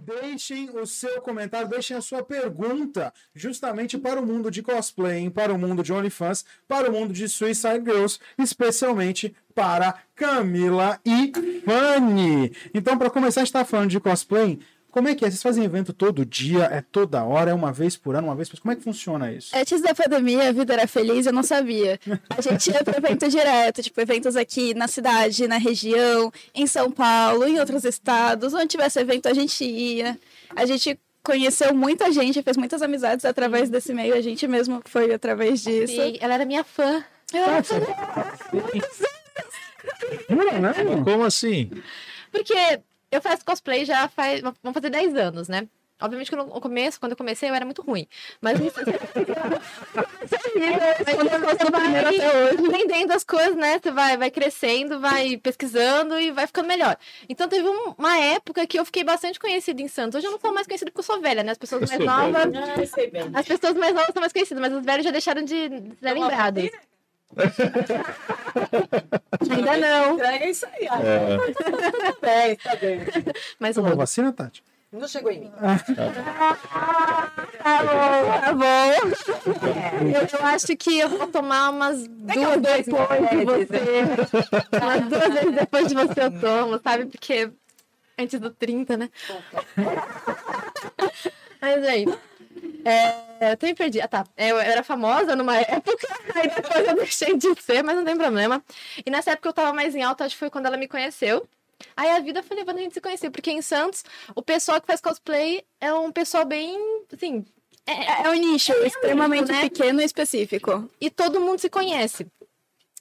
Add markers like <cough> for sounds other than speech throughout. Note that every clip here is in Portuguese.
Deixem o seu comentário, deixem a sua pergunta justamente para o mundo de cosplay, para o mundo de OnlyFans, para o mundo de Suicide Girls, especialmente para Camila e Fanny. Então, para começar, a gente está falando de cosplay. Como é que é? Vocês fazem evento todo dia? É toda hora? É uma vez por ano? Uma vez por Como é que funciona isso? Antes da pandemia, a vida era feliz, eu não sabia. A gente ia para evento direto, tipo, eventos aqui na cidade, na região, em São Paulo, em outros estados. Onde tivesse evento, a gente ia. A gente conheceu muita gente, fez muitas amizades através desse meio. A gente mesmo foi através disso. Sim, ela era minha fã. Nossa. Jura, né? <laughs> Como assim? Porque eu faço cosplay já faz. Vamos fazer 10 anos, né? Obviamente que no começo, quando eu comecei, eu era muito ruim. Mas você vai entendendo as coisas, né? Você vai, vai crescendo, vai pesquisando e vai ficando melhor. Então teve um- uma época que eu fiquei bastante conhecida em Santos. Hoje eu não sou mais conhecida porque eu sou velha, né? As pessoas Eu mais novas. velha. Ah. As pessoas mais novas são mais conhecidas, mas os velhos já deixaram de de ser lembrados. <laughs> Ainda não. É isso aí. ah. É. É, tá bem. Mas Tomou logo. vacina, Tati? Não chegou em mim. Tá bom, tá bom. Eu, eu acho que eu vou tomar umas duas depois de você. Umas duas vezes depois de você eu tomo, sabe? Porque antes do 30, né? Mas aí. É, eu me perdi. Ah, tá. Eu, eu era famosa numa época, <laughs> aí depois eu deixei de ser, mas não tem problema. E nessa época eu tava mais em alta, acho que foi quando ela me conheceu. Aí a vida foi levando a gente se conhecer, porque em Santos, o pessoal que faz cosplay é um pessoal bem, assim, É, é um nicho extremamente né? pequeno e específico. e todo mundo se conhece.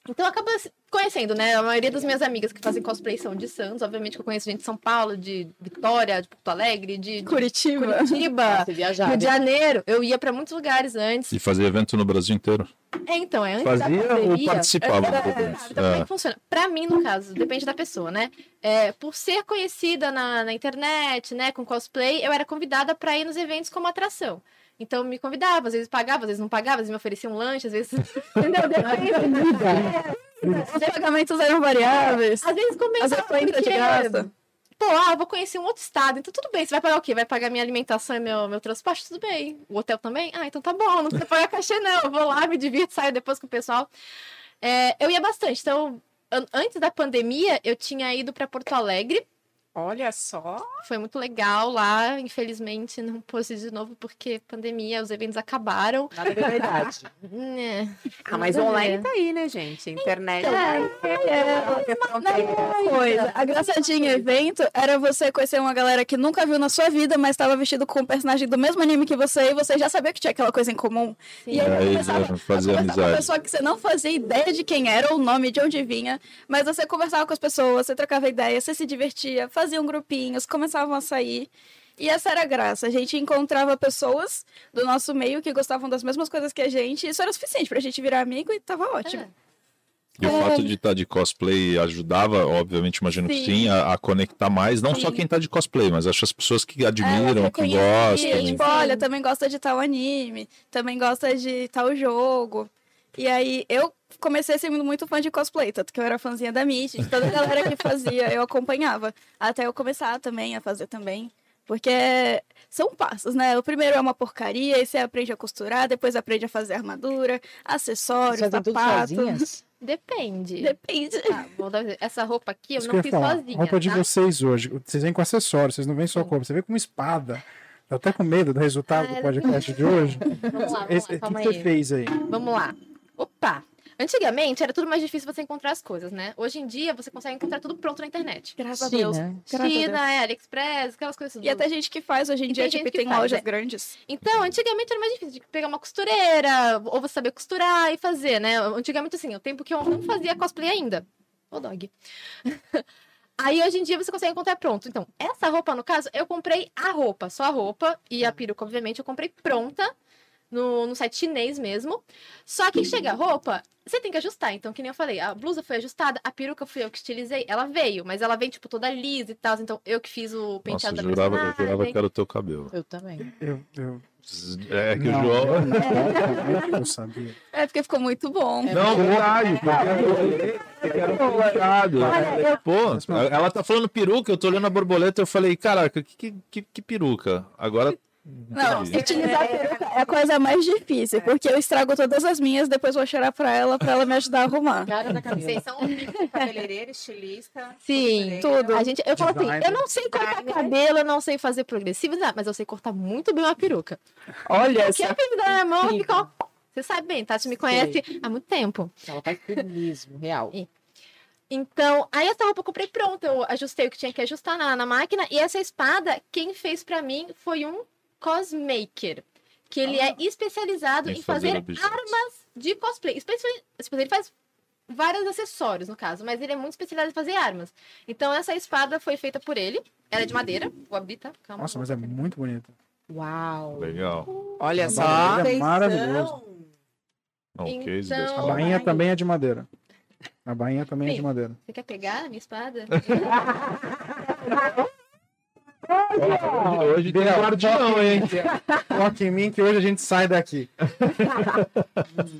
Então acaba conhecendo, né? A maioria das minhas amigas que fazem cosplay são de Santos. Obviamente que eu conheço gente de São Paulo, de Vitória, de Porto Alegre, de, de Curitiba. Curitiba, Se viajar. Rio de Janeiro. Eu ia pra muitos lugares antes. E fazia evento no Brasil inteiro. É, então, é antes da Fazia ou pandemia. participava do evento? então, como é que funciona? Pra mim, no caso, depende da pessoa, né? É, por ser conhecida na, na internet, né, com cosplay, eu era convidada pra ir nos eventos como atração. Então me convidava, às vezes pagava, às vezes não pagava, às vezes me ofereciam um lanche, às vezes. <laughs> <laughs> Entendeu? Depende. Os pagamentos eram variáveis. Às vezes compensava frequências de porque, graça. Pô, ah, vou conhecer um outro estado, então tudo bem. Você vai pagar o quê? Vai pagar minha alimentação e meu, meu transporte? Tudo bem. O hotel também? Ah, então tá bom, não precisa pagar cachê, não. Eu vou lá, me divirto, saio depois com o pessoal. É, eu ia bastante. Então, an- antes da pandemia, eu tinha ido pra Porto Alegre. Olha só. Foi muito legal lá. Infelizmente, não pude ir de novo porque pandemia, os eventos acabaram. Nada de verdade. <laughs> É, Ah, mas online ver. tá aí, né, gente? Internet. É, é fronteira. coisa. A graça de em evento era você conhecer uma galera que nunca viu na sua vida, mas estava vestido com um personagem do mesmo anime que você e você já sabia que tinha aquela coisa em comum. E aí, Aí começava a conversar com uma amizade. pessoa que você não fazia ideia de quem era, ou o nome, de onde vinha, mas você conversava com as pessoas, você trocava ideia, você se divertia, fazia um grupinhos, começavam a sair. E essa era a graça. A gente encontrava pessoas do nosso meio que gostavam das mesmas coisas que a gente. E isso era o suficiente pra gente virar amigo e tava ótimo. É. E o fato de estar de cosplay ajudava, obviamente, imagino que Sim. sim, a, a conectar mais, não só Sim. quem tá de cosplay, mas acho as pessoas que admiram, É, que gostam. Tipo, olha, também gosta de tal anime, também gosta de tal jogo. E aí, eu comecei sendo muito fã de cosplay, tanto que eu era fãzinha da Mitty, toda a galera que fazia, eu acompanhava. Até eu começar também a fazer também. Porque são passos, né? O primeiro é uma porcaria, aí você aprende a costurar, depois aprende a fazer armadura, acessórios, Fazem tudo sapato. sozinhas? Depende. Depende. Tá, vou dar- Essa roupa aqui eu Isso não fiz falar. sozinha. roupa de tá? vocês hoje. Vocês vêm com acessórios, vocês não vêm só com roupa, você vem com uma espada. Tô até com medo do resultado Ah, do podcast de hoje. <laughs> Vamos lá, vamos Esse- lá, o que você fez aí? Vamos lá. Opa! Antigamente era tudo mais difícil você encontrar as coisas, né? Hoje em dia você consegue encontrar tudo pronto na internet. Graças a Deus. China. A Deus. China, é, AliExpress, aquelas coisas. E até gente que faz hoje em E dia, tem tipo, tem faz, lojas é. grandes. Então, antigamente era mais difícil de pegar uma costureira, ou você saber costurar e fazer, né? Antigamente, assim, o tempo que eu não fazia cosplay ainda. Ô, dog. <laughs> Aí, hoje em dia, você consegue encontrar pronto. Então, essa roupa, no caso, eu comprei a roupa, só a roupa. E a peruca, obviamente, eu comprei pronta no, no site chinês mesmo. Só que chega a roupa, você tem que ajustar. Então, que nem eu falei, a blusa foi ajustada, a peruca fui eu que estilizei. Ela veio, mas ela vem, tipo, toda lisa e tal. Então, eu que fiz o Nossa, penteado eu da jurava, eu personagem. jurava que era o teu cabelo. Eu também. Eu, eu... É que Não, o João. não, eu sabia. É porque ficou muito bom. Não, verdade, porque era um penteado. Pô, ela tá falando peruca, eu tô olhando a borboleta, eu falei, caraca, que, que, que peruca? Agora. Não, utilizar a peruca é a coisa mais difícil, porque eu estrago todas as minhas, depois vou cheirar pra ela, pra ela me ajudar a arrumar. Cara da. Vocês são cabeleireira, estilista. Sim, Tudo. A gente, eu falo assim, eu não sei cortar cabelo, eu não sei fazer progressivo, não, mas eu sei cortar muito bem uma peruca. Olha, Porque a peruca da minha mão fica, ó, você sabe bem, tá? Você me conhece há muito tempo. ela faz mesmo, real. Então, aí essa roupa eu comprei pronta, eu ajustei o que tinha que ajustar na, na máquina, e essa espada, quem fez pra mim foi um cosmaker, que ele é especializado Em fazer armas de cosplay. Especi- Ele faz vários acessórios, no caso, mas ele é muito especializado em fazer armas. Então, essa espada foi feita por ele, ela é de madeira, vou abrir, tá? Calma. Nossa, mas é muito bonito. Uau. Legal. Olha A só. é maravilhoso. Não, Então- A desse- bainha também é de madeira. A bainha também é de Sim. madeira. Você quer pegar a minha espada? <laughs> <laughs> Ó, Hoje tem guardião, hein? Toque em mim que hoje a gente sai daqui.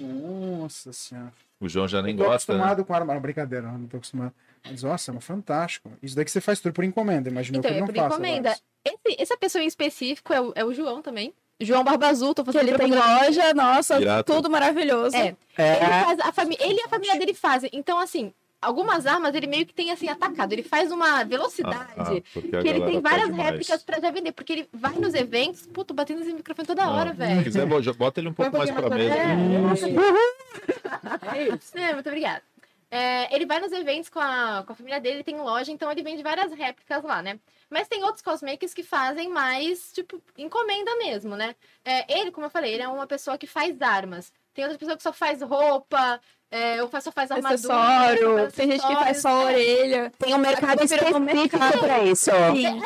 Nossa senhora. O João já nem Eu tô gosta, né? acostumado com arma. Não, brincadeira, não tô acostumado. Mas, nossa, é fantástico. Isso daqui você faz tudo por encomenda. Imagina Então, que eu é não por faço. encomenda. Esse, essa pessoa em específico é o, é o João também. João Barba Azul, tô Que fazendo ele tem loja, nossa, Pirata. tudo maravilhoso. É. Ele, faz a fami- ele e a família dele fazem. Então, assim, algumas armas ele meio que tem assim atacado. Ele faz uma Ah, velocidade. ah, porque a que ele tem faz várias réplicas pra já vender. Porque ele vai nos eventos, puto, batendo esse microfone toda Não, hora, Se velho. quiser, bo- bota ele um pouco mais pra mesa. É isso. É, muito obrigada. É, ele vai nos eventos com a, com a família dele, ele tem loja, então ele vende várias réplicas lá, né? Mas tem outros cosmakers que fazem mais, tipo, encomenda mesmo, né? É, ele, como eu falei, ele é uma pessoa que faz armas. Tem outra pessoa que só faz roupa, é, faz- só faz armadura. Acessório, faz tem gente que faz só a orelha. Tem um mercado um específico pra isso. Sim.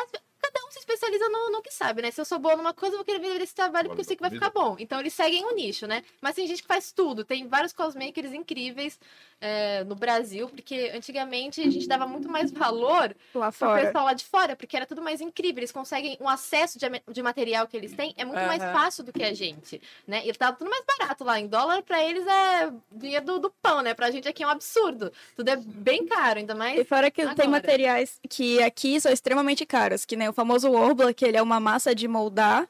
Cada um se especializa no, no que sabe, né? Se eu sou boa numa coisa, eu vou querer vender esse trabalho porque eu sei que vai ficar bom. Então eles seguem um nicho, né? Mas tem gente que faz tudo. Tem vários cosmakers incríveis é, no Brasil, porque antigamente a gente dava muito mais valor Lá pro fora. pessoal lá de fora, porque era tudo mais incrível. Eles conseguem um acesso de, de material que eles têm é muito mais Aham. fácil do que a gente, né? E tá tudo mais barato lá. Em dólar, pra eles é dinheiro do, do pão, né? Pra gente aqui é um absurdo. Tudo é bem caro, ainda mais. E fora que tem Agora. materiais que aqui são extremamente caros, que nem o famoso Orbla, que ele é uma massa de moldar,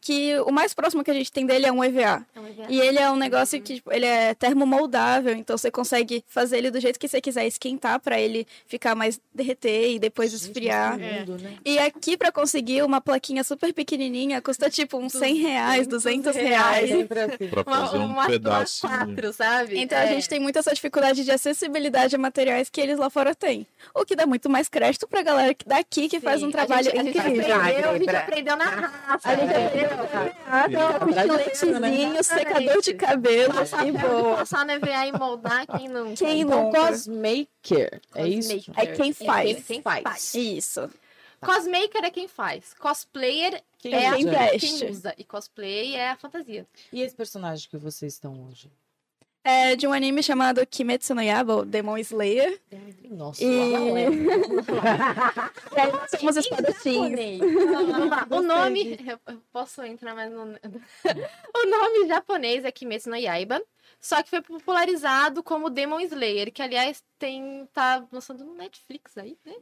que o mais próximo que a gente tem dele é um EVA. E ele é um negócio que tipo, ele é termomoldável, então você consegue fazer ele do jeito que você quiser esquentar pra ele ficar mais derreter e depois esfriar. Mundo, né? E aqui pra conseguir uma plaquinha super pequenininha custa tipo uns 100 reais, 200 reais. Sempre assim. Fazer um uma, pedaço. uma quatro, sabe? Então a É. gente tem muita essa dificuldade de acessibilidade a materiais que eles lá fora têm. O que dá muito mais crédito pra galera que- daqui que faz Sim, um trabalho a gente, a gente incrível. aprendeu, a gente aprendeu na raça. A gente né? Aprendeu com estiletezinho, secador de cabelo Passar, e boa. passar no EVA e moldar, quem não... Quem nunca? cosmaker. É isso? Cosmaker. É quem faz. Quem, faz. Isso. Cosmaker é quem faz. Cosplayer Quem é usa? quem usa. E cosplay é a fantasia. E esse personagem que vocês estão hoje? É de um anime chamado Kimetsu no Yaiba, ou Demon Slayer. Nossa, E... é. e aí nós somos espadachins. O nome... Eu posso entrar mais no... <laughs> o nome japonês é Kimetsu no Yaiba. Só que foi popularizado como Demon Slayer, que aliás tem tá lançando no Netflix aí, né?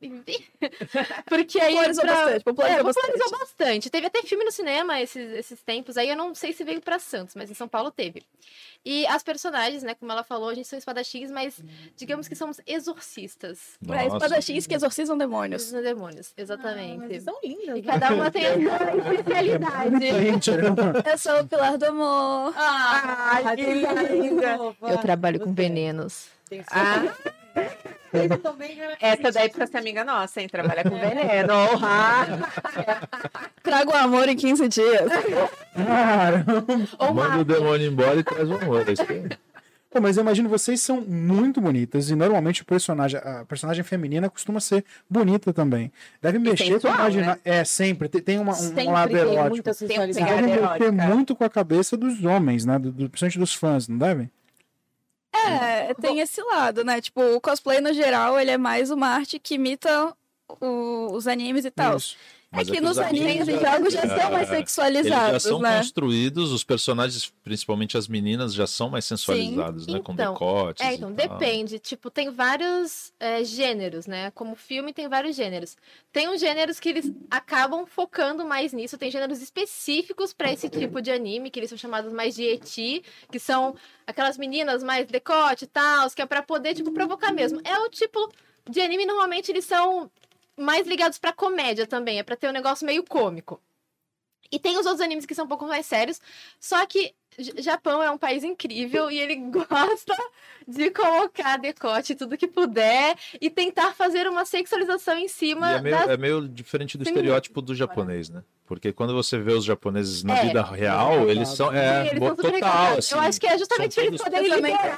<laughs> Porque aí Popularizou pra- bastante, popularizou é, popularizou bastante. bastante. Teve até filme no cinema esses, esses tempos aí. Eu não sei se veio pra Santos, mas em São Paulo teve. E as personagens, né? Como ela falou, a gente são espadachins, mas digamos que somos exorcistas. É Nossa. espadachins que exorcizam demônios. Os demônios, Ah, exatamente. mas são lindas. e né? cada uma tem a sua especialidade. <laughs> Eu sou o pilar do amor. Ah, que linda. Eu trabalho com venenos. Ah, essa daí precisa ser amiga nossa, hein? Trabalha com veneno. <laughs> Trago o amor em 15 dias. Caramba. Manda o demônio embora e traz o amor. é isso aí. Pô, mas eu imagino vocês são muito bonitas e normalmente o personagem, a personagem feminina costuma ser bonita também. Deve mexer com sensual, imaginar. É, sempre. Tem- Tem uma, um, Sempre um lado tem erótico. muita Deve mexer muito com a cabeça dos homens, né? Do, do, principalmente dos fãs, não deve? É, tem esse lado, né? Tipo, o cosplay no geral, ele é mais uma arte que imita o- os animes e tal. Isso. É que é nos os animes e jogos já são mais é, Eles já sexualizados, são né? construídos, os personagens, principalmente as meninas, já são mais sensualizados, né? Com Então, decotes. É, e então, depende. Tipo, tem vários é, gêneros, né? Como filme tem vários gêneros. Tem uns gêneros que eles acabam focando mais nisso. Tem gêneros específicos para esse tipo de anime, que eles são chamados mais de eti, que são aquelas meninas mais decote e tal, que é pra poder, tipo, provocar mesmo. É o tipo de anime, normalmente, eles são mais ligados pra comédia também. É pra ter um negócio meio cômico. E tem os outros animes que são um pouco mais sérios. Só que Japão é um país incrível e ele <laughs> gosta de colocar decote tudo que puder e tentar fazer uma sexualização em cima é meio, das... é meio diferente do Sim. estereótipo do japonês, né? Porque quando você vê os japoneses na É. vida real, eles são. É, eles são super total, assim. Eu acho que é justamente eles poderem liberar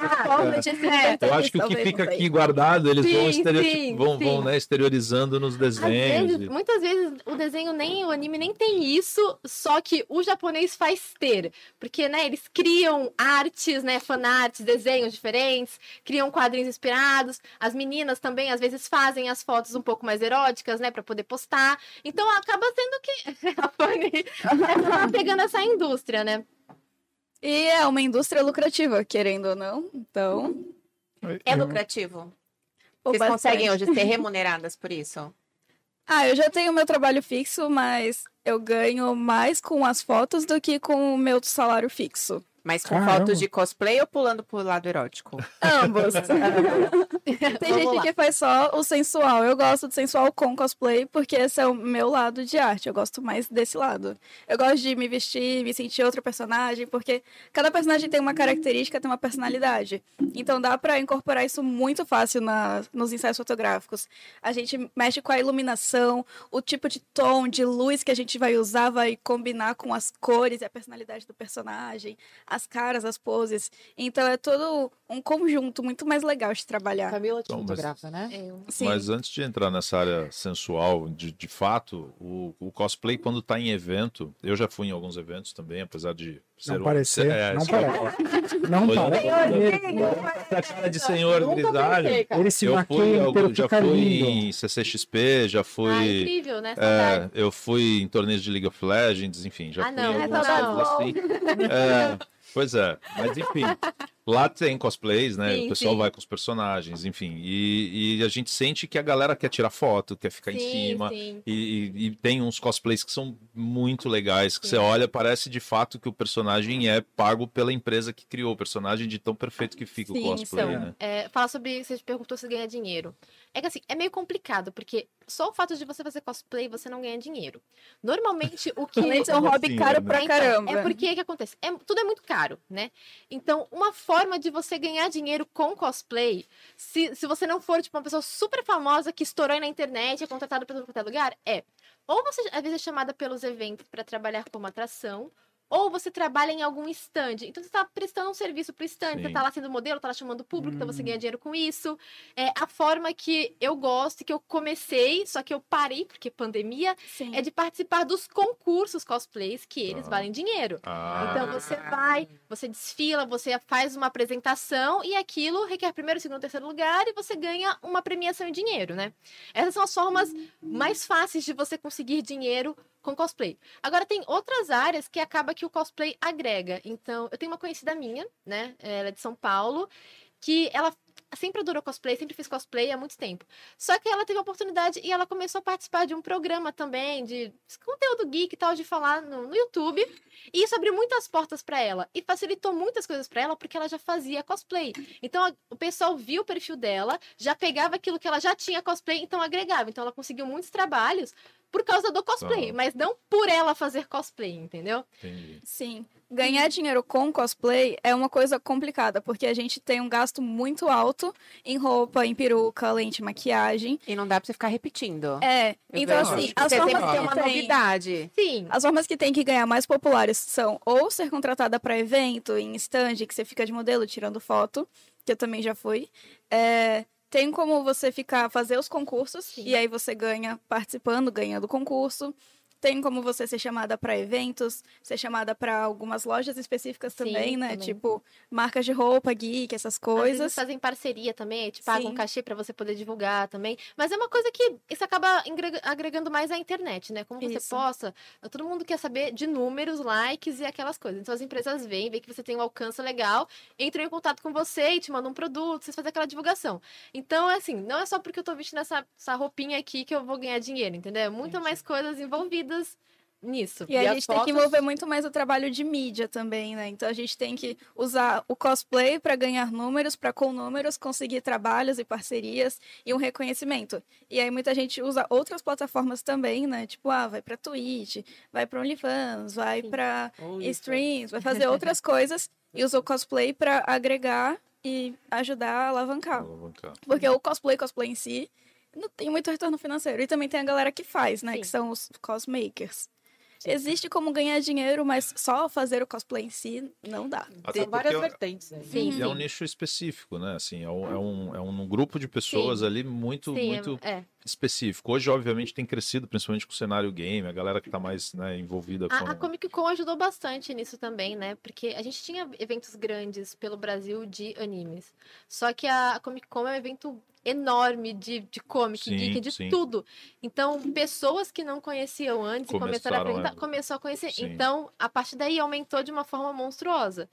se Eu acho que o que fica aqui guardado, eles vão, Sim, estereotip... sim, vão, vão sim. né, exteriorizando nos desenhos. vezes, e- muitas vezes o desenho nem o anime nem tem isso, só que o japonês faz ter, porque né, eles criam artes, né, fanarts, desenhos diferentes, criam quadrinhos inspirados. As meninas também às vezes fazem as fotos um pouco mais eróticas, né, para poder postar. Então acaba sendo que <laughs> a Fanny <laughs> pegando essa indústria, né? E é uma indústria lucrativa, querendo ou não. Então, É lucrativo. pô, Vocês bastante. conseguem hoje ser remuneradas por isso? Ah, eu já tenho meu trabalho fixo, mas eu ganho mais com as fotos do que com o meu salário fixo. Mas com Caramba. fotos de cosplay ou pulando pro lado erótico? Ambos. <laughs> Tem Vamos gente lá. que faz só o sensual. Eu gosto de sensual com cosplay, porque esse é o meu lado de arte. Eu gosto mais desse lado. Eu gosto de me vestir, me sentir outro personagem, porque cada personagem tem uma característica, tem uma personalidade. Então dá pra incorporar isso muito fácil na, nos ensaios fotográficos. A gente mexe com a iluminação, o tipo de tom, de luz que a gente vai usar vai combinar com as cores e a personalidade do personagem, as caras, as poses. Então é todo um conjunto muito mais legal de trabalhar. Camila Então, mas- fotografa, né? Sim. Mas antes de entrar nessa área sensual, de, de fato, o, o cosplay, quando tá em evento, eu já fui em alguns eventos também, apesar de ser Não um- parecer. é, não ser- parece. Não parece. Essa cara de senhor grisalho. Ele se Eu fui, eu já fui lindo. em CCXP, já Ah, fui. incrível, né? É, eu fui em torneios de League of Legends, enfim, já Ah, fui não, em é algumas coisas assim. <laughs> É, pois é, mas enfim, lá tem cosplays, né? Sim, o pessoal sim. vai com os personagens, enfim, e, e a gente sente que a galera quer tirar foto, quer ficar em Sim, cima. sim. E, e- e tem uns cosplays que são muito legais, que você olha, parece de fato que o personagem é pago pela empresa que criou o personagem de tão perfeito que fica o cosplay, né? é, falar sobre. Você perguntou se ganha dinheiro. É que assim, é meio complicado, porque só o fato de você fazer cosplay, você não ganha dinheiro. Normalmente, o que. Além de ser um hobby assim, caro né? pra Então, caramba. É porque o que acontece? É, tudo é muito caro, né? Então, uma forma de você ganhar dinheiro com cosplay, se, se você não for, tipo, uma pessoa super famosa que estourou aí na internet, é contratado por qualquer lugar, é. Ou você, às vezes, é chamada pelos eventos para trabalhar como atração, ou você trabalha em algum stand. Então, você está prestando um serviço pro stand, você Sim. está lá sendo modelo, está lá chamando o público, então você Hum. ganha dinheiro com isso. É a forma que eu gosto, que eu comecei, só que eu parei, porque pandemia, Sim. é de participar dos concursos cosplays, que eles Ah. valem dinheiro. Ah, Então você vai, você desfila, você faz uma apresentação e aquilo requer primeiro, segundo, terceiro lugar e você ganha uma premiação em dinheiro, né? Essas são as formas mais fáceis de você conseguir dinheiro com cosplay. Agora tem outras áreas que acaba que o cosplay agrega. Então, eu tenho uma conhecida minha, né? Ela é de São Paulo, que ela sempre adorou cosplay, sempre fez cosplay há muito tempo. Só que ela teve a oportunidade e ela começou a participar de um programa também de conteúdo geek e tal, de falar no, no YouTube. E isso abriu muitas portas pra ela e facilitou muitas coisas pra ela porque ela já fazia cosplay. Então a- o pessoal viu o perfil dela, já pegava aquilo que ela já tinha cosplay, então agregava. Então ela conseguiu muitos trabalhos por causa do cosplay, Tá. mas não por ela fazer cosplay, entendeu? Entendi. Sim. Ganhar dinheiro com cosplay é uma coisa complicada, porque a gente tem um gasto muito alto em roupa, em peruca, lente, maquiagem. E não dá pra você ficar repetindo. É. Eu Então, vejo. assim, as você formas tem que uma tem... novidade. Sim. As formas que tem que ganhar mais populares são ou ser contratada para evento, em stand, que você fica de modelo tirando foto, que eu também já fui. É, tem como você ficar fazer os concursos e aí você ganha participando, ganhando o concurso. Tem como você ser chamada para eventos, ser chamada para algumas lojas específicas Sim, também, né? também. Tipo, marcas de roupa, geek, essas coisas. fazem parceria também, te pagam Sim. cachê pra você poder divulgar também. Mas é uma coisa que isso acaba agregando mais à internet, né? Como você Isso. posta, todo mundo quer saber de números, likes e aquelas coisas. Então as empresas vêm, veem que você tem um alcance legal, entram em contato com você e te mandam um produto, vocês fazem aquela divulgação. Então, assim, não é só porque eu tô vestindo essa, essa roupinha aqui que eu vou ganhar dinheiro, entendeu? É muito mais coisas envolvidas nisso. E, a E as gente tem que fotos? envolver muito mais o trabalho de mídia também, né? Então a gente tem que usar o cosplay para ganhar números, para com números conseguir trabalhos e parcerias e um reconhecimento. E aí muita gente usa outras plataformas também, né? Tipo, ah, vai para Twitch, vai para OnlyFans, vai para streams, vai <laughs> fazer outras coisas e usa o cosplay para agregar e ajudar a alavancar. Alavancar. Porque o cosplay, cosplay em si, não tem muito retorno financeiro. E também tem a galera que faz, né? Sim. Que são os cosmakers. Existe como ganhar dinheiro, mas só fazer o cosplay em si não dá. Até Tem várias porque vertentes aí. Sim, E é um sim. nicho específico, né? Assim, é um, é um, é um grupo de pessoas ali muito, Sim, muito é. Específico. Hoje, obviamente, tem crescido, principalmente com o cenário game, a galera que tá mais né, envolvida com. A, a Comic Con ajudou bastante nisso também, né? Porque a gente tinha eventos grandes pelo Brasil de animes. Só que a Comic Con é um evento enorme de, de comic, Sim, geek, de sim. tudo. Então, pessoas que não conheciam antes e começaram a Começaram, apresentar, é. começou a conhecer. Sim. Então, a partir daí aumentou de uma forma monstruosa.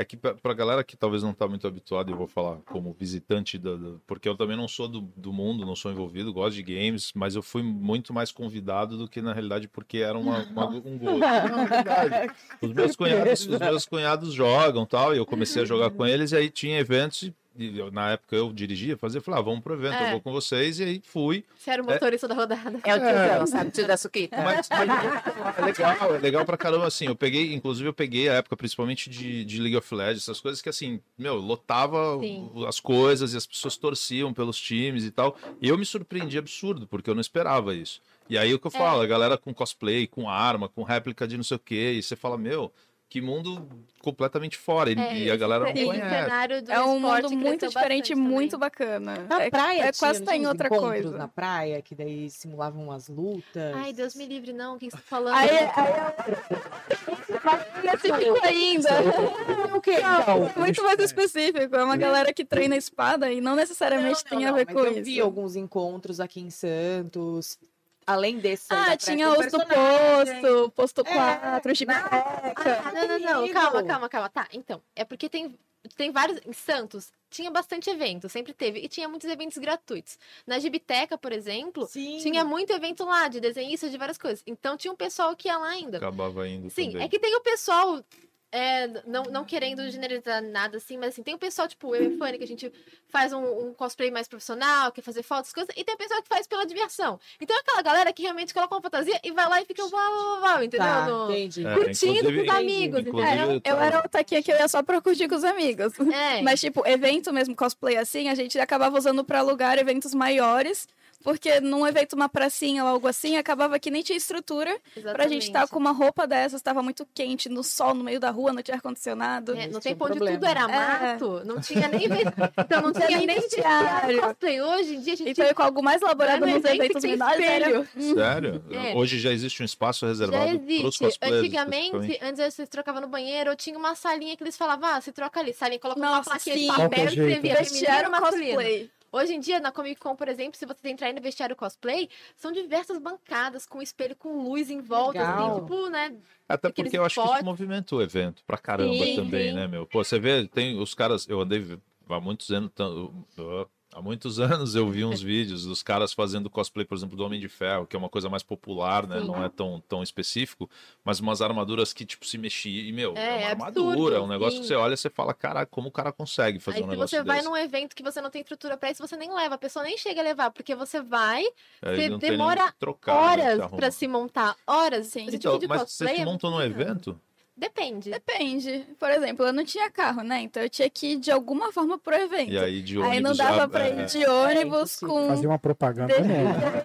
É que pra, pra galera que talvez não tá muito habituada, eu vou falar como visitante, da, da- porque eu também não sou do, do mundo, não sou envolvido, gosto de games, mas eu fui muito mais convidado do que na realidade porque era uma, uma- um gosto. <laughs> Não, é verdade. Os meus, cunhados, os meus cunhados jogam tal, e eu comecei a jogar com eles, e aí tinha eventos, na época eu dirigia, fazia, falei, ah, vamos pro evento, eu É. vou com vocês, e aí fui. Você era o motorista da rodada. É o tiozão, sabe? Tio da Suquita. Mas, mas é legal, é legal pra caramba, assim, eu peguei, inclusive eu peguei a época, principalmente de, de League of Legends, essas coisas que, assim, meu, lotava Sim. as coisas e as pessoas torciam pelos times e tal, e eu me surpreendi absurdo, porque eu não esperava isso. E aí o que eu falo, a galera com cosplay, com arma, com réplica de não sei o quê, e você fala, meu, que mundo completamente fora, e, É, e a galera não conhece. cenário do É um mundo muito diferente, muito também. bacana. Na é, praia é quase tá em outra encontros coisa. na praia, que daí simulavam umas lutas. Ai, Deus me livre, não. O que você tá falando? Aí, aí específico ainda. o então? Muito mais específico. É uma galera que treina espada e não necessariamente Não, não, tem a ver com eu isso. vi alguns encontros aqui em Santos. Além desse. Ah, tinha os do posto, posto É, 4, de na- biblioteca. Ah, não, não, não. Calma, calma, calma. Tá, então. É porque tem, tem vários. Em Santos, tinha bastante evento, sempre teve. E tinha muitos eventos gratuitos. Na Gibiteca, por exemplo, Sim. tinha muito evento lá, de desenhistas, de várias coisas. Então tinha um pessoal que ia lá ainda. Acabava indo Sim, também. é que tem o pessoal. É, não, não querendo generalizar nada assim, mas assim, tem o pessoal, tipo, eu e Fanny, que a gente faz um, um cosplay mais profissional, quer fazer fotos, coisas, e tem o pessoal que faz pela diversão. Então é aquela galera que realmente coloca uma fantasia e vai lá e fica uau, uau, uau, entendeu? Tá, No- entendi. É, curtindo com os amigos? Eu tá- era o taquinha que eu ia só pra curtir com os amigos. É. Mas, tipo, evento mesmo, cosplay assim, a gente acabava usando pra alugar eventos maiores, porque num evento, uma pracinha ou algo assim, acabava que nem tinha estrutura pra gente estar Exatamente. com uma roupa dessas, tava muito quente, no sol, no meio da rua, não tinha ar-condicionado. É, no tempo é onde tudo era É. mato, não tinha nem então não tinha nem vestiário. Cosplay hoje em dia a gente Então, com algo mais elaborado no nos evento eventos menores, era... espelho. <laughs> Sério? É. Hoje já existe um espaço reservado para os existe. cosplayers. Antigamente, antes você trocava no banheiro, tinha uma salinha que eles falavam, ah, se troca ali, salinha, coloca uma Nossa, plaquinha de sim. papel e Qualquer jeito. escrevia feminino Vestiário masculino. cosplay. Hoje em dia, na Comic Con, por exemplo, se você entrar aí no vestiário cosplay, são diversas bancadas com espelho com luz em volta, Legal. assim, tipo, né? Até porque eu acho que isso spots. movimentou o evento pra caramba Sim, também, sim. né, meu? Pô, você vê, tem os caras, eu andei há muitos anos, há muitos <laughs> anos eu vi uns vídeos dos caras fazendo cosplay, por exemplo, do Homem de Ferro, que é uma coisa mais popular, né? Sim. Não é tão, tão específico, mas umas armaduras que, tipo, se mexiam. E, meu, É, é, uma é armadura, absurdo, é um negócio sim. que você olha e você fala, cara, como o cara consegue fazer Aí um se negócio você vai desse? num evento que você não tem estrutura pra isso, você nem leva, a pessoa nem chega a levar, porque você vai Aí você nem o demora trocar, né, horas se arrumar. pra se montar, horas. Sim. Esse Então, tipo de mas cosplay vocês é montam num muito complicado. evento? Depende. Depende. Por exemplo, eu não tinha carro, né? Então eu tinha que ir de alguma forma pro evento. E aí de ônibus Aí não já- dava pra é, ir de ônibus impossível. com. Fazer uma propaganda nova.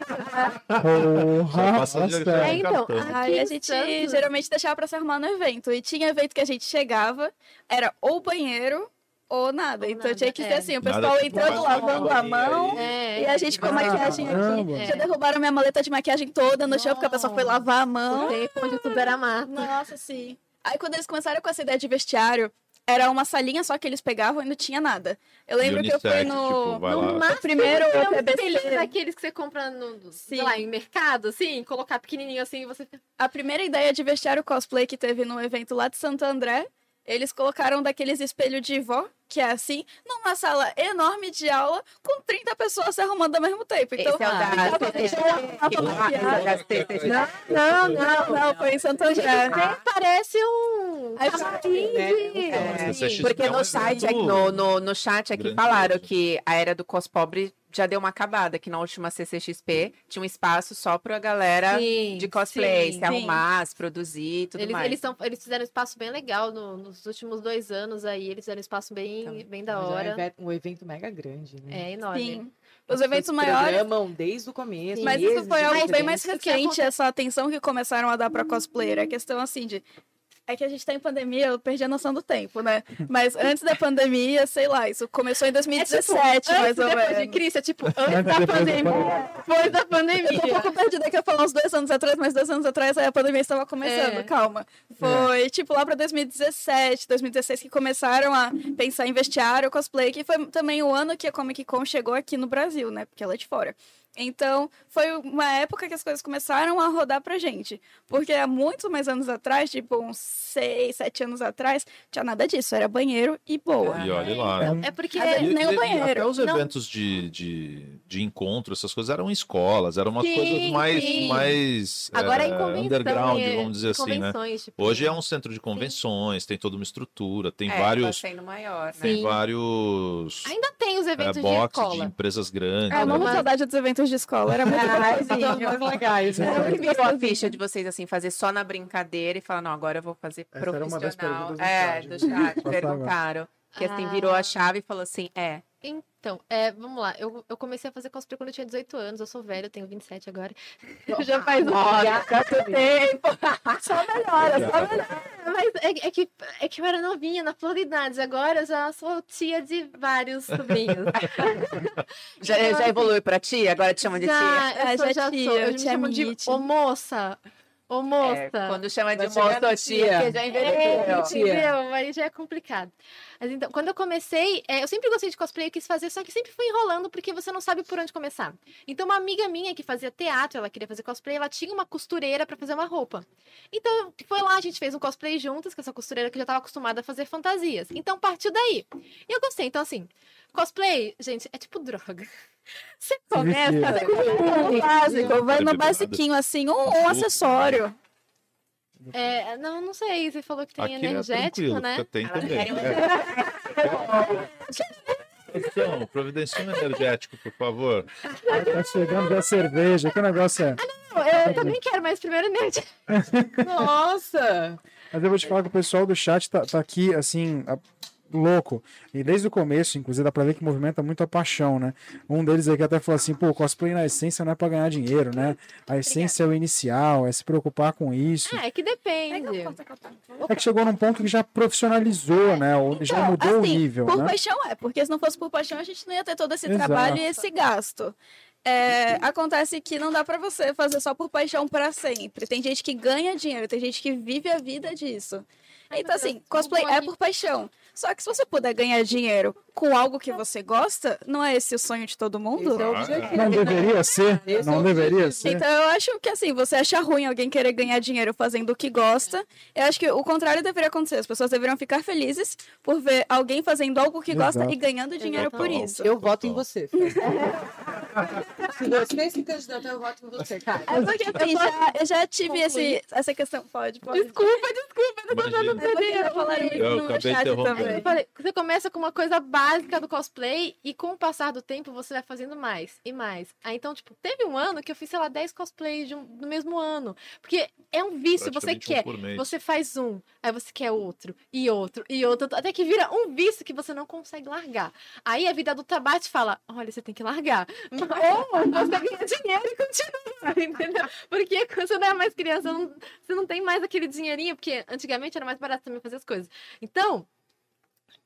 Só Porra, de- nossa. É, então, Aí a gente Santos- geralmente deixava pra se arrumar no evento. E tinha evento que a gente chegava, era ou banheiro ou nada. Ou então nada, tinha que ser é. assim, o Nada pessoal que entrando, faz uma lavando a mão. É, E a gente com a maquiagem Caramba. aqui. Já derrubaram minha maleta de maquiagem toda no chão, porque a pessoa foi lavar a mão. Onde tudo era mato. Nossa, sim. Aí quando eles começaram com essa ideia de vestiário, era uma salinha só que eles pegavam e não tinha nada. Eu lembro que eu fui no. tipo, No máximo, primeiro é um daqueles que você compra no, sei Sim. lá, em mercado, assim, colocar pequenininho assim e você... A primeira ideia de vestiário cosplay que teve no evento lá de Santo André, eles colocaram daqueles espelhos de vó, que é assim, numa sala enorme de aula, com 30 pessoas se arrumando ao mesmo tempo. Então, Esse é o da. Não, não, não, foi em Santo André. Parece um... Camarim né? de- É, Porque no site, no, no, no chat aqui falaram que a era do cospobre já deu uma acabada, que na última CCXP tinha um espaço só pra galera Sim, de cosplay sim. se arrumar, se produzir e tudo Eles, mais. eles, tão, eles fizeram um espaço bem legal no- nos últimos dois anos aí. Eles fizeram um espaço bem, Bem da Mas é um hora. evento- um evento mega grande, né? É enorme. Sim. Os As eventos maiores. programam desde o começo. Mas meses isso foi algo bem mais recente, essa atenção que começaram a dar pra cosplayer. A questão assim de. É que a gente tá em pandemia, eu perdi a noção do tempo, né? Mas antes da pandemia, sei lá, isso começou em 2017, Antes mais ou depois de menos. Cristo, é tipo, antes da depois da pandemia. pandemia. Depois da Eu tô um pandemia. pouco perdida que eu falar uns dois anos atrás, mas dois anos atrás aí a pandemia estava começando, É. calma. Foi tipo lá pra 2017, 2016 que começaram a pensar em vestiário, cosplay, que foi também o ano que a Comic Con chegou aqui no Brasil, né? Porque ela é de fora. Então, foi uma época que as coisas começaram a rodar pra gente. Porque há muitos mais anos atrás, tipo uns seis, sete anos atrás, tinha nada disso. Era banheiro e boa. E olha lá. É É porque. E- nem o banheiro. Até os Não. eventos de, de, de encontro, essas coisas eram escolas, eram umas Sim, coisas mais, sim. mais Agora é convenção. underground, é- vamos dizer assim, né? tipo, Hoje é um centro de convenções, tem toda uma estrutura, tem É, vários, tá sendo maior, né? tem Sim. vários Ainda tem os eh, eventos de box de escola. empresas grandes. Eu né? mas- saudade dos eventos de escola. Era muito Ah, <laughs> mais legais. né? Eu vi a ficha de vocês assim, fazer só na brincadeira e falar, não, agora eu vou fazer Essa era uma das profissional. perguntas do é, chat, do chat, perguntaram. Que assim, virou a chave e falou assim, é. Então, é, vamos lá. Eu, eu comecei a fazer cosplay quando eu tinha 18 anos. Eu sou velha, eu tenho 27 agora. <laughs> Já faz um Quanto tempo! <laughs> Só melhora, só melhora. Mas é, é que, é que eu era novinha, na floridade. Agora eu já sou tia de vários sobrinhos. <laughs> Já, já evoluiu pra tia? Agora te chamam de tia? já, eu Ah, sou, já já tia, sou. Eu me tia chamo de ô moça. Ô moça. É, quando chama de moça tia, tia. já É, envelheceu. tia. entendeu? Aí já é complicado. Mas então, quando eu comecei, é, eu sempre gostei de cosplay, eu quis fazer, só que sempre fui enrolando porque você não sabe por onde começar. Então, uma amiga minha que fazia teatro, ela queria fazer cosplay, ela tinha uma costureira pra fazer uma roupa. Então, foi lá, a gente fez um cosplay juntas com essa costureira que já tava acostumada a fazer fantasias. Então, partiu daí. E eu gostei. Então, assim, cosplay, gente, é tipo droga. Você começa. vestia. Um básico, vai no basiquinho assim, um, um acessório. É, não, não sei. Você falou que tem Aqui é energético, né? fica- tem Ela também. É. Então, providencia um energético, por favor. Tá chegando da cerveja, que negócio é? Não, Eu também quero, mas primeiro energético. <laughs> Nossa! Mas eu vou te falar que o pessoal do chat tá, tá aqui, assim, a- louco. E desde o começo, inclusive, dá pra ver que movimenta muito a paixão, né? Um deles aí que até falou assim, pô, cosplay na essência não é pra ganhar dinheiro, né? A essência é o inicial, é se preocupar com isso. Ah, é que depende. É que chegou num ponto que já profissionalizou, né? Ou já Então, mudou o assim, nível, Por né? paixão é, porque se não fosse por paixão, a gente não ia ter todo esse Exato. trabalho e esse gasto. É, acontece que não dá pra você fazer só por paixão pra sempre. Tem gente que ganha dinheiro, tem gente que vive a vida disso. Ai, Então, meu Deus, assim, cosplay é aqui. por paixão. Só que se você puder ganhar dinheiro com algo que você gosta, não é esse o sonho de todo mundo? É o. Não deveria ser? É Não o deveria ser? Então eu acho que assim, você acha ruim alguém querer ganhar dinheiro fazendo o que gosta. Eu acho que o contrário deveria acontecer. As pessoas deveriam ficar felizes por ver alguém fazendo algo que gosta Exato. e ganhando dinheiro por Total. isso. Eu voto em você. <laughs> Se você se candidatar, eu voto em você, cara. É porque assim, já, eu já tive esse, essa questão. Pode, pode. Desculpa, desculpa, eu tô É falaram isso Eu no acabei chat interrompendo. Eu falei, Você começa com uma coisa básica do cosplay e com o passar do tempo você vai fazendo mais e mais. Aí então, tipo, teve um ano que eu fiz, sei lá, 10 cosplays de um- no mesmo ano. Porque é um vício, você um quer. mês. Você faz um, aí você quer outro, e outro, e outro, até que vira um vício que você não consegue largar. Aí a vida adulta bate e fala: olha, você tem que largar. <laughs> Ou você <laughs> ganha dinheiro e continua, entendeu? Porque quando você não é mais criança, não- você não tem mais aquele dinheirinho, porque antigamente era mais barato também fazer as coisas. Então,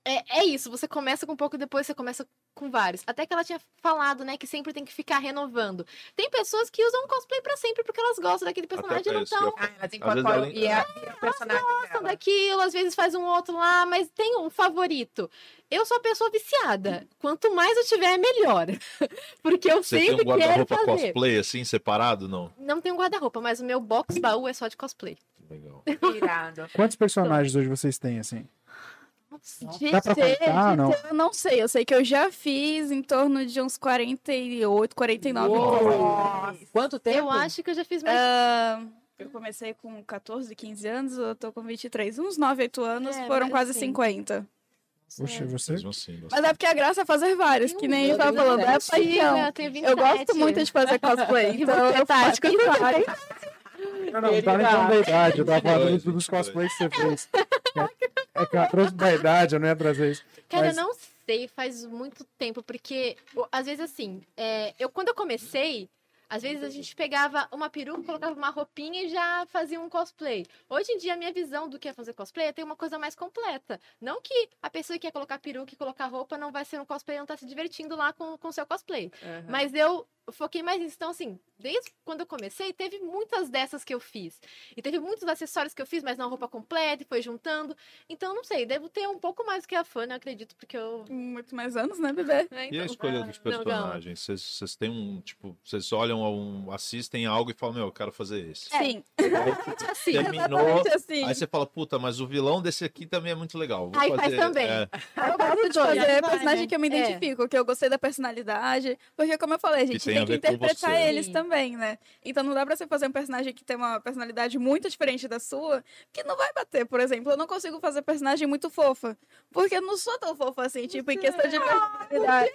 é, é isso, você começa com um pouco, depois você começa com vários. Até que ela tinha falado, né, que sempre tem que ficar renovando. Tem pessoas que usam cosplay pra sempre porque elas gostam daquele personagem e não Ah, elas vezes incorporam ela- e é, e é personagem gostam dela. daquilo, às vezes faz um outro lá, mas tem um favorito. Eu sou a pessoa viciada. Quanto mais eu tiver, é melhor. <laughs> Porque eu Você tem sempre um quero guarda-roupa fazer. cosplay assim, separado? Não. Não tenho guarda-roupa, mas o meu box baú é só de cosplay. Legal. Irado. Quantos personagens hoje vocês têm, assim? De Dá ter, contar, de não? ter, eu não sei. Eu sei que eu já fiz em torno de uns 48, 49 Uou. Quanto tempo? Eu acho que eu já fiz mais. Ah, eu comecei com 14, 15 anos, eu tô com 23. Uns 9, 8 anos, É, foram quase assim, 50. Puxa, e você? Mas é porque a graça é fazer vários, que nem eu tava falando. É paixão. Eu tenho 27. Eu gosto muito de fazer cosplay. <laughs> Então, eu Tati, faço. <laughs> Não, não, não tá nem falando da idade, eu tava falando dos, dos cosplays que você fez. É, é que ela trouxe da idade, eu não ia trazer isso. Cara, Mas- eu não sei, faz muito tempo, porque às vezes assim, é, eu quando eu comecei, às vezes a gente pegava uma peruca, colocava uma roupinha e já fazia um cosplay. Hoje em dia, a minha visão do que é fazer cosplay é ter uma coisa mais completa. Não que a pessoa que quer colocar peruca e colocar roupa não vai ser um cosplay, não tá se divertindo lá com o seu cosplay. Mas eu foquei mais nisso. Então, assim, desde quando eu comecei, teve muitas dessas que eu fiz. E teve muitos acessórios que eu fiz, mas não roupa completa, e foi juntando. Então, não sei, devo ter um pouco mais que a fã, eu acredito, porque eu. Muito mais anos, né, bebê? É, E a então- escolha dos Não, não. personagens? Vocês têm um, tipo, vocês olham, um, assistem algo e falam, meu, eu quero fazer esse. Sim, <laughs> Assim, Terminou, assim. aí você fala, puta, mas o vilão desse aqui também é muito legal. Vou Aí faz fazer, também. é, Eu gosto de fazer personagem que eu me É. identifico, que eu gostei da personalidade. Porque, como eu falei, a gente tem que interpretar você. eles Sim. também, né? Então não dá pra você fazer um personagem que tem uma personalidade muito diferente da sua, que não vai bater. Por exemplo, eu não consigo fazer personagem muito fofa. Porque eu não sou tão fofa assim, tipo, em questão de personalidade.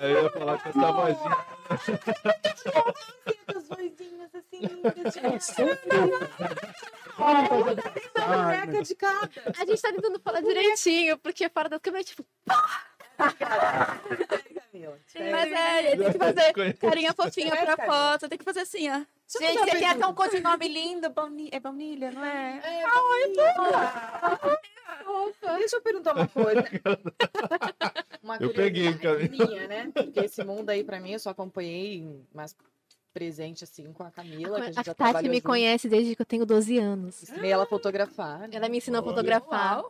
eu ia falar com essa vozinha. As vozinhas assim, Ah, boneca de cada. a gente tá tentando falar direitinho, porque fora da câmera, tipo, <laughs> Mas é, tem que fazer carinha fofinha pra foto, tem que fazer assim, ó. Gente, você tem até um codinome lindo. Bauni- É baunilha, não é? Deixa eu perguntar uma coisa. <laughs> Uma Eu peguei, curiosidade minha, né? Porque esse mundo aí, pra mim, eu só acompanhei mais presente, assim, com a Camila, que a gente a já Tati trabalhou me junto. conhece desde que eu tenho 12 anos. Ensinei ela a fotografar. né? Ela me ensinou a Olha. fotografar.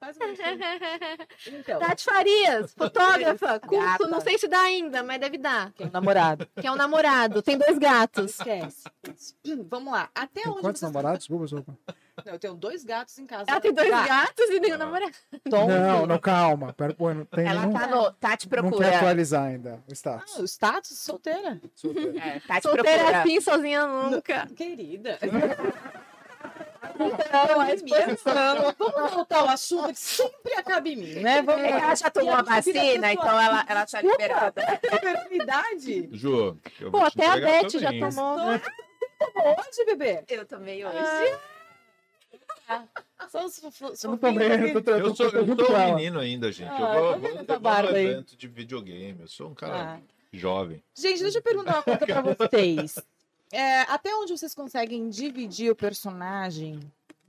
Faz um <laughs> Então, Tati Farias, fotógrafa, <laughs> curso, não sei se dá ainda, mas deve dar. que é um namorado. <laughs> Que é um namorado, tem dois gatos. Esquece. <clears throat> Vamos lá. Até Tem onde quantos você... namorados? Desculpa, desculpa. Não, eu tenho dois gatos em casa. Ela tem dois Gato, gatos e nem um Ah. namorado. Tom, Não, não, calma. Pera, pô, não tem Ela nenhum. tá no. Tati Não quer procura. atualizar ainda o Ah, status. o status solteira. Solteiro. É, Tati Solteira procura. assim, sozinha nunca. Querida. Então, a exposição. Vamos voltar ao assunto que sempre acaba em mim, né? Vamos É ela já tomou a vacina, então ela, ela tá liberada. Eternidade? Ju, eu Pô, vou te até a Beth já também. tomou. Hoje, bebê? Eu tomei hoje. Só os Eu eu tô Eu sou, eu sou um menino ainda, gente. Ah, eu tá vou, vendo vou, eu vou aí? evento de videogame. Eu sou um cara Ah. jovem. Gente, deixa eu perguntar uma coisa pra <laughs> vocês. É, até onde vocês conseguem dividir o personagem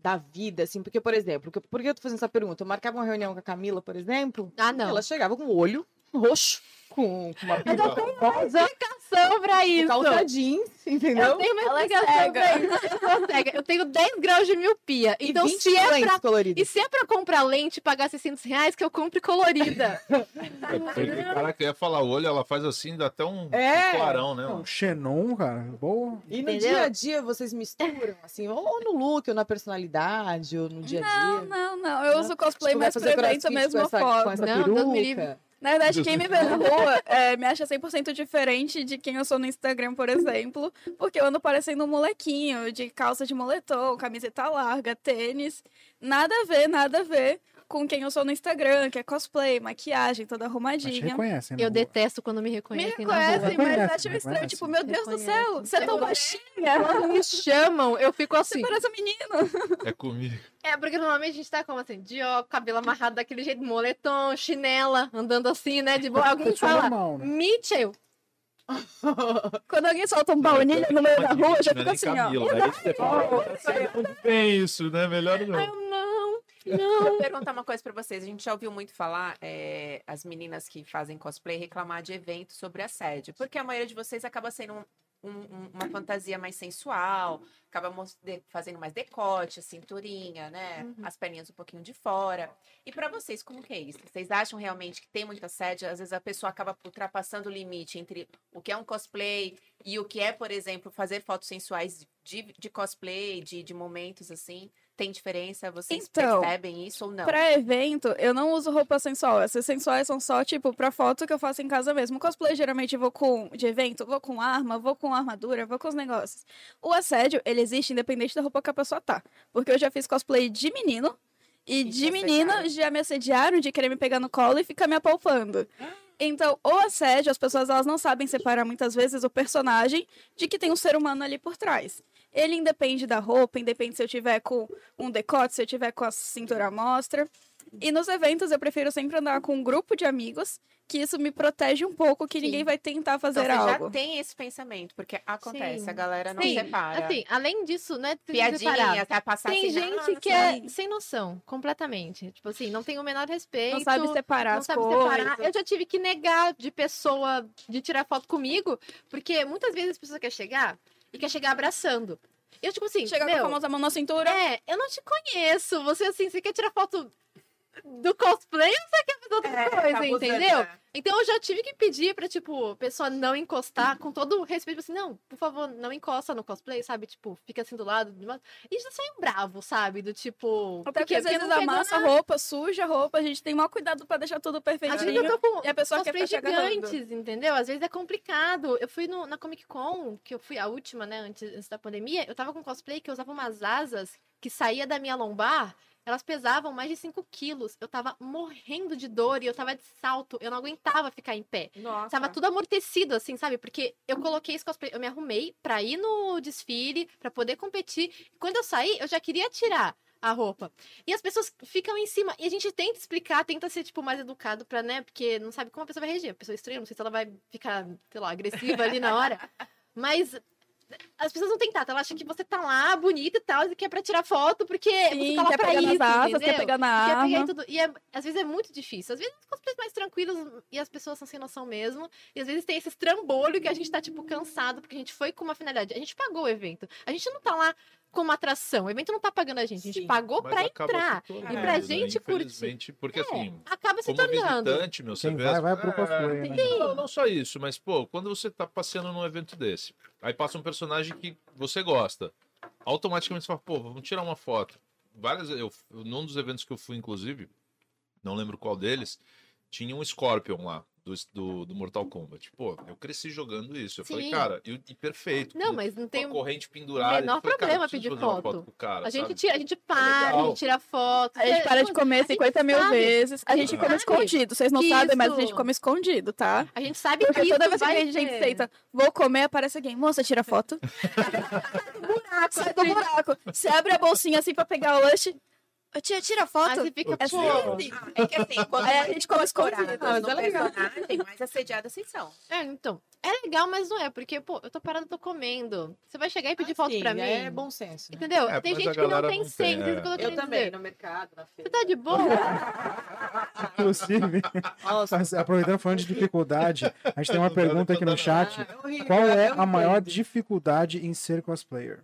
da vida, assim? Porque, por exemplo, por que eu tô fazendo essa pergunta? Eu marcava uma reunião com a Camila, por exemplo, Ah, não. ela chegava com o olho roxo com, com uma Mas eu peruca tenho uma rosa, explicação pra isso. calça jeans, entendeu? Eu tenho uma Ela é explicação cega. pra isso. Eu sou cega. Eu tenho 10 graus de miopia. E Então, 20 se é pra coloridas. E se é pra comprar lente e pagar 600 reais, que eu compre colorida. <laughs> É, caraca, eu ia falar o olho, ela faz assim, dá até um, É. um clarão, né? Mano? Xenon, cara, boa. E no Entendeu? dia a dia vocês misturam, assim, ou no look, ou na personalidade, ou no dia a Não, dia? não, não. Eu Não? uso cosplay Tipo, mais crossfit mesmo com essa, foto. com essa Não, Deus me livre. Na verdade, quem me vê na rua é, me acha 100% diferente de quem eu sou no Instagram, por exemplo. Porque eu ando parecendo um molequinho de calça de moletom, camiseta larga, tênis. Nada a ver, nada a ver com quem eu sou no Instagram, que é cosplay, maquiagem, toda Mas arrumadinha. reconhecem. na Eu rua. detesto quando me Me reconhecem rua. reconhecem, mas Reconhece, acham estranho. reconhece. Tipo, meu Deus do céu, Reconhece. você é tão baixinha. Quando me chamam, eu fico assim. Você parece um menino. É comigo. É, porque normalmente a gente tá como assim, de ó, cabelo amarrado daquele jeito, moletom, chinela, andando assim, né? De boa. Alguém é fala, normal, né? Mitchell. <laughs> Quando alguém solta um baunilha no meio da rua, eu já é nem assim, ó. Camila, aí você fala, muito bem isso, né? Melhor não. eu, não, Eu <laughs> não. vou perguntar uma coisa pra vocês. A gente já ouviu muito falar, é, as meninas que fazem cosplay reclamar de eventos sobre assédio. Porque a maioria de vocês acaba sendo um- um- um- uma fantasia mais sensual, acaba fazendo mais decote, a cinturinha, né? Uhum. As perninhas um pouquinho de fora. E pra vocês, como que é isso? Vocês acham realmente que tem muito assédio? Às vezes a pessoa acaba ultrapassando o limite entre o que é um cosplay e o que é, por exemplo, fazer fotos sensuais de, de cosplay, de, de momentos assim. Tem diferença? Vocês Então, percebem isso ou não? Pra evento, eu não uso roupa sensual. Essas sensuais são só, tipo, pra foto que eu faço em casa mesmo. Cosplay, geralmente, vou com... De evento, vou com arma, vou com armadura, vou com os negócios. O assédio, ele existe independente da roupa que a pessoa tá. Porque eu já fiz cosplay de menino. E E de assediaram. já me assediaram de querer me pegar no colo e ficar me apalpando. Então, o assédio, as pessoas elas não sabem separar muitas vezes o personagem de que tem um ser humano ali por trás. Ele independe da roupa, independe se eu tiver com um decote, se eu tiver com a cintura à mostra. E nos eventos eu prefiro sempre andar com um grupo de amigos, que isso me protege um pouco, que Sim. ninguém vai tentar Então, fazer você algo. já tem esse pensamento, porque acontece, Sim. a galera não Sim, separa. Assim, além disso, né? Piadinha, até passar Tem assim, gente "Ah, que assim". é sem noção, completamente. Tipo assim, não tem o menor respeito. Não sabe separar não as sabe coisas. separar. Eu já tive que negar de pessoa de tirar foto comigo, porque muitas vezes as pessoas querem chegar e quer chegar abraçando. Eu, tipo assim, Chega com a famosa mão na cintura. é, eu não te conheço. Você, assim, você quer tirar foto do cosplay ou você quer fazer outra É, coisa, tá entendeu? né? Então eu já tive que pedir pra, tipo, a pessoa não encostar, com todo o respeito, assim, não, por favor, não encosta no cosplay, sabe? Tipo, fica assim do lado. do lado. E já saiu bravo, sabe? Do tipo. Até porque às vezes amassa a roupa, suja a roupa, a gente tem maior cuidado pra deixar tudo Às vezes perfeitinho. eu tô com E a pessoa quer cosplay ficar gigantes, entendeu? Às vezes é complicado. Eu fui no- na Comic Con, que eu fui a última, né, antes, antes da pandemia, eu tava com cosplay que eu usava umas asas que saía da minha lombar, elas pesavam mais de 5 quilos. Eu tava morrendo de dor e eu tava de salto, eu não aguentava ficar em pé. Nossa. Tava tudo amortecido, assim, sabe? Porque eu coloquei esse cosplay, eu me arrumei pra ir no desfile, pra poder competir. E quando eu saí, eu já queria tirar a roupa. E as pessoas ficam em cima. E a gente tenta explicar, tenta ser, tipo, mais educado pra, né? Porque não sabe como a pessoa vai reagir. A pessoa é estranha, não sei se ela vai ficar, sei lá, agressiva ali na hora. <laughs> Mas as pessoas não têm tato. Ela acha que você tá lá, bonita e tal, e que é pra tirar foto, porque você Sim, tá lá quer pra pegar isso, nas asas, quer pegar na Quer pegar arma. e tudo. E é- às vezes é muito difícil. Às vezes os cosplays mais tranquilos e as pessoas são sem noção mesmo. E às vezes tem esse trambolho que a gente tá, tipo, cansado, porque a gente foi com uma finalidade. A gente pagou o evento. A gente não tá lá como atração. O evento não tá pagando a gente. A gente Sim. pagou acaba entrar. tornando, E pra né? gente curtir. Infelizmente, Porque É, assim, Acaba se como tornando. visitante, meu, você Quem vai, vai pro É, cosplay, né? Não, não só isso, mas, pô, quando você tá passeando num evento desse, aí passa um personagem que você gosta, automaticamente você fala, pô, vamos tirar uma foto. Várias, eu, num dos eventos que eu fui, inclusive, não lembro qual deles, tinha um Scorpion lá, do, do, do Mortal Kombat. Pô, eu cresci jogando isso. Eu falei, Sim. cara, e, e perfeito. Não, com- mas não tem a um- corrente pendurada. menor falei, problema pedir uma foto. com o cara, A gente tira, a gente para, a legal. gente tira foto. A gente para de comer 50 mil sabe. vezes. A gente come escondido. Vocês não sabem, mas a gente come escondido, tá? A gente sabe Porque que toda isso vez que a gente ter. senta, vou comer, aparece alguém. Moça, tira foto. <laughs> buraco, sai do buraco. Você abre a bolsinha assim pra pegar o lanche. Ô, tia, tira foto. Aí você fica, Ô, pô. É que assim, quando É, é, a gente come corporadas escondido. Ah, mas no é legal. personagem, mais assediadas vocês são. É, então. É legal, mas não é, porque, pô, eu tô parada, eu tô comendo. Você vai chegar e pedir foto Assim, pra mim. É bom senso. Né? Entendeu? É, tem gente que não tem não senso, eu é. Eu querendo também, dizer. no mercado, na Você feira. tá de boa? <laughs> Inclusive, aproveitando falando de dificuldade, a gente tem uma pergunta aqui no chat. ah, Qual é eu a maior dificuldade em ser cosplayer?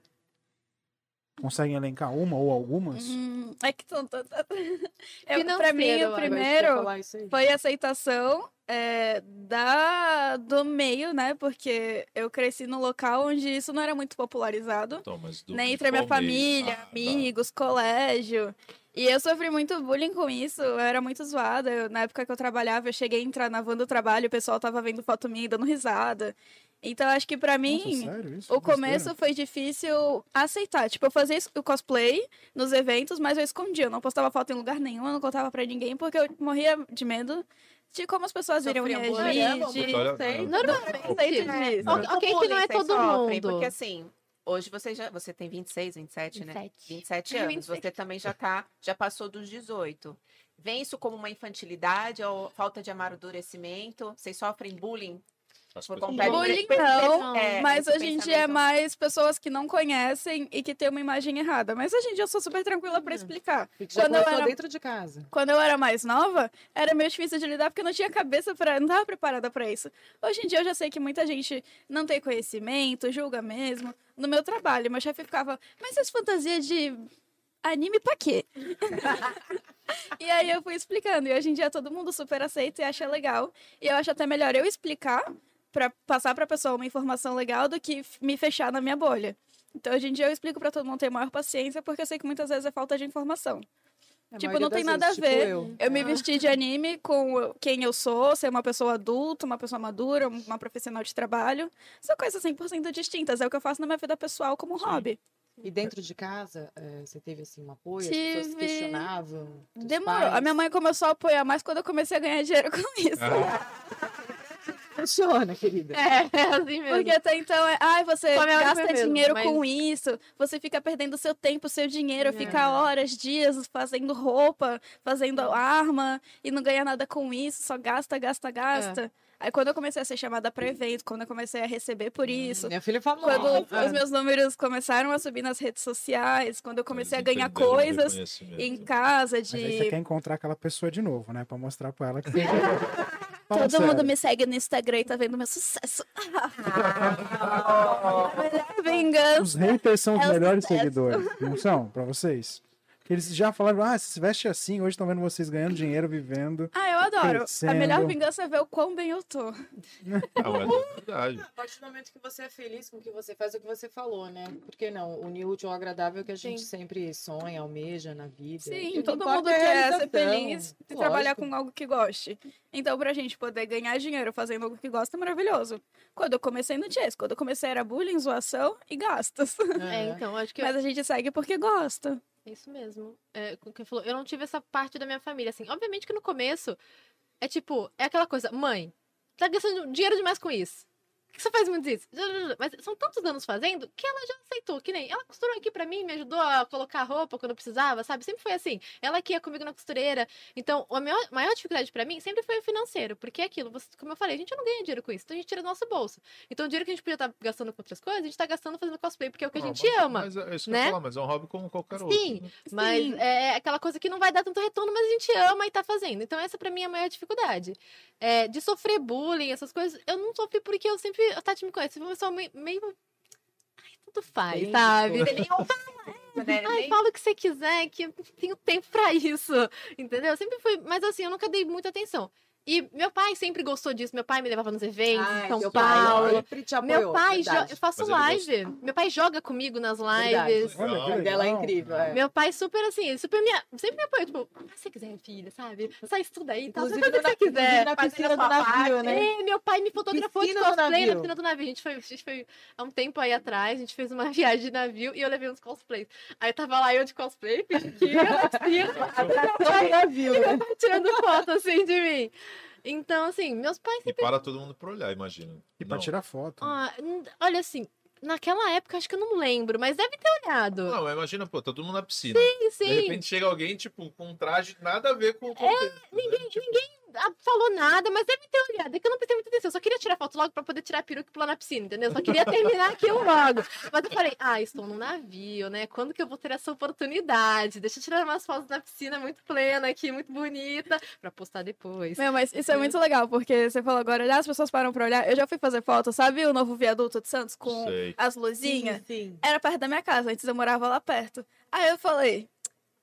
Conseguem elencar uma ou algumas? Hum, é que são tantas. <laughs> Eu, Financeiro, pra mim, eu o Eu primeiro foi a aceitação é, da, do meio, né? Porque eu cresci num local onde isso não era muito popularizado. Então, Nem de entre a minha família, Ah, tá. amigos, colégio. E eu sofri muito bullying com isso, eu era muito zoada. Eu- na época que eu trabalhava, eu cheguei a entrar na van do trabalho, o pessoal tava vendo foto minha e dando risada. Então, acho que pra mim, Nossa, o começo foi difícil aceitar. Tipo, eu fazia o cosplay nos eventos, mas eu escondia. Eu não postava foto em lugar nenhum, eu não contava pra ninguém, porque eu morria de medo de como as pessoas iriam Sofria bullying. reagir. De... Normalmente. Sei disso. Ok, que não é todo mundo. Porque assim, hoje você já você tem 26, 27, né? 27. 27 Ai, anos. 27. Você também já tá, já passou dos 18. Vem isso como uma infantilidade ou falta de amadurecimento? Vocês sofrem bullying? As Bullying não, é, mas hoje em dia é pensamento. mais pessoas que não conhecem e que têm uma imagem errada. Mas hoje em dia eu sou super tranquila pra explicar. Porque já Quando eu era- dentro de casa. Quando eu era mais nova, era meio difícil de lidar porque eu não tinha cabeça para, não tava preparada pra isso. Hoje em dia eu já sei que muita gente não tem conhecimento, julga mesmo. No meu trabalho, meu chefe ficava: "Mas essa fantasia de anime pra quê?" <laughs> e aí eu fui explicando. E hoje em dia todo mundo super aceita e acha legal. E eu acho até melhor eu explicar pra passar pra pessoa uma informação legal do que me fechar na minha bolha. Então hoje em dia eu explico pra todo mundo ter maior paciência porque eu sei que muitas vezes é falta de informação. A Tipo, não tem nada a vezes, tipo ver. eu. Eu me vesti de anime com quem eu sou, ser uma pessoa adulta, uma pessoa madura, uma profissional de trabalho. São coisas 100% distintas. É o que eu faço na minha vida pessoal como hobby. E dentro de casa, eh, você teve assim um apoio? As pessoas Tive. questionavam? Demorou. pais? A minha mãe começou a apoiar mais quando eu comecei a ganhar dinheiro com isso. Funciona, querida. É, é assim mesmo. Porque até então é, ai, você Com a minha mãe gasta mesmo, dinheiro mas- com isso, você fica perdendo seu tempo, seu dinheiro, É. fica horas, dias fazendo roupa, fazendo arma e não ganha nada com isso, só gasta, gasta, gasta. Aí quando eu comecei a ser chamada para evento, quando eu comecei a receber por isso, Minha filha falou. quando ah, os meus números começaram a subir nas redes sociais, quando eu comecei a ganhar coisas em casa Mas aí você de quer encontrar aquela pessoa de novo, né? Pra mostrar pra ela que <laughs> todo sério. mundo me segue no Instagram e tá vendo meu sucesso. <laughs> A melhor vingança. Os haters são os É melhores sucesso. seguidores, não são? Pra vocês? Eles já falaram, ah, se veste assim, hoje estão vendo vocês ganhando dinheiro, vivendo. Ah, eu adoro. Crescendo. A melhor vingança é ver o quão bem eu tô. Ah, é verdade. A partir do momento que você é feliz com o que você faz, é o que você falou, né? Por que não? Unir o útil ao agradável que a gente Sim. sempre sonha, almeja na vida. Sim, E todo mundo é quer ser feliz e trabalhar com algo que goste. Então, pra gente poder ganhar dinheiro fazendo algo que gosta é maravilhoso. Quando eu comecei no Chess, quando eu comecei era bullying, zoação e gastos. É, então, acho que Mas a gente segue porque gosta. Isso mesmo. É, o que falou, eu não tive essa parte da minha família, assim. Obviamente que no começo é tipo, é aquela coisa, mãe, tá gastando dinheiro demais com isso. Por que você faz muito isso? Mas são tantos anos fazendo que ela já aceitou, que nem ela costurou aqui pra mim, me ajudou a colocar roupa quando eu precisava, sabe? Sempre foi assim. Ela que ia comigo na costureira. Então, a maior, maior dificuldade pra mim sempre foi o financeiro, porque é aquilo, você- como eu falei, a gente não ganha dinheiro com isso, então a gente tira do nosso bolso. Então, o dinheiro que a gente podia estar gastando com outras coisas, a gente tá gastando fazendo cosplay, porque é o que a gente mas- ama. Mas é isso que né? eu ia falar, mas é um hobby como qualquer outro. Sim, né? mas Sim. é aquela coisa que não vai dar tanto retorno, mas a gente ama e tá fazendo. Então, essa pra mim é a maior dificuldade. É, de sofrer bullying, essas coisas, eu não sofri porque eu sempre. A Tati me conhece, sou uma pessoa meio. meio... Ai, tudo faz, Bem sabe? ouve, <laughs> né? Ai, fala o que você quiser, que eu tenho tempo pra isso. Entendeu? Eu sempre fui. Mas assim, eu nunca dei muita atenção. E meu pai sempre gostou disso. Meu pai me levava nos eventos Ai, em São Paulo. pai sempre te apoiou, Meu pai, eu faço Mas live. Meu pai joga comigo nas lives. Olha, dela é incrível, é. Meu pai super assim, ele super me, sempre me apoia, tipo, ah, se você quiser, filha, sabe? Só estuda aí, tá? Você Inclusive, faz o que na, você quiser. na fazendo piscina do navio, parte. né? É, meu pai me fotografou de Piscina do cosplay na piscina do navio. A gente, foi, a gente foi há um tempo aí atrás, a gente fez uma <laughs> viagem de navio e eu levei uns cosplays. Aí tava lá eu de cosplay, pichiquinha, na piscina, Só navio, né? tirando foto assim de mim. Então, assim, meus pais E para todo mundo pra olhar, imagina. E pra Não. tirar foto. Ah, n- olha assim, Naquela época, acho que eu não lembro, mas deve ter olhado. Não, imagina, pô, tá todo mundo na piscina. Sim, sim. De repente chega alguém, tipo, com um traje nada a ver com o contexto. ninguém, ninguém ah, falou nada, mas deve ter olhado. É que eu não prestei muita atenção. Eu só queria tirar foto logo pra poder tirar a peruca e pular na piscina, entendeu? Eu só queria terminar aquilo logo. Mas eu falei, ah, estou num navio, né? Quando que eu vou ter essa oportunidade? Deixa eu tirar umas fotos na piscina muito plena aqui, muito bonita, pra postar depois. Meu, mas isso é muito legal, porque você falou agora, ah, as pessoas param pra olhar. Eu já fui fazer foto, sabe o novo viaduto de Santos com Sei. as luzinhas? Sim. Era perto da minha casa, antes eu morava lá perto. Aí eu falei,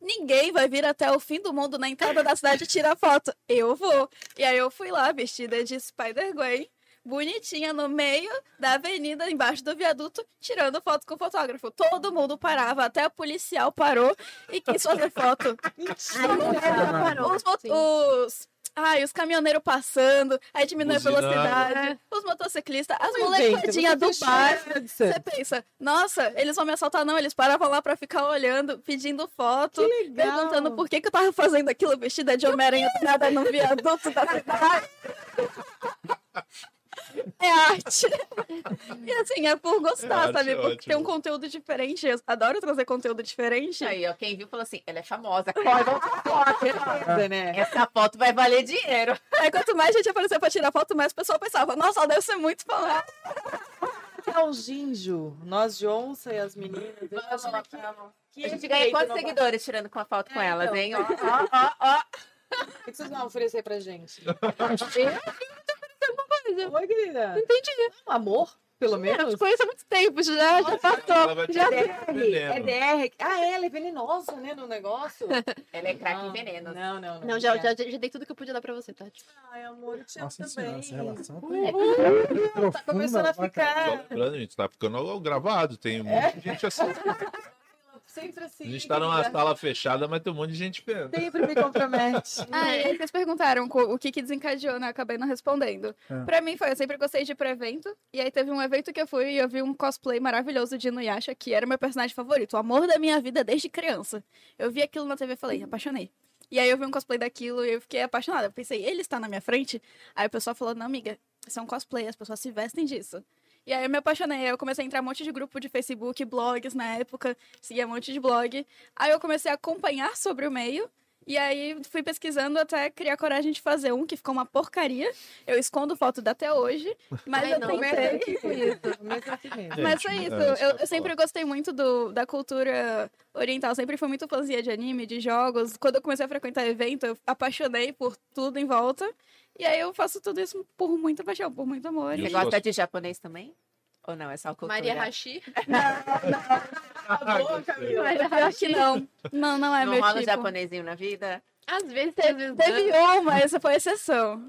ninguém vai vir até o fim do mundo na entrada da cidade tirar foto. Eu vou. E aí eu fui lá, vestida de Spider-Gwen, bonitinha, no meio da avenida, embaixo do viaduto, tirando foto com o fotógrafo. Todo mundo parava, até o policial parou e quis fazer foto. <laughs> Os, mo- Sim. os, ai, os caminhoneiros passando, aí diminui a velocidade, os motociclistas, as molecadinhas do bar. Você pensa, nossa, eles vão me assaltar? Não, eles paravam lá pra ficar olhando, pedindo foto, perguntando por que, que eu tava fazendo aquilo vestida de Homem-Aranha nada no viaduto da cidade. <laughs> É arte. <laughs> E assim, é por gostar, arte, sabe? Porque ótimo. tem um conteúdo diferente. Eu adoro trazer conteúdo diferente. Aí, ó, quem viu falou assim, ela é famosa, corre, vamos tirar foto. Beleza, né? Essa foto vai valer dinheiro. Aí quanto mais gente apareceu pra tirar foto, mais o pessoal pensava, nossa, ela deve ser muito famosa. Que é o Ginjo, nós de onça e as meninas. Que, A gente ganha quantos seguidores tirando com a foto com É, elas, então. hein? Ó, ó, ó, ó. O que vocês vão oferecer pra gente? <laughs> <laughs> coisa. Oi, querida. Entendi. Um amor, pelo Eu menos? te conheço há muito tempo, já, já Ela passou. Já... dar É. DR. Ah, ela é venenosa, né, no negócio? <laughs> Ela é craque em Não, veneno. Não, não, não. Não, já, já, já dei tudo que eu podia dar pra você, Tati. Ai, amor, eu te amo Nossa também. senhora, essa relação tá Tá começando a Só ficar lembrando, a gente tá ficando gravado. Tem um monte de gente assim. <laughs> sempre assim. A gente tá numa sala fechada, mas tem um monte de gente vendo. Sempre me compromete. <laughs> Ah, e aí vocês perguntaram o que, que desencadeou, né? Eu acabei não respondendo. É. Pra mim foi, eu sempre gostei de ir pra evento. E aí teve um evento que eu fui e eu vi um cosplay maravilhoso de Inuyasha, que era o meu personagem favorito, o amor da minha vida desde criança. Eu vi aquilo na TV e falei, apaixonei. E aí eu vi um cosplay daquilo e eu fiquei apaixonada. Eu pensei, ele está na minha frente? Aí o pessoal falou, não, amiga, isso é um cosplay, as pessoas se vestem disso. E aí eu me apaixonei, eu comecei a entrar um monte de grupo de Facebook, blogs na época, seguia um monte de blog. Aí eu comecei a acompanhar sobre o meio. E aí fui pesquisando até criar coragem de fazer um que ficou uma porcaria. Eu escondo foto da até hoje, <laughs> mas Ai, eu não, tentei. aqui com isso. Mas foi <laughs> isso. é, isso que eu eu, sempre gostei muito do, da cultura oriental. Sempre fui muito fãzinha de anime, de jogos. Quando eu comecei a frequentar evento, eu apaixonei por tudo em volta. E aí eu faço tudo isso por muita paixão, por muito amor. E Você os gosta gost- de japonês também? Ou não? É só cultura? Maria Hashi. <laughs> Boa, Camila. Maria Pior que Hashi. não. Não, não é não meu rola tipo. japonesinho na vida? Às vezes, às vezes Teve uma, essa foi exceção.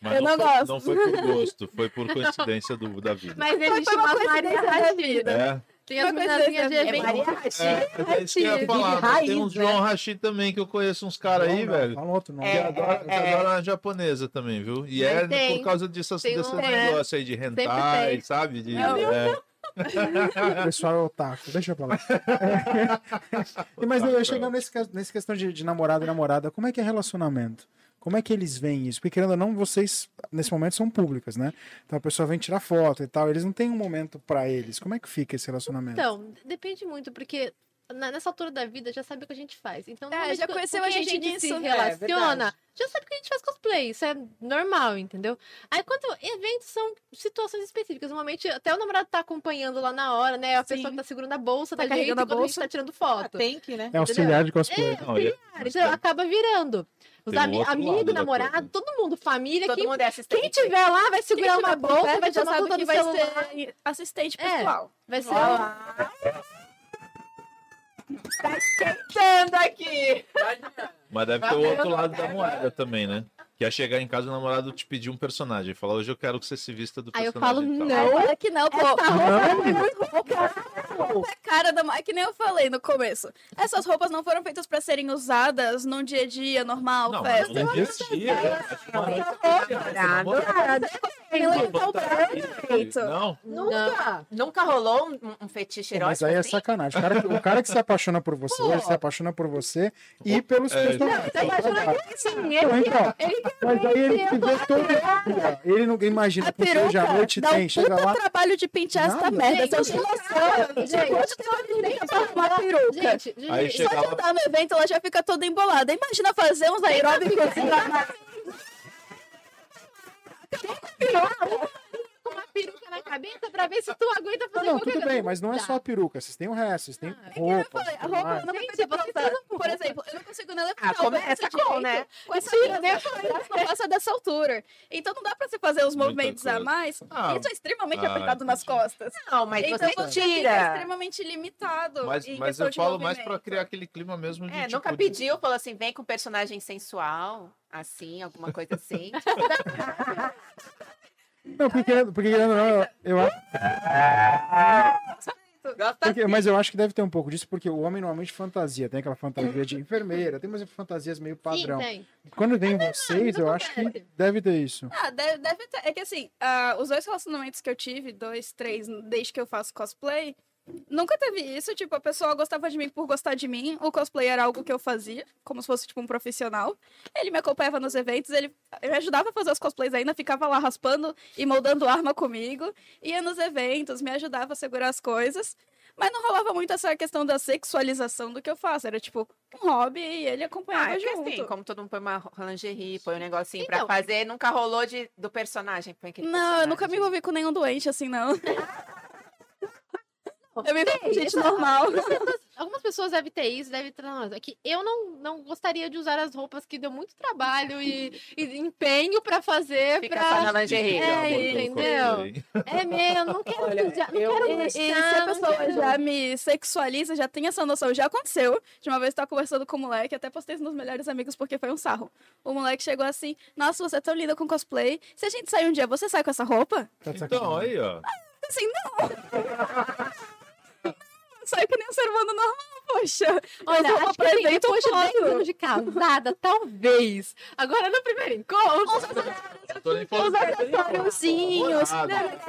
Mas Eu não foi, gosto. Não foi por gosto, foi por <laughs> coincidência do, da vida. Mas existe uma uma Maria Hashi. vida. É, Tem as meninazinhas de coincidência. É evento. Maria Hashi. é, é isso que eu ia Hashi, falar. de mas tem uns né? João Hashi também que eu conheço uns caras aí, Não, velho. Fala outro nome. Que É, adora, é. adora a japonesa também, viu? E é tem. por causa disso, Tem desse um- negócio aí de hentai, tem. sabe? De, é. O <laughs> pessoal é otaku, deixa pra lá. E, <laughs> Mas eu chegando nesse, nesse questão de, de namorado e namorada, como é que é relacionamento? Como é que eles veem isso? Porque querendo ou não, vocês, nesse momento, são públicas, né? Então a pessoa vem tirar foto e tal, eles não têm um momento pra eles. Como é que fica esse relacionamento? Então, depende muito, porque na- nessa altura da vida já sabe o que a gente faz. Então, É, já conheceu com a quem gente se nisso. É, relaciona, verdade. já sabe que a gente faz cosplay. Isso é normal, entendeu? Aí, quando eventos são situações específicas, normalmente até o namorado tá acompanhando lá na hora, né? A Sim. pessoa que tá segurando a bolsa, Tá tá carregando a a bolsa, bolsa. tá tirando Ah, foto. tem que, né? É auxiliar de cosplay. Não, e- Cara, então acaba virando. Os um ami amigo, namorado, coisa. todo mundo, família, Todo quem, mundo é assistente. quem tiver lá vai segurar uma bolsa, perto vai sabe conta que do vai celular. ser assistente É. pessoal. Vai ser Tá esquentando aqui. Mas deve ter o outro lado da moeda também, né? Que é chegar em casa e o namorado te pedir um personagem. Falar, hoje eu quero que você se vista do Aí eu personagem. falo, e tal. não. Olha que não, pô. Essa roupa é muito Roupa é cara da. É que nem eu falei no começo. Essas roupas não foram feitas pra serem usadas num dia a dia normal, Não, festa. não existia. Não, Nunca. Nunca rolou um, um fetiche Pô, Mas erótico aí é assim? sacanagem. O cara, que- o cara que se apaixona por você, ele se apaixona por você e pelos É, personagens. Você apaixona sim, Então, ele então, ele mas aí ele se vê todo dia. Ele não imagina que hoje à noite tem. um Chega lá. trabalho de pentear essa merda. Você não gente, peruca? Gente, gente, Aí Só de no evento, ela já fica toda embolada. Imagina fazer uns aeróbicos. <laughs> com uma peruca na cabeça pra ver se tu aguenta Não, fazer não, qualquer tudo coisa. bem, mas não é só a peruca. Vocês têm o resto, vocês têm Ah, Eu roupa. falei, a tudo roupa não vai Gente, vocês Por exemplo, eu não consigo nem levantar Ah, o braço começa com, né? Com essa não passa dessa altura. Então não dá pra você fazer os Muita movimentos a mais. Ah, Isso é extremamente ah, apertado nas costas. Não, mas então você tira. extremamente limitado. Mas, em mas eu de falo mais pra criar aquele clima mesmo de. É, tipo, nunca pediu, falou assim, vem com personagem sensual, assim, alguma coisa assim. <laughs> Não, porque, querendo- porque querendo ou não, eu, acho. porque- mas eu acho que deve ter um pouco disso, porque o homem normalmente fantasia. Tem aquela fantasia de enfermeira, tem umas fantasias meio padrão. Sim, tem. Quando vem vocês, eu acho que deve ter isso. Ah, deve, deve ter. É que assim, ah, os dois relacionamentos que eu tive, dois, três, desde que eu faço cosplay, nunca teve isso. Tipo, a pessoa gostava de mim por gostar de mim. O cosplay era algo que eu fazia, como se fosse tipo um profissional. Ele me acompanhava nos eventos, ele me ajudava a fazer os cosplays ainda, ficava lá raspando e moldando arma comigo. Ia nos eventos, me ajudava a segurar as coisas. Mas não rolava muito essa questão da sexualização do que eu faço. Era tipo um hobby e ele acompanhava Ah, é junto. assim, como todo mundo põe uma lingerie, põe um negocinho Então. pra fazer, nunca rolou de, do personagem. Não, eu nunca me personagem. envolvi com nenhum doente assim, não. <laughs> Eu me com gente normal. Algumas pessoas devem ter isso, devem ter. Não, é que eu não, não gostaria de usar as roupas que deu muito trabalho e, e empenho pra fazer. Fica pra... só na lingerie. É, Eu entendeu? É meu, não quero Olha, sujar, não eu- quero E, e se a pessoa quero- já me sexualiza, já tem essa noção, já aconteceu. De uma vez eu tava conversando com o moleque, até postei isso nos melhores amigos porque foi um sarro. O moleque chegou assim: Nossa, você é tão linda com cosplay. Se a gente sair um dia, você sai com essa roupa? Tá Então, aí, ó. Assim, não. <laughs> Sai que nem um ser humano normal, poxa. Olha, eu acho que assim, apresento depois de 10 foto. anos de casada, <laughs> talvez. Agora, no primeiro encontro, Os acessóriozinhos, né?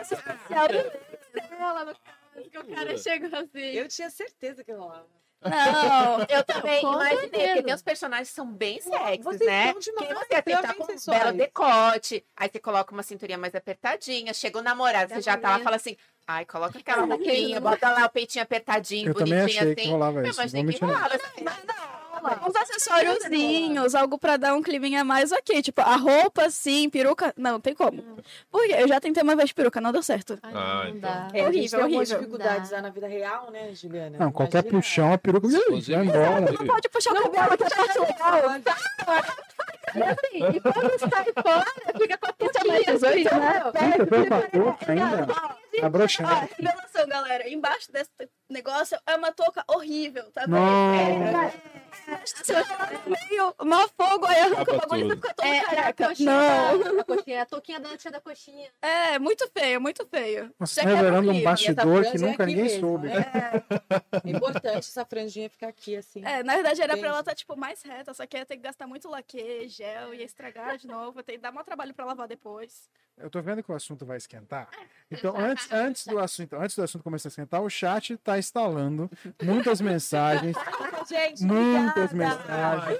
Que o cara chegou assim. Eu tinha certeza que rolava. Não, Eu também Com imaginei, certeza. porque tem uns personagens que são bem sexys, vocês né? demais, Que você tá com um belo decote, aí você coloca uma cinturinha mais apertadinha, chegou o namorado, você já tá lá e fala assim, ai, coloca aquela roupinha, bota lá o peitinho apertadinho, Eu também bonitinho achei assim. que rolava isso. Não imaginei vou que não. assim. Uns acessóriozinhos, algo pra dar um climinha a mais, ok. Tipo, a roupa, sim, peruca. Não, não tem como. Porque eu já tentei uma vez peruca, não deu certo. Ai, Ah, não então. dá. É, tem Horrível, algumas horrível. dificuldades lá na vida real, né, Juliana? Não, qualquer Imagina- puxão, a peruca vai embora. Pode puxar o cabelo, que eu acho legal. E quando sai fora, fica com a putinha mais 18, né? Você foi com a touca ainda? Tá broxando. Ó, tem noção, galera. Embaixo desse negócio é uma touca horrível, tá vendo? Não. Meio mó fogo, aí arranca o bagulho e fica toda É, a careca. coxinha, Não. da- a coxinha, a touquinha da tia da coxinha. É, muito feio, muito feio. Já tá revelando um bastidor que é nunca aqui ninguém mesmo, soube. É importante essa franjinha ficar aqui, assim. É, na verdade era pra Entendi. ela estar, tipo, mais reta, só que ia ter que gastar muito laque, gel, ia estragar de novo, ia ter que dar maior trabalho pra lavar depois. Eu tô vendo que o assunto vai esquentar. <laughs> Então, antes, antes, do assunto, antes do assunto começar a esquentar, o chat tá instalando muitas mensagens, <laughs> Gente, muitas mensagens,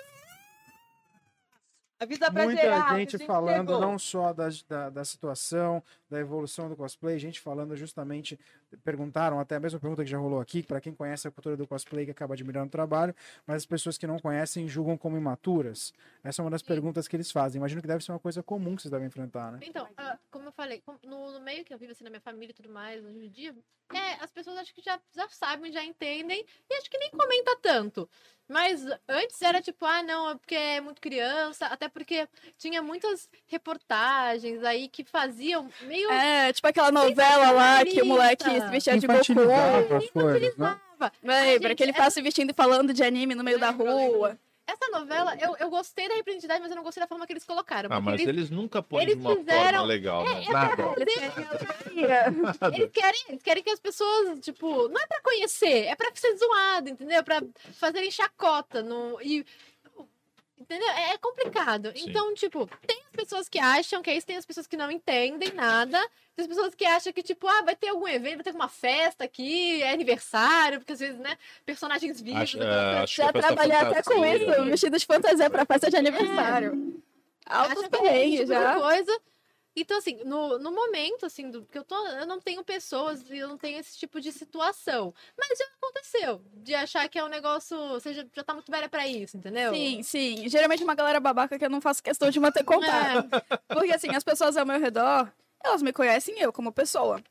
Avisa pra muita geral gente falando chegou. não só da, da, da situação, da evolução do cosplay, gente falando justamente, perguntaram até a mesma pergunta que já rolou aqui, para quem conhece a cultura do cosplay que acaba admirando o trabalho, mas as pessoas que não conhecem julgam como imaturas. Essa é uma das perguntas que eles fazem. Imagino que deve ser uma coisa comum que vocês devem enfrentar, né? Então, ah, como eu falei, no, no meio que eu vivo assim na minha família e tudo mais, hoje em dia, é, as pessoas acho que já, já sabem, já entendem, e acho que nem comenta tanto. Mas antes era tipo, ah, não, é porque é muito criança, até porque tinha muitas reportagens aí que faziam meio. É, tipo aquela novela lá que o moleque se vestia de Goku. Infantilizava né? Lembra gente, que ele é- ficava se vestindo e falando de anime no meio da rua. essa novela, eu, eu gostei da representatividade, mas eu não gostei da forma que eles colocaram. Ah, mas eles, eles nunca põem eles de uma fizeram- forma legal, né? é Nada. eles querem, eles querem que as pessoas, tipo, não é pra conhecer, é pra ser zoado, entendeu? Pra fazerem chacota. No, e, entendeu? É, é complicado. Sim. Então, tipo, tem as pessoas que acham que é isso, tem as pessoas que não entendem nada. Tem as pessoas que acham que, tipo, ah, vai ter algum evento, vai ter uma festa aqui, é aniversário, porque às vezes, né, personagens vivos. Acho, aquela é, Já festa trabalhei até com isso, né? vestido de fantasia pra festa de aniversário. Altos Acha que é esse perrengues tipo já. coisa. Então, assim, no, no momento, assim, do que eu tô, eu não tenho pessoas e eu não tenho esse tipo de situação. Mas já aconteceu, de achar que é um negócio, você já, já tá muito velha pra isso, entendeu? Sim, sim. Geralmente uma galera babaca que eu não faço questão de manter <laughs> contato. É, Porque assim, as pessoas ao meu redor, elas me conhecem eu como pessoa.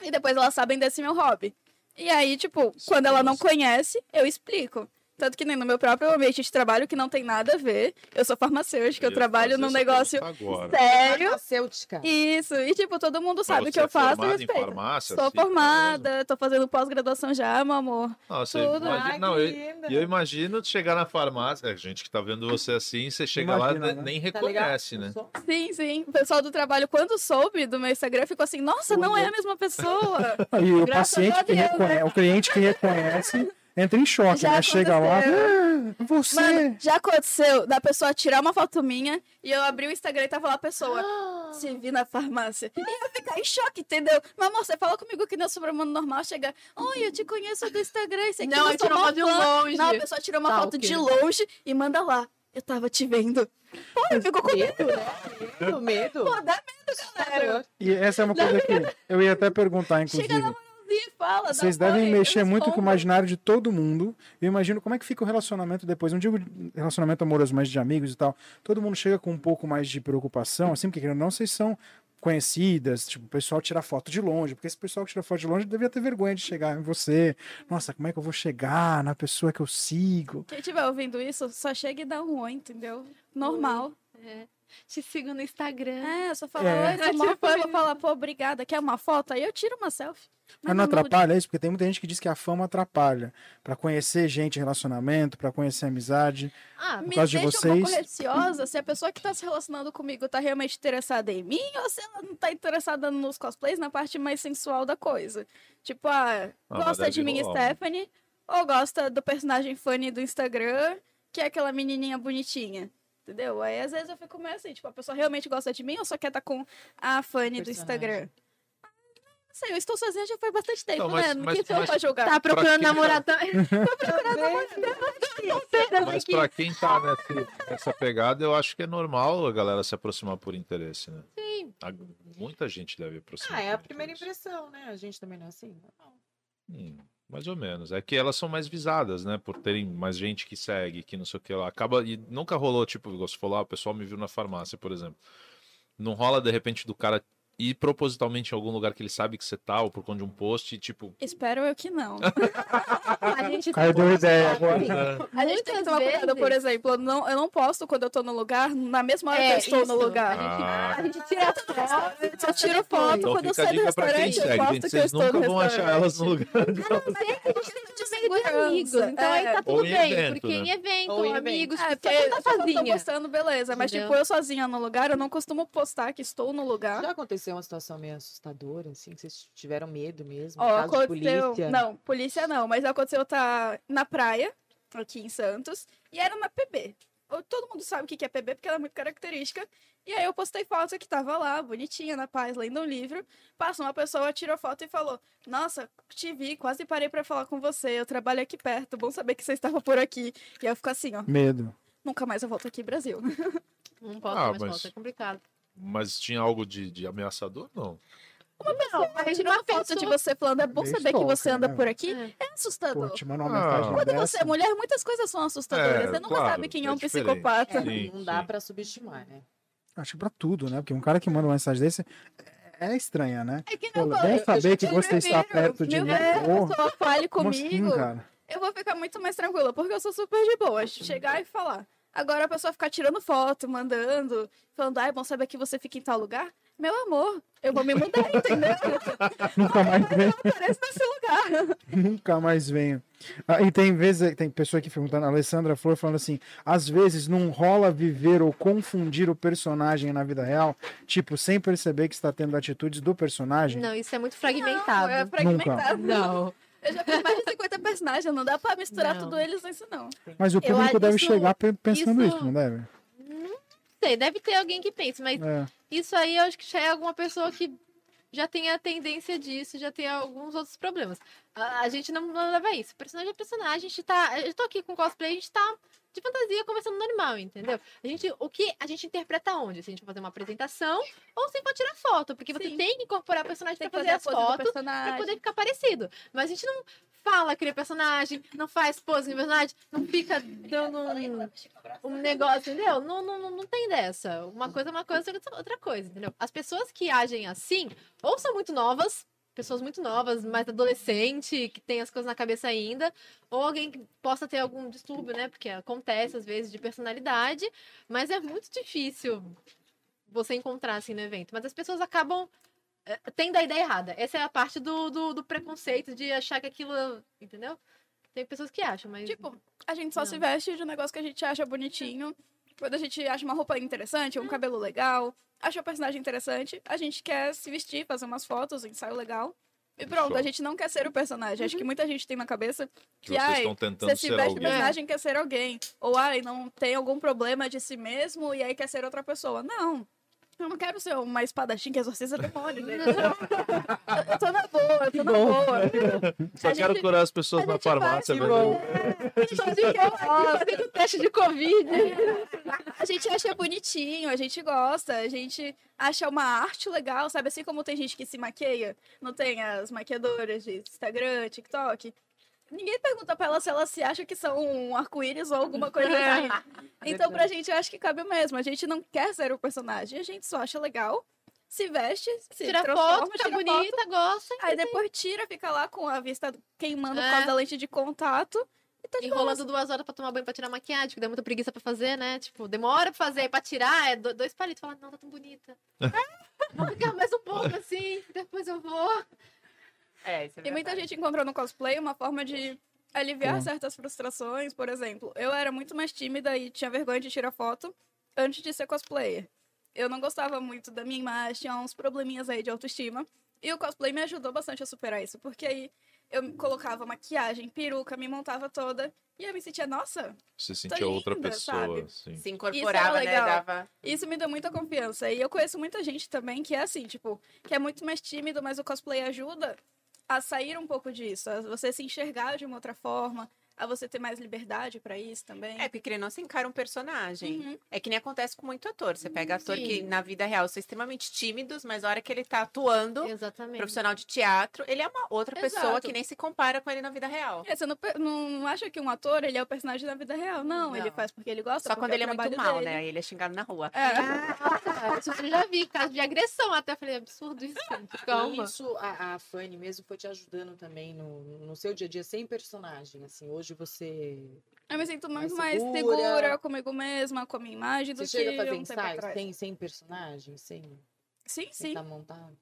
E depois elas sabem desse meu hobby. E aí, tipo, quando ela não conhece, eu explico. Tanto que nem no meu próprio ambiente de trabalho, que não tem nada a ver. Eu sou farmacêutica, eu ia trabalho num negócio Agora. sério. Farmacêutica. Isso. E, tipo, todo mundo sabe o que eu é faço e formada em farmácia? Sou assim, é formada, tô fazendo pós-graduação já, meu amor. Você Tudo. imagina- Ai, não, que eu, linda. e eu imagino chegar na farmácia, é, gente que tá vendo você assim, você chega Imagina, lá né? e nem Tá reconhece, né? Sou- Sim, sim. O pessoal do trabalho, quando soube do meu Instagram, ficou assim, nossa, não é a mesma pessoa. <laughs> Aí o Graças paciente a que reconhece, o cliente que reconhece entra em choque, Já né? Chega lá, "Ah, você. Mano, já aconteceu da pessoa tirar uma foto minha e eu abri o Instagram e tava lá a pessoa. <gasps> Se vi na farmácia. E eu ficar em choque, entendeu? Meu amor, você fala comigo que não é sobre o mundo normal, chega. Oi, eu te conheço do Instagram. Isso aqui Não, eu tirou uma de fã." longe. Não, a pessoa tirou uma foto de longe e manda lá. Eu tava te vendo. Pô, eu fico com medo. Medo, né? Medo, medo. Pô, dá medo, galera. E essa é uma coisa que eu ia até perguntar, inclusive. E fala. Vocês devem oi, mexer muito com o imaginário de todo mundo. Eu imagino como é que fica o relacionamento depois. Não digo relacionamento amoroso, mas de amigos e tal. Todo mundo chega com um pouco mais de preocupação, assim, porque não, vocês são conhecidas, tipo, o pessoal tira foto de longe, porque esse pessoal que tira foto de longe devia ter vergonha de chegar em você. Nossa, como é que eu vou chegar na pessoa que eu sigo? Quem estiver ouvindo isso, só chega e dá um oi, entendeu? Normal. Te sigo no Instagram. É, só fala, É. oi, sou mó fã, eu vou falar, pô, obrigada, quer uma foto? Aí eu tiro uma selfie. Mas não atrapalha isso, porque tem muita gente que diz que a fama atrapalha. Pra conhecer gente relacionamento, pra conhecer amizade. Ah, Me causa de deixa um pouco vocês- receosa se a pessoa que tá se relacionando comigo tá realmente interessada em mim ou se ela não tá interessada nos cosplays, na parte mais sensual da coisa. Tipo, ah, Ah, gosta de mim? Stephanie, ou gosta do personagem funny do Instagram, que é aquela menininha bonitinha. Entendeu? Aí às vezes eu fico meio assim, tipo, a pessoa realmente gosta de mim ou só quer estar com a Fanny do. Instagram? Ah, Não sei, eu estou sozinha já faz bastante tempo, Então, mas- né? mas- Quem sou eu mas- pra julgar? tá procurando quem tá- <laughs> namorar também. Mas pra quem tá nessa, nessa pegada, eu acho que é normal a galera se aproximar por interesse, né? Sim. A- Muita gente deve aproximar. Ah, é a por primeira interesse. impressão, né? A gente também não é assim. Não. Hum, mais ou menos. É que elas são mais visadas, né? Por terem mais gente que segue, que não sei o que lá. Acaba. E nunca rolou, tipo, você falou, ah, o pessoal me viu na farmácia, por exemplo. Não rola, de repente, do cara ir propositalmente em algum lugar que ele sabe que você tá, ou por conta de um post, e tipo. Espero eu que não. <laughs> A gente Caio deu ideia agora. A gente tem que tomar cuidado, vezes- por exemplo, eu não, eu não posto quando eu tô no lugar, na mesma hora É, que eu estou isso. no lugar. Ah. A gente tira <laughs> foto. Eu tiro foto Então quando eu a saio do restaurante, eu posto gente. que eu Vocês estou nunca no vão achar elas no lugar. meio de amigos. Então aí tá É. tudo bem. evento, porque né? em evento, Ou amigos, É, tipo, porque eu tá tô, sozinha. postando, beleza. Mas, tipo, eu sozinha no lugar, eu não costumo postar que estou no lugar. Já aconteceu uma situação meio assustadora, assim, que vocês tiveram medo mesmo? Ó, caso de aconteceu. polícia? Não, polícia não, mas aconteceu tá na praia, aqui em Santos, e era na PB. Todo mundo sabe o que que é PB, porque ela é muito característica. E aí eu postei foto que tava lá, bonitinha, na paz, lendo um livro. Passou uma pessoa, tirou foto e falou: Nossa, te vi, quase parei pra falar com você. Eu trabalho aqui perto, bom saber que você estava por aqui. E aí eu fico assim, ó, Medo. nunca mais eu volto aqui, Brasil. <laughs> Não posso Ah, mais mas- foto, é complicado. Mas tinha algo de, de ameaçador? Não. Não, Aí tirou uma foto de você falando, é bom saber que você anda né? por aqui. É. É assustador. Pô, te manda uma Ah. mensagem Quando dessa. você é mulher, muitas coisas são assustadoras. É, você nunca claro, sabe quem é é um diferente. psicopata. É, Sim, não dá pra subestimar, né? Acho que pra tudo, né? Porque um cara que manda uma mensagem desse é estranha, né? É que Pô, não, bom eu- saber que você está prefiro perto de mim. pessoa fale assim, comigo, cara? eu vou ficar muito mais tranquila, porque eu sou super de boa. Chegar e falar. Agora a pessoa ficar tirando foto, mandando, falando, ah, é bom saber que você fica em tal lugar. meu amor, eu vou me mudar, entendeu? <laughs> Nunca mais venho. Aparece nesse lugar. Nunca mais venho. Ah, e tem vezes, tem pessoa aqui perguntando, a Alessandra Flor falando assim: às vezes não rola viver ou confundir o personagem na vida real, tipo, sem perceber que está tendo atitudes do personagem. Não, isso é muito Não, fragmentado. é fragmentado. Não. Eu já fiz mais de 50 personagens, não dá pra misturar Não. tudo eles nisso, não. Mas o público deve isso- chegar pe- pensando isso, isso- não deve? sei, deve ter alguém que pense, mas É. isso aí eu acho que já é alguma pessoa que já tem a tendência disso, já tem alguns outros problemas. A, a gente não, não leva isso. Personagem é personagem, a gente tá. Eu tô aqui com cosplay, a gente tá de fantasia conversando normal, entendeu? A gente, o que a gente interpreta onde? Se a gente fazer uma apresentação ou se for tirar foto, porque você Sim. tem que incorporar personagem Tem que pra fazer fazer as fotos pra personagem. poder ficar parecido. Mas a gente não fala aquele personagem, não faz pose no não fica dando um, um negócio, entendeu? Não, não, não, não tem dessa. Uma coisa é uma coisa, outra outra coisa, entendeu? As pessoas que agem assim, ou são muito novas, pessoas muito novas, mais adolescente, que tem as coisas na cabeça ainda, ou alguém que possa ter algum distúrbio, né? Porque acontece às vezes de personalidade, mas é muito difícil você encontrar assim no evento. Mas as pessoas acabam eh, tendo a ideia errada. Essa é a parte do, do, do preconceito de achar que aquilo. Entendeu? Tem pessoas que acham, mas. Tipo, a gente só Não. se veste de um negócio que a gente acha bonitinho. Quando a gente acha uma roupa interessante, um cabelo legal, acha o personagem interessante, a gente quer se vestir, fazer umas fotos, um ensaio legal. E pronto, Show. a gente não quer ser o personagem. Acho que muita gente tem na cabeça Que que, vocês ai, estão tentando você se ser veste o personagem quer ser alguém. Ou, ai, não tem algum problema de si mesmo e aí quer ser outra pessoa. Não. Eu não quero ser uma espadachim que exorciza demônio. né? <laughs> eu tô na boa, eu tô na boa. Só A quero gente- curar as pessoas a na gente farmácia, velho. fazendo teste de Covid. A gente acha bonitinho, a gente gosta, a gente acha uma arte legal, sabe? Assim como tem gente que se maqueia, não tem as maquiadoras de Instagram, TikTok. Ninguém pergunta pra ela se ela se acha que são um arco-íris ou alguma <laughs> coisa assim. Então, pra gente, eu acho que cabe mesmo. A gente não quer ser o personagem, a gente só acha legal, se veste, se Tira foto, fica tira foto, bonita, gosta. aí depois tira, fica lá com a vista queimando por É. causa da lente de contato. E tá. Enrolando duas horas pra tomar banho pra tirar maquiagem, que dá muita preguiça pra fazer, né? Tipo, demora pra fazer, pra tirar, é do- dois palitos. Fala, não, tá tão bonita. <laughs> Vou ficar mais um pouco assim, depois eu vou. É, isso é E muita gente encontrou no cosplay uma forma de aliviar Bom. certas frustrações. Por exemplo, eu era muito mais tímida e tinha vergonha de tirar foto antes de ser cosplayer. Eu não gostava muito da minha imagem, tinha uns probleminhas aí de autoestima. E o cosplay me ajudou bastante a superar isso, porque aí eu colocava maquiagem, peruca, me montava toda e eu me sentia, nossa, Você sentia outra linda, pessoa, sabe? assim. Se incorporava, né? legal. Dava. Isso me deu muita confiança. E eu conheço muita gente também que é assim, tipo, que é muito mais tímido, mas o cosplay ajuda a sair um pouco disso, a você se enxergar de uma outra forma, a você ter mais liberdade pra isso também. É, porque querendo ou não, você encara um personagem. Uhum. É que nem acontece com muito ator. Você pega ator Sim. que na vida real são extremamente tímidos, mas a hora que ele tá atuando, Exatamente. profissional de teatro, ele é uma outra pessoa Exato. que nem se compara com ele na vida real. É, você não, não acha que um ator ele é o personagem da vida real. Não, Não. ele faz porque ele gosta. Só quando ele é o muito mal, dele. né? Aí ele é xingado na rua. É. Ah, isso eu já vi, caso de agressão até. Eu falei, absurdo isso. Calma. Isso a, a Fanny mesmo foi te ajudando também no, no seu dia a dia sem personagem. Assim, hoje você, Eu me sinto muito Mais mais segura. segura comigo mesma, com a minha imagem, do você que chega a fazer um ensaios sem, sem personagem, sem, Sim, sem sim. estar montado?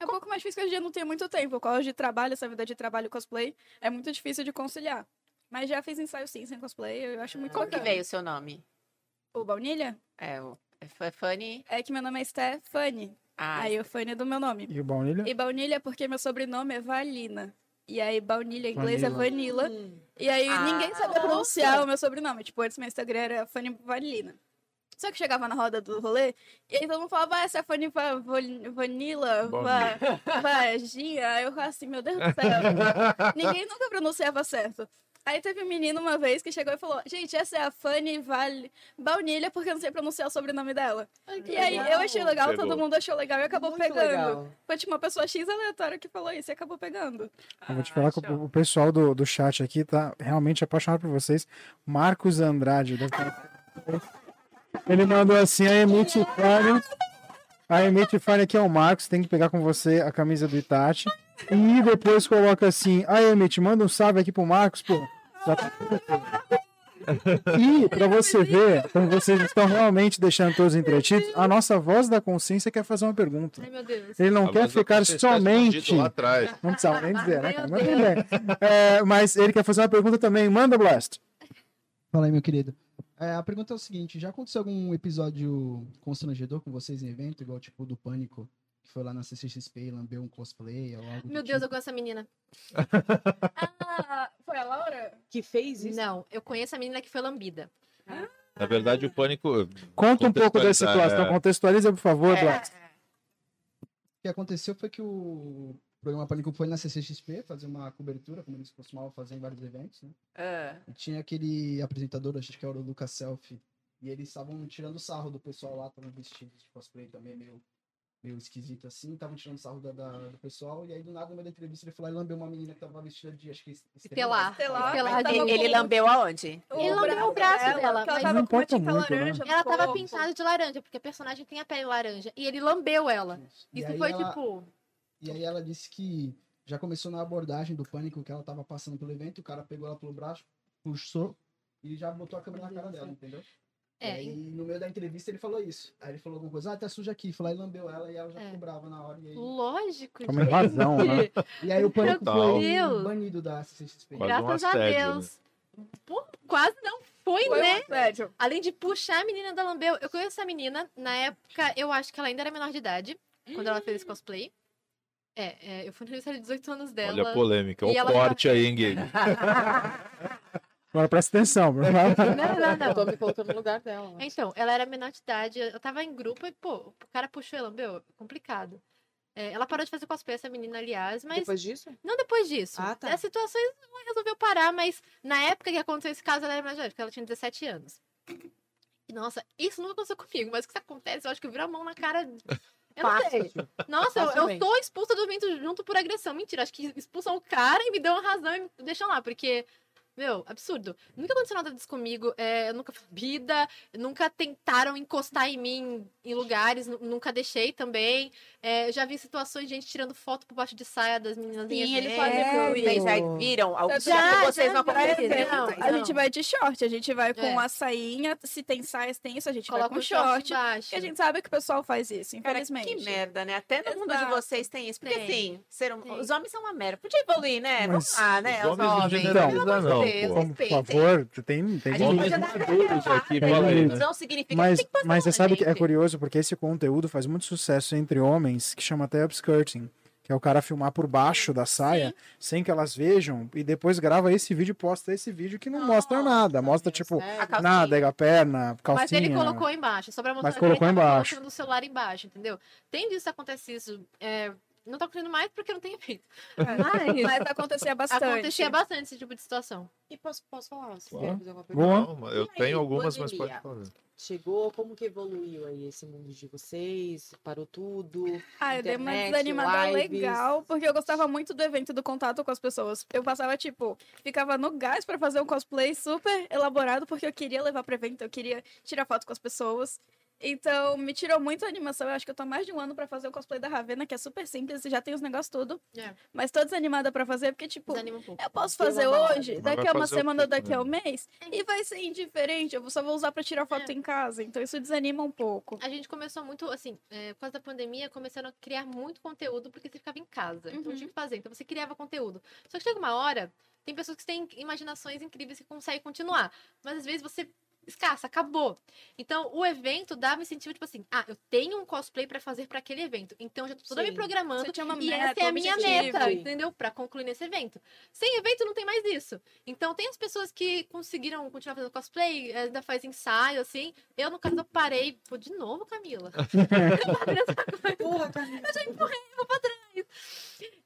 É um pouco mais difícil que hoje em dia não tenho muito tempo. Por causa de trabalho, essa vida de trabalho e cosplay, é muito difícil de conciliar. Mas já fiz ensaio sim, sem cosplay, eu acho muito Como que veio o seu nome? O Baunilha? É, o é F- Fanny. É que meu nome é Stephanie. Ah, Aí o Fanny é do meu nome. E o baunilha? E baunilha é porque meu sobrenome é Valina. E aí baunilha em inglês é Vanilla. Hum, E aí Ah, ninguém sabia pronunciar o meu sobrenome. Tipo, antes meu Instagram era Fanny Valina. Só que chegava na roda do rolê, e aí todo mundo falava, vai, essa é a Fanny Va- Vanilla, Va- Vaginha. Aí eu falava assim, meu Deus do céu. <laughs> Ninguém nunca pronunciava certo. Aí teve um menino uma vez que chegou e falou, gente, essa é a Fanny Val... Baunilha, porque eu não sei pronunciar o sobrenome dela. ai, E aí legal. eu achei legal, Pegou. todo mundo achou legal e acabou Muito pegando. legal. Foi tipo uma pessoa X aleatória que falou isso e acabou pegando. Eu vou te Ah, falar que show. o, o pessoal do, do chat aqui tá realmente apaixonado por vocês. Marcos Andrade. <laughs> Ele mandou assim, a Emite Fábio. A Emite Fábio aqui é o Marcos, tem que pegar com você a camisa do Itachi. E depois coloca assim, a Emite, manda um salve aqui pro Marcos, pô. Tá- E pra você ver, como vocês estão realmente deixando todos entretidos, a nossa voz da consciência quer fazer uma pergunta. Ai, meu Deus. Ele não A quer ficar está somente. lá atrás. Não precisava nem dizer, né, Mas. É, mas ele quer fazer uma pergunta também. Manda, Blast. Fala aí, meu querido. É, a pergunta é o seguinte: já aconteceu algum episódio constrangedor com vocês em evento, igual tipo do Pânico, que foi lá na CCXP e lambeu um cosplay ou algo do Meu Deus, eu tipo? conheço essa menina. <laughs> Ah, foi a Laura? Que fez isso? Não, eu conheço a menina que foi lambida. Na verdade, o pânico. Conta um pouco da Contextualizar, situação. é. Contextualiza, por favor, É. O que aconteceu foi que o programa Pânico foi na CCXP fazer uma cobertura, como eles costumavam fazer em vários eventos, né? ah, E tinha aquele apresentador, acho que era o Lucas Selfie, e eles estavam tirando sarro do pessoal lá, estavam vestidos de cosplay também, meio, meio esquisito assim, estavam tirando sarro da, da- do pessoal, e aí do nada, no meio da entrevista, ele foi lá e lambeu uma menina que tava vestida de, acho que Estelar. Estelar. Estelar Tava de- ele, ele lambeu aonde? Ele lambeu o braço dela, porque ela mas tava não uma importa tinta muito, né? laranja no Ela tava corpo. pintada de laranja, porque a personagem tem a pele laranja. E ele lambeu ela. E Isso aí foi ela- tipo. E aí ela disse que já começou na abordagem do pânico que ela tava passando pelo evento, o cara pegou ela pelo braço, puxou e já botou a câmera na cara dela, entendeu? É, e aí, no meio da entrevista ele falou isso. Aí ele falou alguma coisa, ah, tá suja aqui. Foi lá e lambeu ela e ela já É. ficou brava na hora. E aí, lógico. Com gente. razão, né? <laughs> e aí o pânico foi Deus. banido da CCXP. Graças a assédio, Deus. Pô, quase não foi, Foi né? um. Além de puxar a menina da Lambeu. Eu conheço essa menina. Na época, eu acho que ela ainda era menor de idade. Quando ela fez esse cosplay. É, é, eu fui no aniversário de 18 anos dela. Olha a polêmica. E O corte aí, hein, Game? <laughs> Agora presta atenção. Bruno. <laughs> Não, não, Eu não. tô me colocando no lugar dela. né? Então, ela era menor de idade. Eu tava em grupo e, pô, o cara puxou ela. Meu, complicado. É, ela parou de fazer cosplay, essa menina, aliás, mas Depois disso? não depois disso. Ah, tá. As situações ela resolveu parar, mas na época que aconteceu esse caso, ela era mais jovem, porque ela tinha 17 anos. E, nossa, isso nunca aconteceu comigo, mas o que isso acontece, eu acho que eu viro a mão na cara. Eu não sei. Fácil. Nossa, eu, eu tô expulsa do evento junto por agressão. Mentira, acho que expulsam o cara e me dão a razão e me deixam lá, porque. Meu, absurdo. Nunca aconteceu nada disso comigo. é, eu nunca fui bebida, nunca tentaram encostar em mim em lugares, nu- nunca deixei também. É, já vi situações de gente tirando foto por baixo de saia das meninas. Sim, ele evento. fazia É, vocês já viram? Alguns Já, vocês já não vi. aconteceram. A gente vai de short, a gente vai com É. a sainha, se tem saias, tem isso, a gente Coloca vai com o short. Porque a gente sabe que o pessoal faz isso, Cara, infelizmente. que merda, né? Até no mundo de vocês tem isso. Porque Tem. assim, ser um- os homens são uma merda. Podia evoluir, né? Mas Vamos lá, né? os Os homens não homens. Deus, pô. Como, por favor, tem, tem maduros aqui, né? Não significa Mas, que tem que mas você sabe que é curioso porque esse conteúdo faz muito sucesso entre homens, que chama até upskirting, que é o cara filmar por baixo da saia, sem que elas vejam, e depois grava esse vídeo e posta esse vídeo que não mostra nada. Mostra, tipo, calcinha. nada, a perna, calcinha. Mas ele colocou embaixo, só pra mostrar Mas colocou embaixo. o celular embaixo, entendeu? Tem disso acontece isso. é, não tá acontecendo mais porque não tem efeito. Mas, Mas acontecia bastante. acontecia bastante esse tipo de situação. E posso, posso falar? Se Claro. quer fazer alguma pergunta? Mas eu aí, tenho algumas, mas pode falar. Chegou, como que evoluiu aí esse mundo de vocês? Parou tudo? Ah, eu dei uma desanimada lives. legal, porque eu gostava muito do evento, do contato com as pessoas. Eu passava, tipo, ficava no gás pra fazer um cosplay super elaborado, porque eu queria levar pro evento, eu queria tirar foto com as pessoas. Então, me tirou muito a animação. Eu acho que eu tô mais de um ano pra fazer o cosplay da Ravena, que é super simples e já tem os negócios tudo. É. Mas tô desanimada pra fazer, porque, tipo, um eu posso Tem uma fazer hoje, Mas daqui vai a uma semana, quê daqui a um mês, e vai ser indiferente. Eu só vou usar pra tirar foto É. em casa. Então, isso desanima um pouco. A gente começou muito, assim, é, por causa da pandemia, começaram a criar muito conteúdo porque você ficava em casa. Então Uhum. tinha que fazer. Então você criava conteúdo. Só que chega uma hora, tem pessoas que têm imaginações incríveis que conseguem continuar. Mas às vezes você escassa, acabou. Então o evento dava incentivo, tipo assim, ah, eu tenho um cosplay pra fazer pra aquele evento. Então eu já tô toda me Sim. programando. Você tinha uma E meta, essa é a minha objetivo. meta, entendeu? Pra concluir nesse evento. Sem evento não tem mais isso. Então tem as pessoas que conseguiram continuar fazendo cosplay, ainda faz ensaio, assim. Eu, no caso, eu parei. Pô, de novo, Camila. <laughs> Porra, Camila.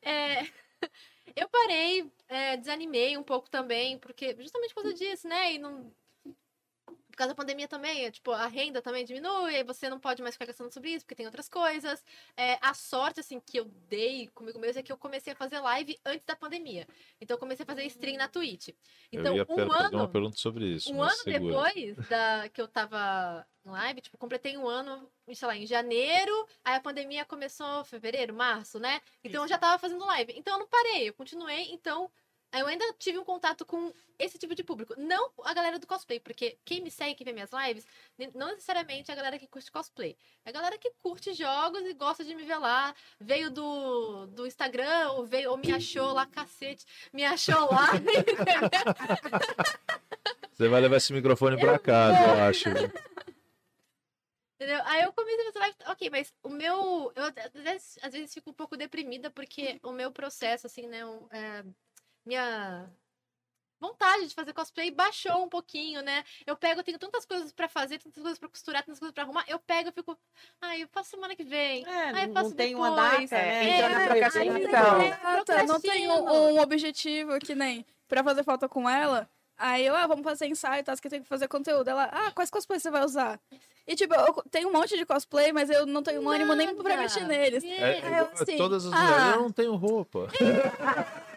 É, <laughs> eu parei, é, desanimei um pouco também, porque justamente por causa disso, né? E não. Por causa da pandemia também, é, tipo, a renda também diminui, aí você não pode mais ficar gastando sobre isso, porque tem outras coisas. É, a sorte, assim, que eu dei comigo mesmo é que eu comecei a fazer live antes da pandemia. Então eu comecei a fazer stream na Twitch. Então, eu ia um ano. uma pergunta sobre isso. Um ano segura. depois da, que eu tava no live, tipo, completei um ano, sei lá, em janeiro, aí a pandemia começou em fevereiro, março, né? Então eu já tava fazendo live. Então eu não parei, eu continuei, então eu ainda tive um contato com esse tipo de público. Não a galera do cosplay, porque quem me segue, quem vê minhas lives, não necessariamente é a galera que curte cosplay. É a galera que curte jogos e gosta de me ver lá. Veio do, do Instagram, ou, veio, ou me achou lá, cacete. Me achou lá. <laughs> Você vai levar esse microfone pra casa, eu acho. Entendeu? Aí eu comecei a fazer ok, mas o meu. Eu às vezes, às vezes fico um pouco deprimida porque o meu processo, assim, né? o- é, minha vontade de fazer cosplay baixou um pouquinho, né? Eu pego, eu tenho tantas coisas pra fazer, tantas coisas pra costurar, tantas coisas pra arrumar. Eu pego e fico. Ai, eu faço semana que vem. É, Ai, não, faço não tem uma depois. data, né? É, Entra na procrastinação. ai, Exato, não tem um, um objetivo que nem pra fazer foto com ela. Aí eu, ah, vamos fazer ensaio, tá? Que tem que fazer conteúdo. Ela, ah, quais cosplays você vai usar? E tipo, eu tenho um monte de cosplay, mas eu não tenho ânimo nem pra mexer neles. É. É, Aí eu, assim, todas as ah. mulheres, eu não tenho roupa. <laughs>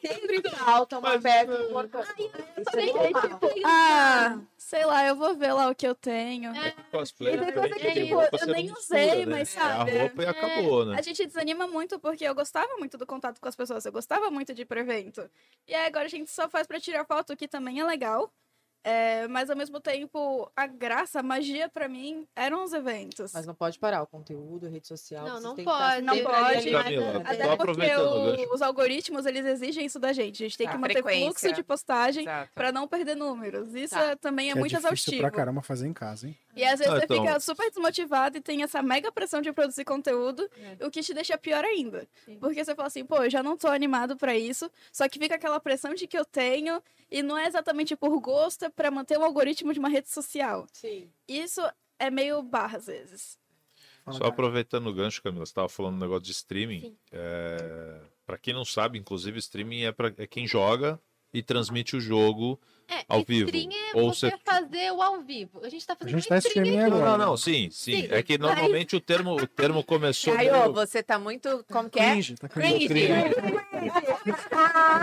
Sempre falta uma Mas, peça é, importante. Gente, é. Ah, sei lá, eu vou ver lá o que eu tenho. Cosplay E tem é diferente que, tipo, eu nem usei, né? mas É sabe? a roupa e acabou, né? A gente desanima muito porque eu gostava muito do contato com as pessoas, eu gostava muito de ir pro evento. E aí agora a gente só faz pra tirar foto, que também é legal. É, mas ao mesmo tempo, a graça, a magia pra mim eram os eventos. Mas não pode parar o conteúdo, a rede social. Não, não pode. Não pode. Camila. Até porque o os algoritmos, eles exigem isso da gente. A gente tem Tá, que manter frequência. fluxo de postagem pra não perder números. Isso Tá. é- também é Que muito exaustivo. pra caramba fazer em casa, hein? E às vezes Ah, você então. fica super desmotivado e tem essa mega pressão de produzir conteúdo, o que te deixa pior ainda. Sim. Porque você fala assim, pô, eu já não tô animado pra isso, só que fica aquela pressão de que eu tenho, e não é exatamente por gosto, pra manter o algoritmo de uma rede social. Sim. Isso é meio barra às vezes. Só aproveitando o gancho, Camila, você estava falando um negócio de streaming. É... Para quem não sabe, inclusive, streaming é para é quem joga e transmite o jogo É, ao vivo. é Ou você fazer o ao vivo. A gente tá A fazendo gente tá streaming Não, agora. não, não, sim, sim. Sim, É que mas- normalmente o termo, o termo começou. Caio, meio- você tá muito. Como que é? Cringe, tá cringe. Cringe.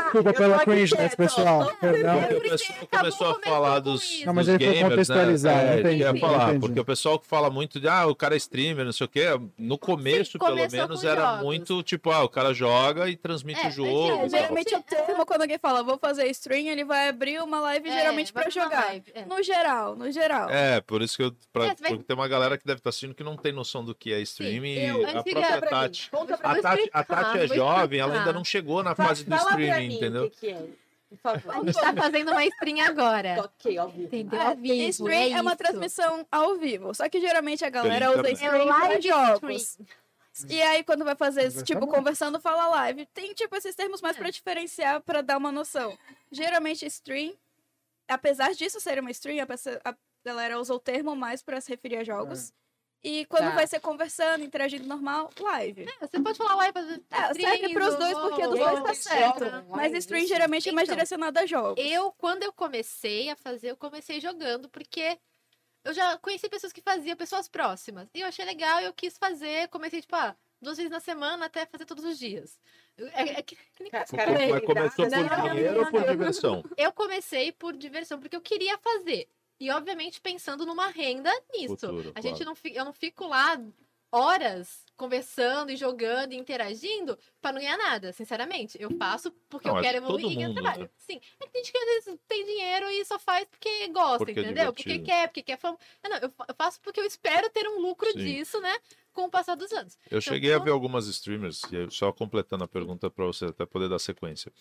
Desculpa pela cringeness, pessoal. Perdão. Porque o pessoal acabou começou a falar dos. Não, mas dos ele foi gamers, contextualizar, né? É, entendi, eu ia falar, entendi. porque o pessoal que fala muito de, ah, o cara é streamer, não sei o quê, no começo, Sim, pelo menos, com era jogos. muito tipo, ah, o cara joga e transmite É, o jogo. É, geralmente o termo, <laughs> quando alguém fala, vou fazer stream, ele vai abrir uma live É, geralmente pra jogar. live, é. No geral, no geral. É, por isso que eu. Pra, É, Porque tem uma galera que deve estar assistindo que não tem noção do que é streaming eu- e a própria Tati. A. Tati, é jovem, ela ainda não chegou na Fa- fase do pra streaming, mim entendeu? O que, que é? Por favor. A gente tá fazendo uma stream agora. <laughs> ok, ao vivo. Entendeu? É, Ao vivo. stream é, uma isso. transmissão ao vivo. Só que geralmente a galera usa. É stream live jogos. stream. E aí, quando vai fazer, Conversando. tipo, conversando, fala live. Tem, tipo, esses termos mais pra diferenciar, pra dar uma noção. Geralmente, stream, apesar disso ser uma stream, a galera usa o termo mais pra se referir a jogos. E quando Tá. vai ser conversando, interagindo normal, live. É, Você pode falar live, fazer É, serve pros dois, porque dos dois tá certo. Mas stream geralmente é mais Então, direcionado a jogos. Eu, quando eu comecei a fazer, eu comecei jogando, porque eu já conheci pessoas que faziam, pessoas próximas. E eu achei legal, eu quis fazer, comecei, tipo, ah, duas vezes na semana até fazer todos os dias. É, é que- nem Ca- Mas cara, mas começou por dinheiro ou por diversão? eu comecei por diversão, porque eu queria fazer. E, obviamente, pensando numa renda nisso. Futuro, a gente claro. não fi- eu não fico lá horas conversando e jogando e interagindo pra não ganhar nada, sinceramente. Eu faço porque Não, eu quero evoluir em mundo, trabalho. né? Sim. É que tem gente que às vezes tem dinheiro e só faz porque gosta, Porque é entendeu? porque divertido. quer, porque quer fama. Não, não, eu fa- eu faço porque eu espero ter um lucro Sim. disso, né? Com o passar dos anos. Eu Então, cheguei a quando- ver algumas streamers, e só completando a pergunta para você até poder dar sequência,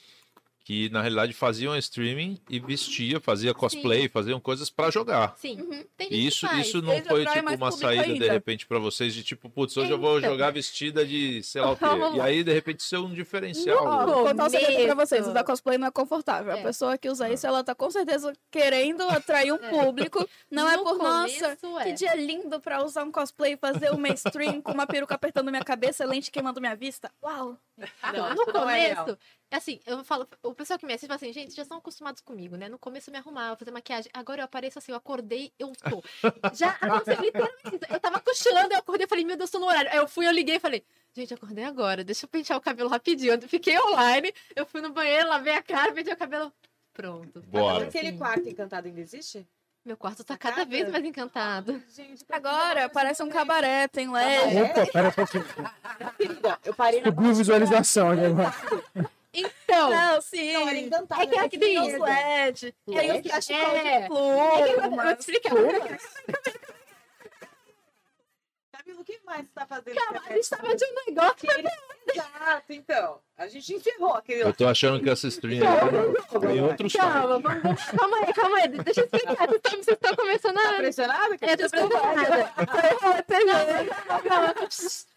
que na realidade faziam streaming e vestia, fazia cosplay, faziam coisas para jogar. Sim. Uhum. Tem gente que isso, isso não foi tipo uma saída de ainda. repente para vocês de tipo, putz, hoje eu vou Então. jogar vestida de sei lá o quê. E aí de repente isso é um diferencial. No vou contar um segredo pra vocês. Usar cosplay não é confortável. A É. pessoa que usa isso, ela tá com certeza querendo atrair um público. Não é No por, nossa, é. que dia lindo pra usar um cosplay e fazer uma stream com uma peruca apertando minha cabeça, lente queimando minha vista. Uau! Não, no não é começo, é assim, eu falo, o pessoal que me assiste fala assim, gente, já estão acostumados comigo, né? No começo eu me arrumava, fazer maquiagem. Agora eu apareço assim, eu acordei, eu tô. Já aconteceu literalmente. Eu tava cochilando, eu acordei, falei, meu Deus, tô no horário. Aí eu fui, eu liguei e falei, gente, acordei agora, deixa eu pentear o cabelo rapidinho. Eu fiquei online, eu fui no banheiro, lavei a cara, pentei o cabelo. Pronto. Bora. Aquele quarto encantado ainda existe? Meu quarto tá cada Cada- vez mais encantado. Gente, Agora parece um cabaré, tem LED. Opa, pera um pouquinho. Eu parei na Subiu visualização agora. Então, Não, sim. Não, era encantado. É que aqui Tem tem os LED. Tem os cachecol É. de eu vou te explicar. Camila, o que mais você tá fazendo? Calma, a gente tava de um negócio. Exato, então. A gente encerrou aquele Eu tô achando que essa stream é tem outro site. Calma, vamos, vamos- calma aí, calma aí. Deixa eu explicar. Vocês estão, vocês estão começando Tá a. pressionada? Eu tô preocupada. <laughs>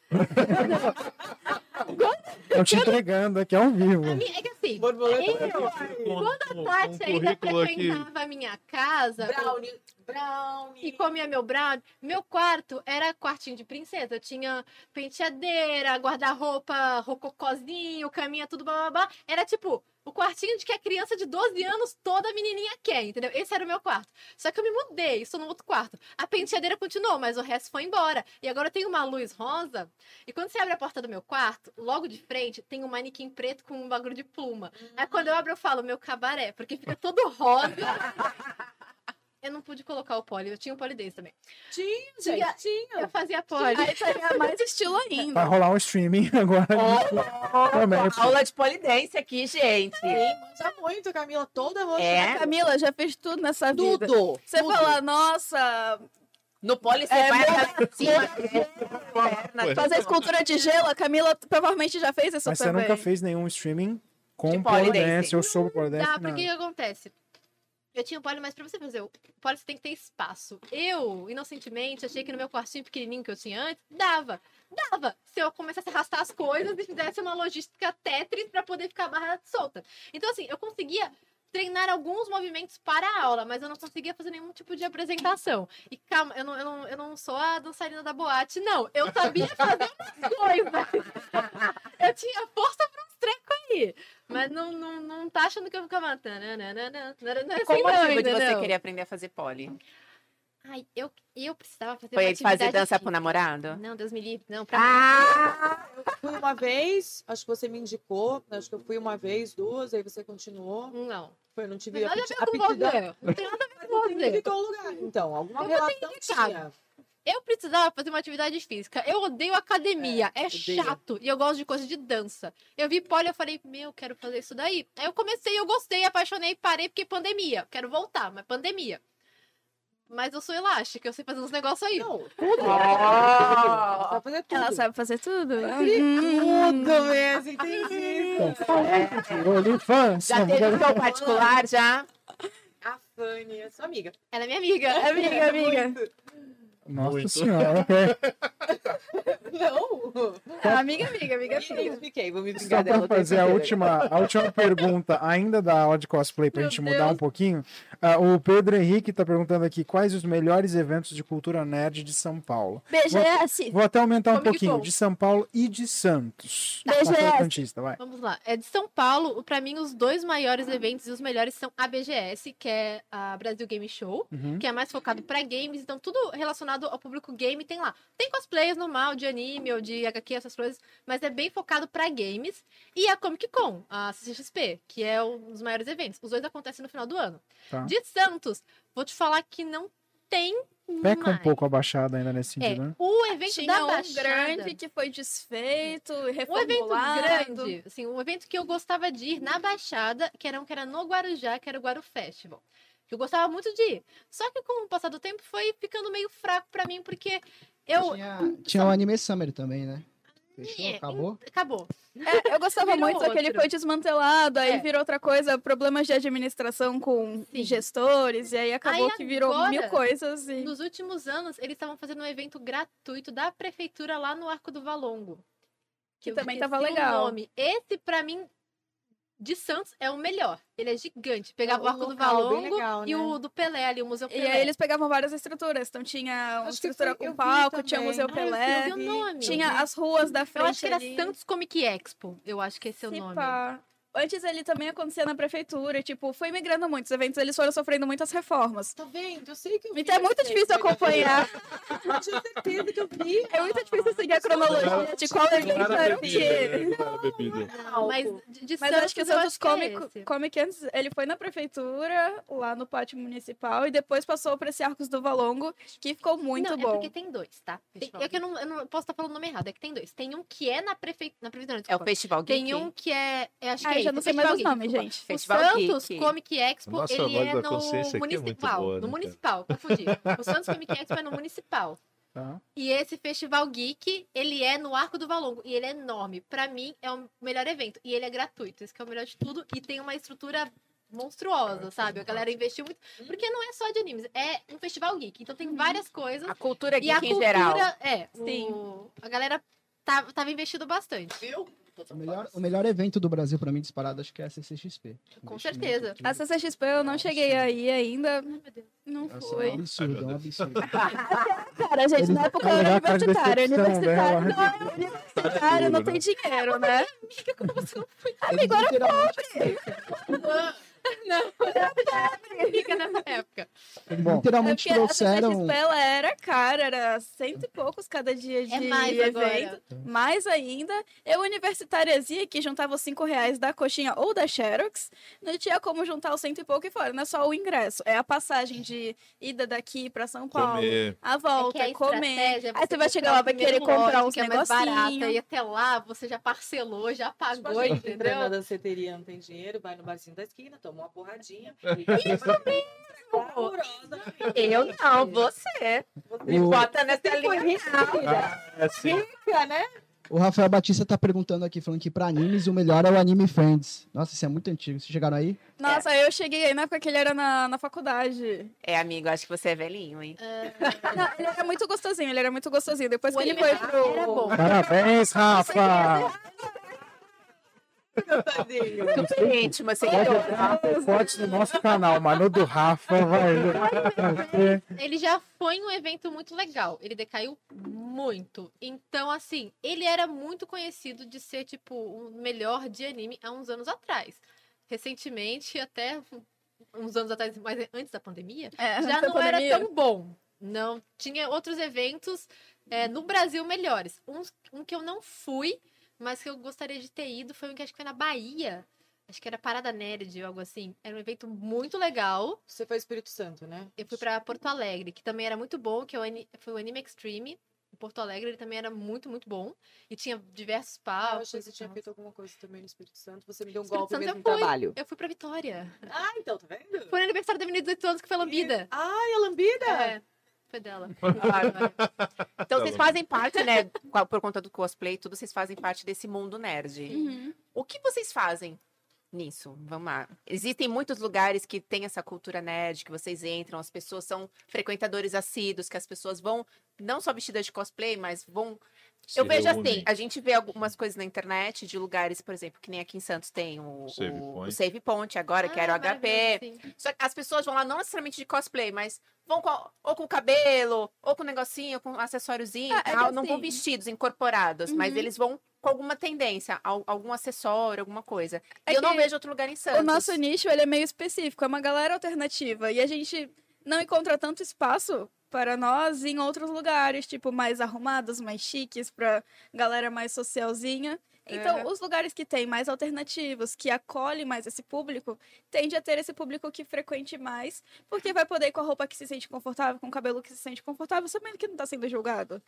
Estão te entregando aqui ao vivo. É que assim, Borboleta. eu, Quando a Tati ainda frequentava a minha casa Brownie. Brownie. e comia meu brownie, meu quarto era quartinho de princesa. Tinha penteadeira, guarda-roupa, rococozinho, caminha, tudo blá blá blá. Era tipo o quartinho de que a criança de 12 anos toda menininha quer, entendeu? Esse era o meu quarto. Só que eu me mudei, estou no outro quarto. A penteadeira continuou, mas o resto foi embora. E agora eu tenho uma luz rosa. E quando você abre a porta do meu quarto, logo de frente tem um manequim preto com um bagulho de pluma. Aí quando eu abro, eu falo, meu cabaré, porque fica todo rosa. <laughs> Eu não pude colocar o poli, eu tinha um poli desse também. Tinha, Tinha- gente, tinha. Eu fazia poli. Aí seria <laughs> mais estilo ainda. Vai rolar um streaming <laughs> agora. Promete. Aula de polidência aqui, gente. Manja muito, Camila. Toda roxa. É. A Camila já fez tudo nessa vida. Tudo. Você tudo. fala, nossa, No poli você É, vai <laughs> cima, perna, fazer escultura de gelo, a Camila provavelmente já fez isso Mas você nunca fez nenhum streaming com pole pole dance dance. ou sobre pole dance? Tá, porque o que acontece? Eu tinha o poli, mas pra você fazer o poli você tem que ter espaço. Eu, inocentemente, achei que no meu quartinho pequenininho que eu tinha antes, dava. Dava. Se eu começasse a arrastar as coisas e fizesse uma logística Tetris pra poder ficar a barra solta. Então, assim, eu conseguia treinar alguns movimentos para a aula, mas eu não conseguia fazer nenhum tipo de apresentação. E calma, eu não, eu não, eu não sou a dançarina da boate, não. Eu sabia fazer umas coisas. Eu tinha força pra uns trecos aí. Mas não, não, não tá achando que eu ficava. Não é Qual assim, o não, motivo de você entendeu? querer aprender a fazer pole? Ai, eu, eu precisava fazer Foi uma fazer dança física. pro namorado? Não, Deus me livre. Não, pra Ah! Fui uma vez, acho que você me indicou. Acho que eu fui uma vez, duas, aí você continuou. mim, não. Foi, não Não tive nada a com aptidão. você. Não tem nada a ver com não você. o lugar. Então, alguma Eu relação tinha. Eu precisava fazer uma atividade física. Eu odeio academia. É, odeio. chato. E eu gosto de coisa de dança. Eu vi pole e eu falei, meu, quero fazer isso daí. Aí eu comecei, eu gostei, apaixonei, parei porque pandemia. Quero voltar, mas pandemia. Mas eu sou elástica, eu sei fazer uns negócios aí. Não, tudo. Oh! Vai fazer tudo. Ela sabe fazer tudo? Tudo mesmo, entendi. OnlyFans. Já teve seu particular, já? A Fanny é sua amiga. Ela é minha amiga. Amiga, amiga. Nossa Muito. senhora, ok. <laughs> Não. Amiga, amiga, amiga, Nem amiga. expliquei, vou me Só pra fazer a última, a última <laughs> pergunta, ainda da aula de cosplay, pra Meu gente mudar Deus. um pouquinho. Ah, o Pedro Henrique tá perguntando aqui quais os melhores eventos de cultura nerd de São Paulo. BGS. Vou até aumentar um Comic pouquinho, Con. de São Paulo e de Santos. BGS. Passou a Santista, vai. Vamos lá. É de São Paulo, pra mim, os dois maiores eventos e os melhores são a BGS, que é a Brasil Game Show, Uhum. que é mais focado pra games, então tudo relacionado ao público game tem lá. Tem cosplays normal de anime ou de HQ, essas coisas, mas é bem focado pra games. E a Comic Con, a CCXP, que é um dos maiores eventos. Os dois acontecem no final do ano. Tá. De Santos, vou te falar que não tem Peca um mais. pouco a baixada ainda nesse É, sentido, né? o evento Tinha da um Baixada... grande que foi desfeito, Um evento reformulado. grande, assim, um evento que eu gostava de ir na Baixada, que era um que era no Guarujá, que era o Guaru Festival. Que eu gostava muito de ir. Só que com o passar do tempo foi ficando meio fraco pra mim, porque eu. Tinha, tinha o Anime Summer também, né? Fechou? É, Acabou? Acabou. É, eu gostava Virou muito, só que ele foi desmantelado, aí É. virou outra coisa, problemas de administração com Sim. gestores, e aí acabou Aí que virou agora, mil coisas. E... Nos últimos anos, eles estavam fazendo um evento gratuito da prefeitura lá no Arco do Valongo. Que eu também tava o legal. nome. Esse, pra mim, de Santos, é o melhor. Ele é gigante. Pegava É o um Arco do Valongo legal, e né? o do Pelé ali, o Museu E Pelé. aí eles pegavam várias estruturas. Então tinha uma estrutura foi- eu com palco, tinha o. Museu Ah, eu Pelé, vi o nome. tinha as ruas da frente Eu acho que era ali. Santos Comic Expo. Eu acho que esse é o Se nome. Antes ele também acontecia na prefeitura, e, tipo, foi migrando muito. Os eventos eles foram sofrendo muitas reformas. Tá vendo? Eu sei que eu vi. Então é muito difícil acompanhar. Eu tinha certeza que eu vi. É muito difícil seguir a cronologia de qual evento era o quê. Não era bebida. Não, mas de, de Mas Santos, acho que o Santos que é Comic. Comic antes, ele foi na prefeitura, lá no pátio municipal, e depois passou para esse Arcos do Valongo, que ficou muito não, bom. é porque tem dois, tá? Tem- é que eu não, eu não posso estar falando o nome errado, é que tem dois. Tem um que é na prefeitura. Na prefeitura, não, É o. Festival Geek? Tem um que é. é, acho que É eu já não sei mais os nomes, gente. O Festival Santos Geek. Comic Expo, Nossa, ele é no é municipal. boa, né, no municipal, confundi. O Santos Comic Expo é no municipal. Tá. E esse Festival Geek, ele é no Arco do Valongo. E ele é enorme. Pra mim, é o melhor evento. E ele é gratuito. Isso que é o melhor de tudo. E tem uma estrutura monstruosa, sabe? A galera investiu muito. Porque não é só de animes. É um festival geek. Então tem várias coisas. A cultura E a geek em cultura, geral. é. Sim. o- a galera tá, tava investindo bastante. O melhor, o melhor evento do Brasil, pra mim, disparado, acho que é a CCXP. Com certeza. A CCXP eu não cheguei aí ainda. Ai, meu Deus. Não Nossa, é um foi. absurdo, é um absurdo. <laughs> Cara, gente, Eles na época eu era universitária. Universitário dela. não é universitário, não tem dinheiro, né? Amigo, <laughs> literalmente, <laughs> Fica nessa época. Bom, literalmente É porque a trouxeram. CCXP ela era cara, era cento e poucos cada dia de É mais evento. agora. Mais ainda, eu universitariazinha que juntava os cinco reais da coxinha ou da Xerox, não tinha como juntar os cento e pouco e fora. Não é só o ingresso, é a passagem de ida daqui pra São Paulo, Comer. a volta, É a comer. é Aí você vai chegar lá, vai o querer comprar uns que é mais barata. E até lá você já parcelou, já Tipo pagou, assim, entendeu? na danceteria, não tem dinheiro, vai no barzinho da esquina, toma uma porradinha. <laughs> Eu não, você. Me O- bota nessa linha. É assim. Fica, né? O Rafael Batista tá perguntando aqui, falando que pra animes o melhor é o Anime Friends. Nossa, isso é muito antigo. Vocês chegaram aí? Nossa, eu cheguei aí na época que ele era na, na faculdade. É, amigo, acho que você é velhinho, hein? Não, ele era muito gostosinho, ele era muito gostosinho. Depois O que ele foi pro. era bom. Parabéns, Rafa! Super íntimo, assim. Pode no nosso canal, mas no do Rafa vai. Ele já foi um evento muito legal. Ele decaiu muito. Então, assim, ele era muito conhecido de ser, tipo, o melhor de anime há uns anos atrás. Recentemente, até uns anos atrás, mas antes da pandemia, É, já não era pandemia. tão bom. Não tinha outros eventos é, no Brasil melhores. Um, um que eu não fui, mas que eu gostaria de ter ido foi um que acho que foi na Bahia. Acho que era Parada Nerd, algo assim. Era um evento muito legal. Você foi Espírito Santo, né? Eu fui pra Porto Alegre, que também era muito bom, que é foi o Anime Extreme. Em Porto Alegre ele também era muito, muito bom. E tinha diversos Ah, eu palcos. achei que você tinha feito alguma coisa também no Espírito Santo. Você me deu um Espírito golpe Santo mesmo no fui. trabalho. Eu fui pra Vitória. Ah, então, tá vendo? Foi no aniversário da menina de 18 anos que foi lambida. Ai, a lambida! É, <laughs> foi dela. Então vocês bom. fazem parte, né? Por conta do cosplay e tudo, vocês fazem parte desse mundo nerd. Uhum. O que vocês fazem nisso? Vamos lá. Existem muitos lugares que tem essa cultura nerd, que vocês entram, as pessoas são frequentadores assíduos, que as pessoas vão, não só vestidas de cosplay, mas vão. Se Eu vejo reúnem. assim, a gente vê algumas coisas na internet de lugares, por exemplo, que nem aqui em Santos tem o Save o- o Point. Save Point agora, que era o Ah, HP. sim. Só que as pessoas vão lá não necessariamente de cosplay, mas vão com, ou com o cabelo, ou com um negocinho, ou com um acessóriozinho Ah, e é tal. que Não vão assim- vestidos, incorporados, mas Uhum. eles vão com alguma tendência, al- algum acessório, alguma coisa. É e eu não vejo outro lugar em Santos. O nosso nicho ele é meio específico, é uma galera alternativa. E a gente não encontra tanto espaço para nós em outros lugares, tipo, mais arrumados, mais chiques, pra galera mais socialzinha. Então, Uhum. os lugares que tem mais alternativos, que acolhem mais esse público, tende a ter esse público que frequente mais, porque vai poder ir com a roupa que se sente confortável, com o cabelo que se sente confortável, sabendo que não tá sendo julgado.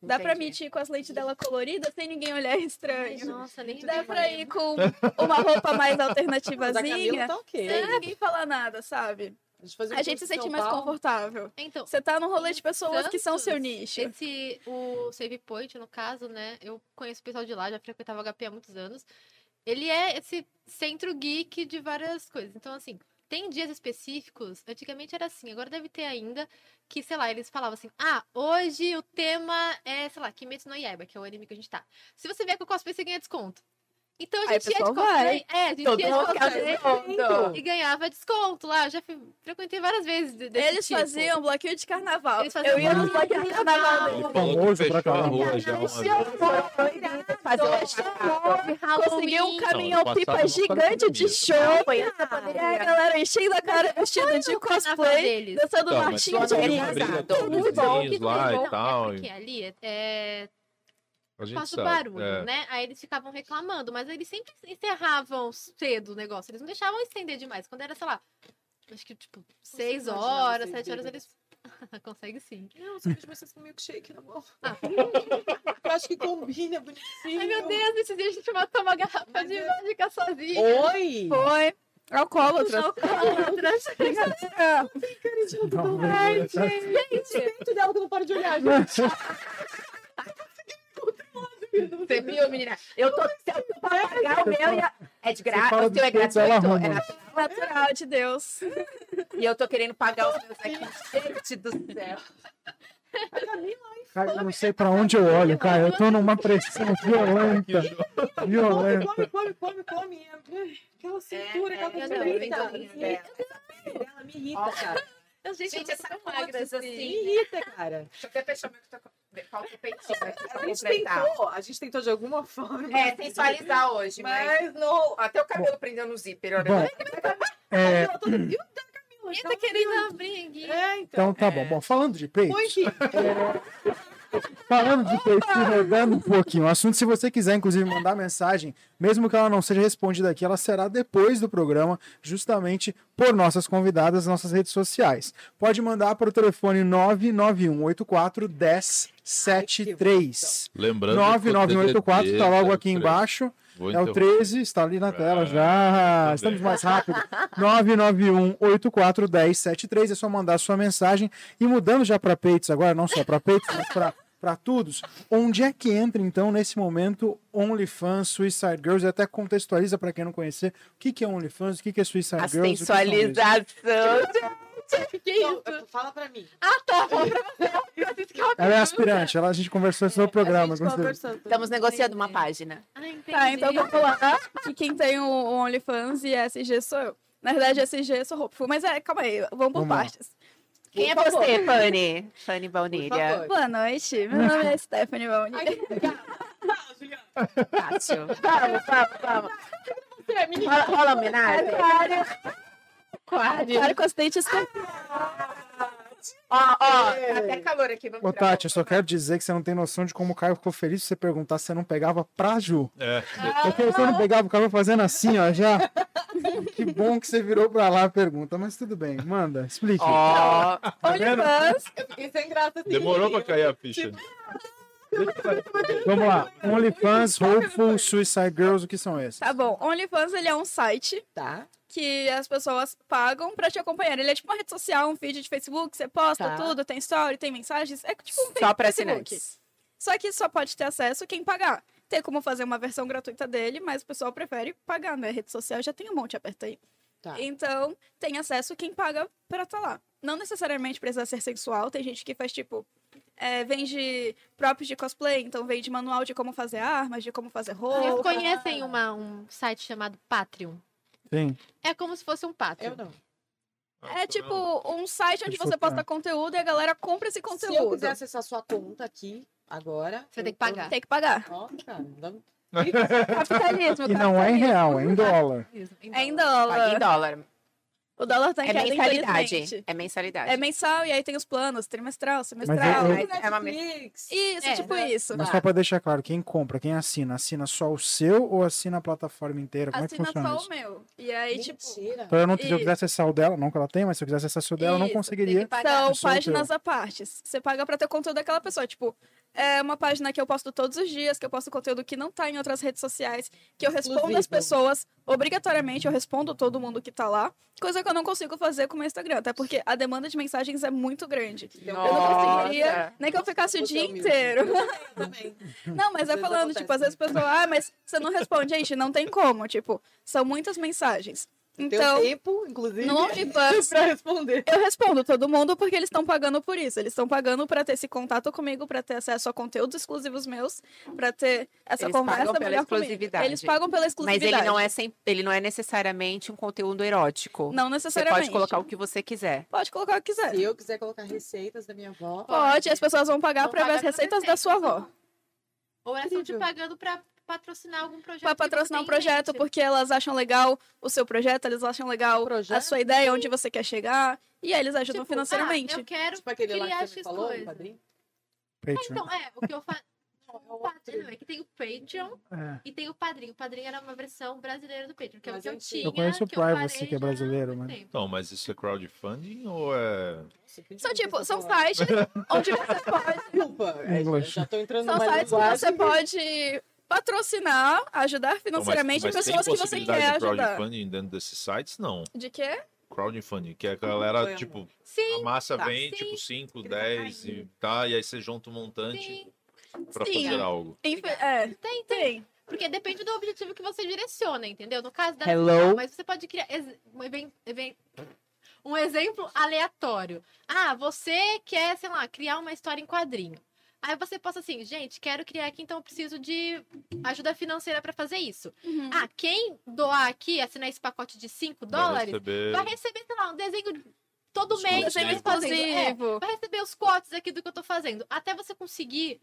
Dá pra Entendi. mim ir com as lentes dela coloridas sem ninguém olhar estranho. Nossa, nem Dá pra ir com uma roupa mais <laughs> alternativazinha. tá ok. Sem ninguém falar nada, sabe? A gente, se sente mais Paulo. confortável. Então, Você tá num rolê de pessoas que são seu Santos, nicho. Esse, o Save Point, no caso, né? Eu conheço o pessoal de lá, já frequentava o HP há muitos anos. Ele é esse centro geek de várias coisas. Então, assim, tem dias específicos, antigamente era assim, agora deve ter ainda, que, sei lá, eles falavam assim, ah, hoje o tema é, sei lá, Kimetsu no Yaiba, que é o anime que a gente tá. Se você vier com cosplay, você ganha desconto. Então a Aí gente ia de cosplay. É, a gente Todo ia de cosplay e ganhava desconto lá. Eu já fui- frequentei várias vezes de- desse Eles tipo. faziam bloquinho de carnaval. Eles faziam Eu ia nos bloquinho bloquinhos de de carnaval. carnaval. Ele Famoso falou que fechou pra a caramba. rua já Conseguiu um caminhão Não, pipa gigante de show. E a galera enchendo a cara vestida de cosplay, dançando mas marchinha de Muito bom, lá e tal. É porque ali é A gente espaço sabe. barulho, é. né? Aí eles ficavam reclamando, mas eles sempre encerravam cedo o negócio. Eles não deixavam estender demais. Quando era, sei lá, acho que tipo, seis horas, sete horas, eles Consegue sim. Não, só que vocês com milkshake na mão. Eu acho que combina bonitinho. Ai, meu Deus, esses dias a gente matou uma garrafa de vodka sozinha. Oi! Foi. Alcoólatra. Alcoólatras. Não, Ai, tá? gente! Dentro dela que eu não paro de olhar, gente. Você viu, menina? Eu tô. Se eu tô pra pagar o meu e a- é de graça. O seu é gratuito? É natural. Natural de Deus. E eu tô querendo pagar os meus aqui. Gente do céu. Cara, eu não sei pra onde eu olho, cara. Eu tô numa pressão violenta. Violenta. come, come, come, come. Aquela cintura, É, aquela é, irrita. Ela me irrita, cara. Gente, Gente, eu essa tô magra assim. Me irrita, cara. Deixa eu até fechar meu que tá com- falta o peitinho <laughs> aqui pra A gente completar. tentou, a gente tentou de alguma forma. É, sensualizar hoje, mas. Mas não. Até o cabelo prendendo no zíper, olha. Bom, <laughs> é, Ela toda- E o da Camila? Eita, querida, brigue. É, então. então tá bom. Bom, falando de peito, aqui. Falando de peito, se rodando um pouquinho o assunto, se você quiser, inclusive, mandar mensagem, mesmo que ela não seja respondida aqui, ela será depois do programa, justamente por nossas convidadas nossas redes sociais. Pode mandar para o telefone 99184 1073. Lembrando. 99184 está logo aqui embaixo. Vou É o interromper. 13, está ali na tela Ah, já. tudo Estamos mais rápido. 991-84-1073. É só mandar sua mensagem. E mudando já para peitos agora, não só para peitos, mas para para todos. Onde é que entra, então, nesse momento, OnlyFans, Suicide Girls? E até contextualiza para quem não conhecer o que, que é OnlyFans, o que, que é Suicide A Girls. o que sensualização. Que Então, isso? fala pra mim. Ah, tá. Fala pra você. Ela é aspirante, ela, a gente conversou sobre o programa. A gente gostei. conversando. Estamos negociando uma página. Ah, entendi. Tá, então eu vou falar que <laughs> quem tem o OnlyFans e SG sou eu. Na verdade, SG sou Hopeful. Mas é, calma aí, vamos por Vamos partes. Quem é você, Fanny? Fanny Baunilha. Boa noite, meu nome é Stephanie Juliana. Tátil. Vamos, vamos, vamos. Você é homenagem. Claro, com acidente escorpião. Ó, ó, tá até calor aqui. Vamos Ô, tirar Tati, eu só quero dizer que você não tem noção de como o Caio ficou feliz se você perguntar se você não pegava pra Ju. É. Porque você não pegava o cabelo fazendo assim, ó, já. <laughs> Que bom que você virou pra lá a pergunta, mas tudo bem, manda, explique. Ó, OnlyFans, Eu fiquei sem graça assim. Demorou pra cair a ficha. Vamos lá. OnlyFans, Hopeful, Suicide Girls, o que são esses? tá bom. OnlyFans, ele é um site Tá. que as pessoas pagam pra te acompanhar. Ele é tipo uma rede social, um feed de Facebook, você posta Tá. tudo, tem story, tem mensagens. É tipo um só pra Facebook. assinantes. Só que só pode ter acesso quem pagar. Tem como fazer uma versão gratuita dele, mas o pessoal prefere pagar, né? Rede social já tem um monte, aperta aí. Tá. Então, tem acesso quem paga pra estar lá. Não necessariamente precisa ser sexual, tem gente que faz tipo. É, vende próprios de cosplay, então vende manual de como fazer armas, de como fazer Vocês roupa. conhecem uma, um site chamado Patreon? Sim. É como se fosse um Patreon. Eu não. É tipo um site onde você posta conteúdo e a galera compra esse Se eu conteúdo. quiser acessar sua conta aqui, agora. Você tem que pagar. Tem que pagar. Nossa, <laughs> dá- Capitalismo. E não é em real, é em dólar. É em Paga em dólar. O dólar tá em É queda, mensalidade. É mensalidade. É mensal e aí tem os planos, trimestral, semestral. eu- Mas é uma. Isso, É, tipo né? isso. Mas só pra deixar claro, quem compra, quem assina, assina só o seu ou assina a plataforma inteira? Como é que Assina funciona só isso? o meu. E aí, tipo, Mentira. Então eu não, se eu Isso. quiser acessar o dela, não que ela tem, mas se eu quiser acessar o dela, eu não Isso, conseguiria. são o páginas à parte. Você paga pra ter conteúdo daquela pessoa. Tipo, é uma página que eu posto todos os dias, que eu posto conteúdo que não tá em outras redes sociais, que eu respondo as Exclusivo. pessoas, obrigatoriamente eu respondo todo mundo que tá lá. Coisa que eu não consigo fazer com o meu Instagram, até porque a demanda de mensagens é muito grande. Eu não conseguiria Nossa. nem que eu ficasse o dia é humilde. inteiro. Também. <laughs> Não, mas é falando, acontece tipo, às vezes a pessoa, ah, mas você não responde. Gente, não tem como. Tipo, são muitas mensagens. Tem Então, tempo, inclusive, no <laughs> OnlyFans, pra responder. eu respondo todo mundo porque eles estão pagando por isso. Eles estão pagando pra ter esse contato comigo, pra ter acesso a conteúdos exclusivos meus, pra ter essa Eles conversa pagam pela melhor comigo. exclusividade. Eles pagam pela Mas exclusividade. ele não, é sem, ele não é necessariamente um conteúdo erótico. Não Você necessariamente. pode colocar o que você quiser. Pode colocar o que quiser. Se eu quiser colocar receitas da minha avó, Pode, as pessoas vão pagar Vão pra ver as receitas receitas, da sua avó. Ou elas estão te pagando pra patrocinar algum projeto. Você patrocinar um projeto, mente. porque elas acham legal o seu projeto, eles acham legal a projeto, sua ideia, onde você quer chegar. E aí eles ajudam Tipo, financeiramente. Ah, eu quero tipo aquele lá criar que você falou, coisa. o padrinho. Patreon. Então, é, o que eu faço. o Patreon, é que tem o Patreon É. e tem o Padrinho. O Padrinho era uma versão brasileira do Patreon, que é o Mas que eu eu tinha. Eu conheço o Privacy, que é brasileiro, mas-. Então, mas isso é crowdfunding ou é. São tipo, são sites <laughs> onde você pode. Desculpa, é, já tô entrando São mais sites que você pode patrocinar, ajudar Então, mas- financeiramente mas, pessoas que você quer de ajudar. crowdfunding dentro desses sites? Não. De quê? Crowdfunding, que é a galera, tipo, Sim, a massa tá. vem, Sim. tipo, 5, Ele tá 10 e tá, e aí você junta um montante sim. pra Sim. fazer algo. É, Tem, tem. tem. Porque depende do objetivo que você direciona, entendeu? No caso da Hello? não, mas você pode criar um, even- even- um exemplo aleatório. Ah, você quer, sei lá, criar uma história em quadrinho. Aí você posta assim, gente, quero criar aqui, então eu preciso de ajuda financeira pra fazer isso. Uhum. Ah, quem doar aqui, assinar esse pacote de 5 Vai dólares, receber vai receber, sei lá, um desenho todo Exclusivo. mês. Desenho fazendo. É, vai receber os cortes aqui do que eu tô fazendo. Até você conseguir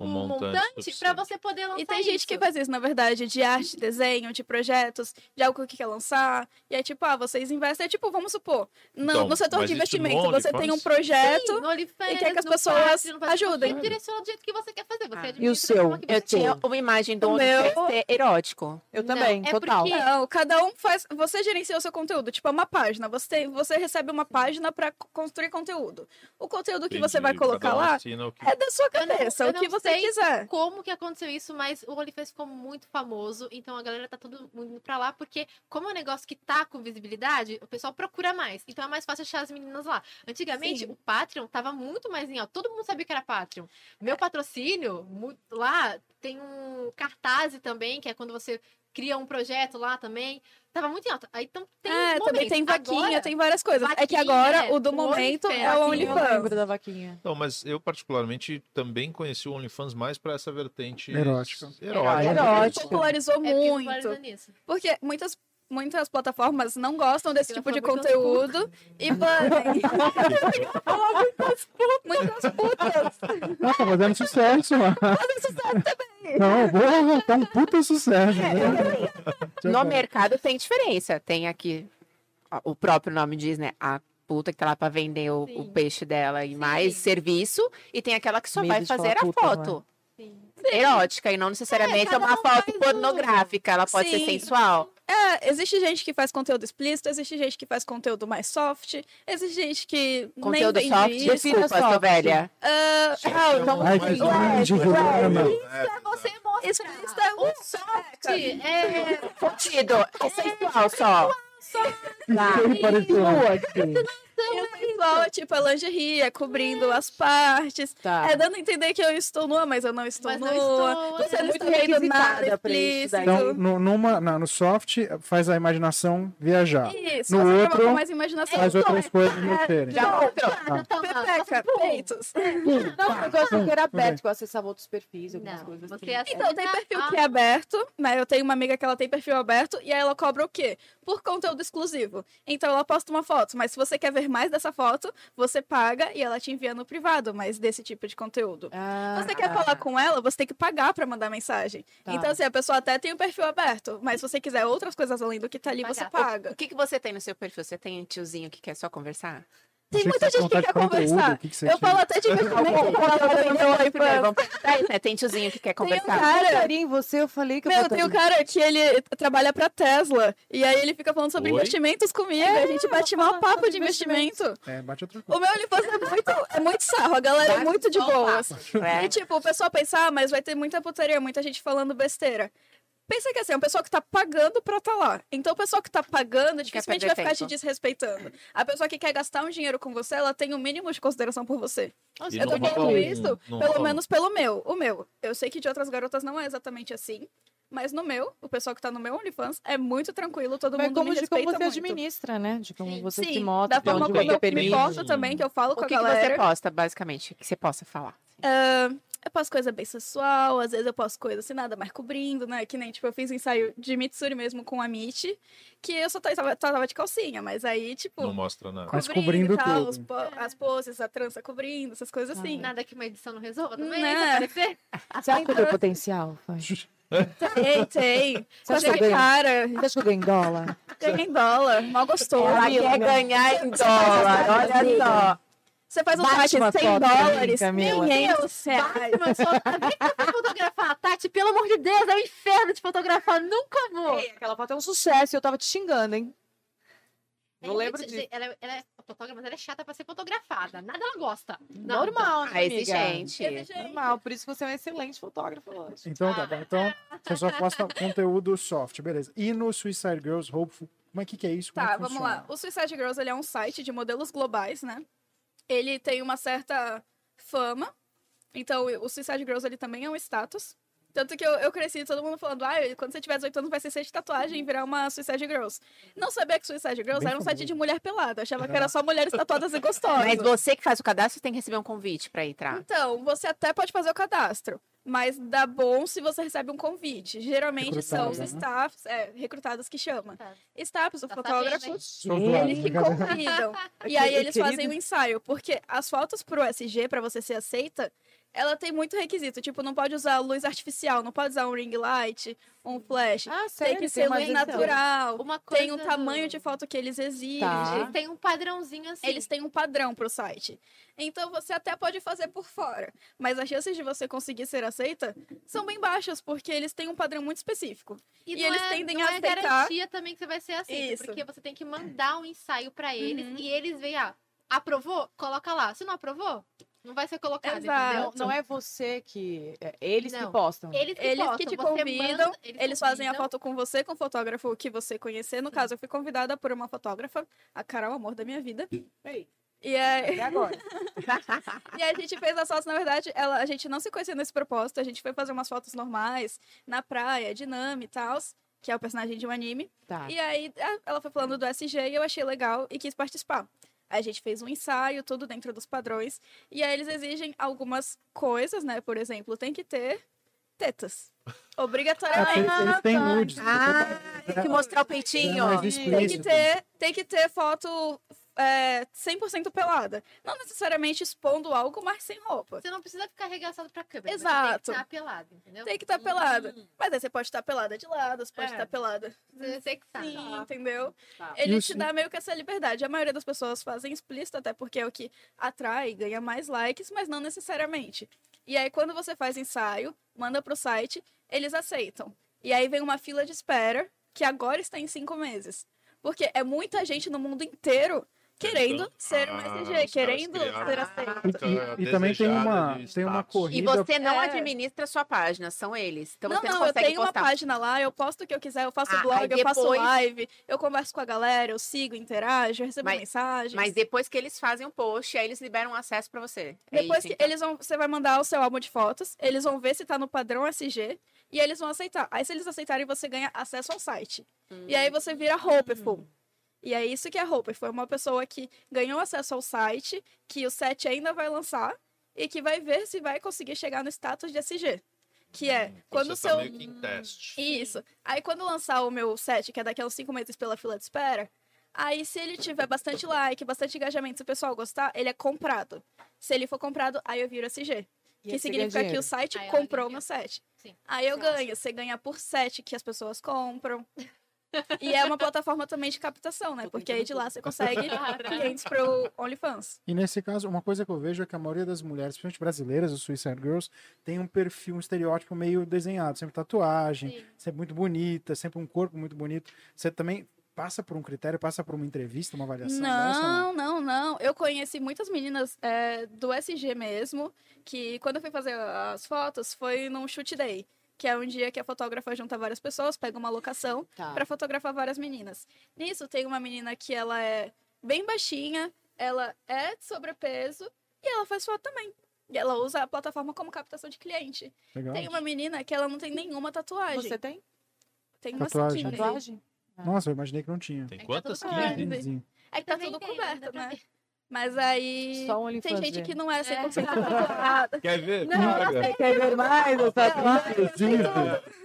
um um montante, suficiente. você poder lançar E tem gente isso. que faz isso, na verdade, de arte, desenho, de projetos, de algo que quer lançar. E é tipo, ah, vocês investem, é tipo, vamos supor, no, Então, no setor de investimento, você tem um projeto. Sim, OnlyFans, e quer que as pessoas você ajudem. Você direciona do jeito que você quer fazer. Você Ah. E o seu? Eu tinha uma imagem do O meu- OnlyFans ser erótico. Eu Não, também, é total. porque- Não, cada um faz. Você gerencia o seu conteúdo. Tipo, é uma página. Você, tem, você recebe uma página pra co- construir conteúdo. O conteúdo que você vai Entendi, colocar lá é da sua Eu não- cabeça, eu o que não você sei quiser. Como que aconteceu isso, mas o OnlyFans ficou muito famoso, então a galera tá todo mundo indo pra lá, porque como é um negócio que tá com visibilidade, o pessoal procura mais. Então é mais fácil achar as meninas lá. Antigamente, Sim. o Patreon tava muito mais em alta. Todo mundo sabia que era Patreon. Meu patrocínio, mu- lá, tem um cartaz também, que é quando você cria um projeto lá também. Tava muito em alta. Aí então tem É, também tem vaquinha, Agora, tem várias coisas. é que vaquinha, agora é, o do momento OnlyFans, é o vaquinha, Eu lembro OnlyFans. da vaquinha. Não, mas eu particularmente também conheci o OnlyFans mais pra essa vertente Erótica. erótica. Erótica. Popularizou É muito. populariza nisso. Porque muitas, muitas plataformas não gostam desse tipo de conteúdo e banem. muitas putas. Não, tá fazendo sucesso, mano. Não, porra, tá um puta sucesso. né? No mercado tem diferença. Tem aqui, o próprio nome diz, né? A puta que tá lá pra vender o, o peixe dela e mais Sim. serviço. E tem aquela que só Medo vai fazer a puta, é? foto Sim. erótica e não necessariamente é, cada uma um foto faz um. pornográfica. Ela pode ser Sim. sensual. É, existe gente que faz conteúdo explícito, existe gente que faz conteúdo mais soft, existe gente que Conteúdo nem soft. isso. Desculpa, soft. sou velha. Ah, Ah, então- Ai, que lindo, Juliana. É você mostrar explícito é um soft. É, Fudido. É sensual só. Ele pareceu. E o sensual é tipo a lingerie, é cobrindo as partes. Tá. É dando a entender que eu estou nua, mas eu não estou Mas nua. não estou, Você é não muito está vendo nada explícito. Então, no, numa, na- no soft, faz a imaginação viajar. Isso, No outro, mais imaginação. Faz outras coisas mexerem. Já ouviu? Pepeca, peitos. Não, eu gosto que era aberto, que eu acessava outros perfis, algumas coisas assim. Então, tem perfil que é aberto, né? Eu tenho uma amiga que ela tem perfil aberto e aí ela cobra o quê? Por conteúdo exclusivo. Então ela posta uma foto, mas se você quer ver mais dessa foto, você paga e ela te envia no privado, mas desse tipo de conteúdo. Ah, Você quer falar com ela, você tem que pagar pra mandar mensagem. Tá. Então, assim, a pessoa até tem o perfil aberto, mas se você quiser outras coisas além do que tá ali, você Pagar. paga. O que, que você tem no seu perfil? Você tem um tiozinho que quer só conversar? Tem muita fosse gente que quer conversar. que que Eu falo até de investimento. Vamos quando ela vendeu o primeiro, iPhone. vamos perguntar isso, né? Tem tiozinho que quer Tem um conversar? cara em você, eu falei que eu Meu, tem um cara que ele trabalha pra Tesla. E aí ele fica falando sobre Oi? investimentos comigo. a gente bate mal papo de investimento. É, bate outra coisa. O meu OnlyFans é muito, é muito sarro. A galera é muito de boas. É. E tipo, o pessoal pensa, ah, mas vai ter muita putaria, muita gente falando besteira. Pensa que assim, é um pessoal que tá pagando pra tá lá. Então o pessoal que tá pagando dificilmente vai ficar te tempo. desrespeitando. A pessoa que quer gastar um dinheiro com você, ela tem o mínimo de consideração por você. E Eu tô falando um- isso, pelo um- menos pelo meu. O meu. Eu sei que de outras garotas não é exatamente assim. Mas no meu, o pessoal que tá no meu OnlyFans é muito tranquilo, todo Vai mundo como me de como respeita você muito. administra, né? De como você Sim, se mostra, da forma como você eu me posto também, que eu falo com O que, a que galera. você posta, basicamente? O que você possa falar? Ah, eu posto coisa bem sensual, às vezes eu posto coisa assim, nada mais cobrindo, né? Que nem, tipo, eu fiz um ensaio de Mitsuri mesmo com a Michi, que eu só tava, tava de calcinha, mas aí, tipo, Não mostra nada. Mas cobrindo tal, tudo. po- as poses, a trança cobrindo, essas coisas assim. Nada que uma edição não resolva também, Né? <laughs> acha que eu tenho potencial? Tem, tem. <laughs> Você acha que eu essa ganho? cara, Você acha que eu ganho em dólar? ganha em dólar, mal gostoso. Ela quer ganhar em dólar, olha só. Você faz um Bate site de 100 foto pra mim, dólares, Camila. 500 reais. Mas só vem fotografar, Tati, pelo amor de Deus, é um inferno de fotografar, nunca vou. Ei, aquela foto é um sucesso e eu tava te xingando, hein? Eu Realmente, lembro disso. gente, Ela, ela é fotógrafa, mas ela é chata pra ser fotografada. Nada ela gosta. Não. Normal, né, Ah, amiga? exigente. Exigente. Normal, por isso que você é um excelente fotógrafo hoje. Então tá bom. Então você só posta <laughs> conteúdo soft, beleza. E no Suicide Girls Hopeful, como é que, que é isso? Como é Tá, que vamos funciona? lá. O Suicide Girls ele é um site de modelos globais, né? Ele tem uma certa fama. Então, o Suicide Girls ele também é um status. Tanto que eu, eu cresci todo mundo falando, ah, quando você tiver 18 anos vai ser de tatuagem e virar uma Suicide Girls. Não sabia que Suicide Girls Bem era um site de mulher pelada. Achava que era só mulheres tatuadas e gostosas. Mas você que faz o cadastro tem que receber um convite pra entrar. Então, você até pode fazer o cadastro. Mas dá bom se você recebe um convite. Geralmente são os né? staffs, é, recrutados que chama. Tá. Staffs, o Tá fotógrafo, sabendo, hein? Sou zoado, eles brincadeira. convidam. <laughs> e Aqui, aí eles querido. fazem o ensaio. Porque as fotos pro SG, pra você ser aceita, ela tem muito requisito. Tipo, não pode usar luz artificial, não pode usar um ring light, um flash. Ah, sério? tem que ser luz natural. Uma coisa Tem um tamanho de foto que eles exigem. Tá. Têm um padrãozinho assim. Eles têm um padrão pro site. Então você até pode fazer por fora. Mas as chances de você conseguir ser aceita são bem baixas, porque eles têm um padrão muito específico. E, E eles é, tendem não a é aceitar. garantia também que você vai ser aceito. Isso. Porque você tem que mandar um ensaio pra eles Uhum. e eles veem, ah, aprovou? Coloca lá. Se não aprovou, não vai ser colocado, Exato. entendeu? Não, é você que. é eles Não. que postam. Eles que, Eles postam, que te você convidam, manda, eles fazem a foto com você, com o fotógrafo que você conhecer. No caso, eu fui convidada por uma fotógrafa, a Carol, amor da minha vida. Ei, E aí, até agora. <laughs> e a gente fez as fotos, na verdade, ela, a gente não se conhecia nesse propósito, a gente foi fazer umas fotos normais, na praia, de Nami e tal, que é o personagem de um anime. Tá. E aí ela foi falando do SG e eu achei legal e quis participar. A gente fez um ensaio, tudo dentro dos padrões. E aí eles exigem algumas coisas, né? Por exemplo, tem que ter tetas. <laughs> Ah, Obrigatoriamente. tem- eles têm nudes. Ah, tem que mostrar o É peitinho. mais Tem que ter, tem que ter foto é, 100% pelada. Não necessariamente expondo algo, mas sem roupa. Você não precisa ficar arregaçado pra câmera. Exato. Você tem que estar pelado, entendeu? Tem que estar pelada. Mas aí você pode estar pelada de lado, você pode É. estar pelada Você, que sabe. sim, entendeu? Tá. Ele te dá meio que essa liberdade. A maioria das pessoas fazem explícito, até porque é o que atrai, ganha mais likes, mas não necessariamente. E aí, quando você faz ensaio, manda pro site, eles aceitam. E aí vem uma fila de espera, que agora está em cinco meses. Porque é muita gente no mundo inteiro querendo ser um Ah, SG, querendo ser aceito. E, e também tem uma, tem uma status. E corrida. você não É. administra a sua página, são eles. Então não, você não, não eu tenho uma postar. página lá, eu posto o que eu quiser, eu faço Ah, blog, aí eu faço depois- live, eu converso com a galera, eu sigo, interajo, eu recebo Mas- mensagens. Mas depois que eles fazem o post, aí eles liberam acesso pra você. É Depois isso, que então. eles vão, você vai mandar o seu álbum de fotos, eles vão ver se tá no padrão SG e eles vão aceitar. Aí se eles aceitarem, você ganha acesso ao site. E aí você vira Hopeful. E é isso que é Hopeful. Foi uma pessoa que ganhou acesso ao site, que o set ainda vai lançar e que vai ver se vai conseguir chegar no status de SG. Que é quando o Você tá seu meio que em teste. isso. Aí quando lançar o meu set, que é daqui a uns cinco meses pela fila de espera, aí se ele tiver bastante like, bastante engajamento, se o pessoal gostar, ele é comprado. Se ele for comprado, aí eu viro SG. E que significa que o site Aí comprou o meu set. Sim. Aí eu Nossa. ganho. Você ganha por set que as pessoas compram. E é uma plataforma também de captação, né? Porque aí de lá você consegue <laughs> clientes pro OnlyFans. E nesse caso, uma coisa que eu vejo é que a maioria das mulheres, principalmente brasileiras, os Suicide Girls, tem um perfil, um estereótipo meio desenhado. Sempre tatuagem, Sim. sempre muito bonita, sempre um corpo muito bonito. Você também passa por um critério, passa por uma entrevista, uma avaliação dessa? ou Não, não, não. Eu conheci muitas meninas é, do SG mesmo, que quando eu fui fazer as fotos, foi num shoot day. Que é um dia que a fotógrafa junta várias pessoas, pega uma locação Tá. pra fotografar várias meninas. Nisso tem uma menina que ela é bem baixinha, ela é de sobrepeso e ela faz foto também. E ela usa a plataforma como captação de cliente. Legal. Tem uma menina que ela não tem nenhuma tatuagem. Você tem Tem uma Tatuagem. 15. tatuagem? Nossa, eu imaginei que não tinha. Tem É que quantas? tá tudo 15? bem. Quinzinho. É que tá tudo coberto, dá pra né? Mas aí. Só um Tem gente que não é 100% É. tatuada. <laughs> Quer ver? Não. Você quer ver mais tatuagens? Inclusive,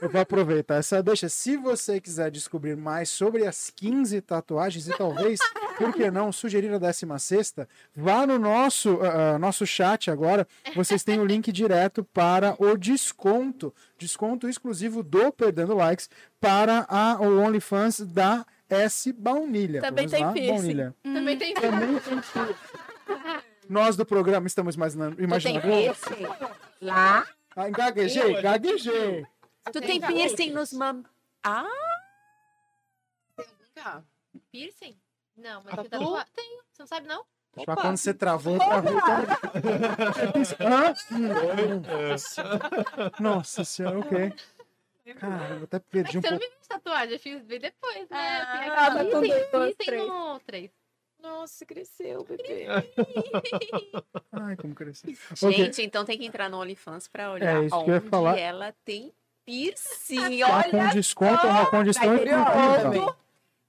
eu vou aproveitar essa deixa. Se você quiser descobrir mais sobre as 15 tatuagens e talvez, <laughs> por que não, sugerir a 16, vá no nosso, ah, nosso chat agora. Vocês têm o link direto para o desconto. Desconto exclusivo do Perdendo Likes para a, o OnlyFans da S Baunilha. Também Vamos tem lá, piercing. Baunilha. Também tem Também tem Nós do programa estamos imaginando. Tu tem imaginando. piercing lá? Ah, gaguejei, gaguejei. Tu tem piercing nos mam... Ah, Piercing? Não, mas eu tatuagem. Tenho. Você não sabe, não? Só quando você travou, travou. <laughs> Hã? Nossa senhora, ok. Cara, eu até perdi um Você não pouco. me viu tatuagem, eu fiz bem depois, né? Ah, Tem tá aqui, com piercing, duas, piercing três. no três. Nossa, cresceu, bebê. <laughs> Ai, como cresceu. Gente, então tem que entrar no OnlyFans pra olhar É, isso que eu ia onde falar. ela tem piercing. Tá com Olha, desconto, é uma condição exclusiva.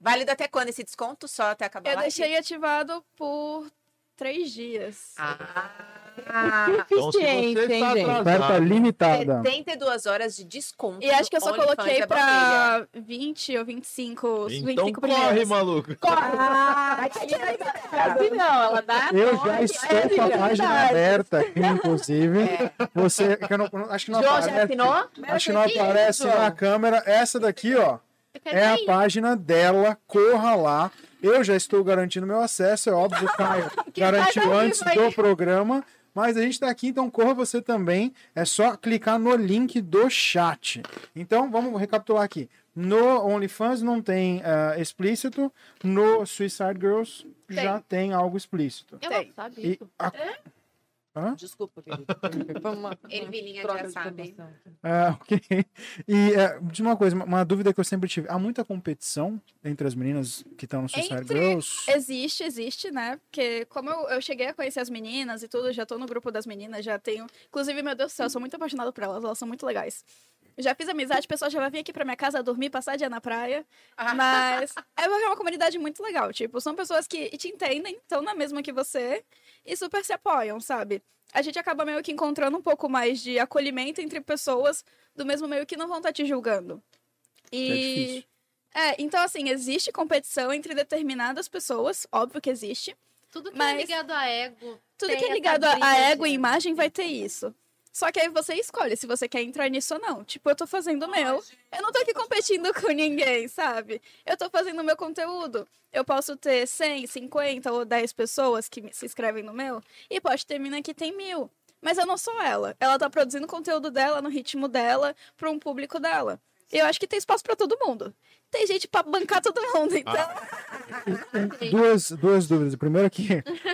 válido até quando esse desconto? Só até acabar Eu lá? deixei ativado por três dias. Ah, Então, se você hein, está gente? Oferta limitada. 72 horas de desconto. E acho que eu só coloquei pra 20 ou 25, então 25 corre, primeiros. maluco. Ah, <laughs> assim não, ela dá. Eu já estou é com a página aberta aqui, inclusive. Você, que eu não, acho que não já aparece. assinou? Acho que não aparece na câmera. Essa daqui, ó, é a página dela. Corra lá. Eu já estou garantindo meu acesso, é óbvio, Caio. <laughs> Garantiu faz ao antes do programa. Mas a gente tá aqui, então corra você também. É só clicar no link do chat. Então, vamos recapitular aqui. No OnlyFans não tem ah, explícito. No Suicide Girls já tem algo explícito. Eu Tem. não sabia E isso. a- Hã? Desculpa, querido. Foi uma, <laughs> Ervilinha troca já de sabe. Ah, <laughs> ok. E é, diz uma coisa, uma- uma dúvida que eu sempre tive. Há muita competição entre as meninas que estão no Suicide Entre- Girls? Existe, existe, né? Porque como eu, eu cheguei a conhecer as meninas e tudo, já tô no grupo das meninas, já tenho. Inclusive, meu Deus do céu, eu sou muito apaixonada por elas, elas são muito legais. Já fiz amizade, o pessoal já vai vir aqui pra minha casa dormir, passar dia na praia. Ah. Mas é uma é uma comunidade muito legal. Tipo, são pessoas que te entendem, estão na mesma que você e super se apoiam, sabe? A gente acaba meio que encontrando um pouco mais de acolhimento entre pessoas do mesmo meio que não vão estar te julgando. É E. difícil. É, então assim, existe competição entre determinadas pessoas, óbvio que existe. Tudo que é Mas- ligado a ego. Tudo que é ligado a- ego e imagem vai ter isso. Só que aí você escolhe se você quer entrar nisso ou não. Tipo, eu tô fazendo o meu. Eu não tô aqui competindo com ninguém, sabe? Eu tô fazendo o meu conteúdo. Eu posso ter 100, 50 ou 10 pessoas que se inscrevem no meu. E pode ter mina que tem mil. Mas eu não sou ela. Ela tá produzindo o conteúdo dela no ritmo dela, pra um público dela. Eu acho que tem espaço pra todo mundo. Tem gente pra bancar todo mundo, então. Duas, duas dúvidas. Primeiro aqui,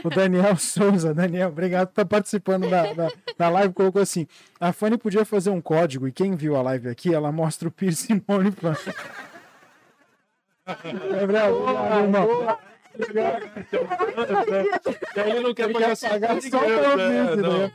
o Daniel <laughs> Souza. Daniel, obrigado por estar participando da, da, da live. Colocou assim: a Fanny podia fazer um código e quem viu a live aqui, ela mostra o piercing OnlyFans. <laughs> Gabriel, obrigado, irmão. Ele não quer Ele pagar quer pagar cinco só né? piercing, Não. né?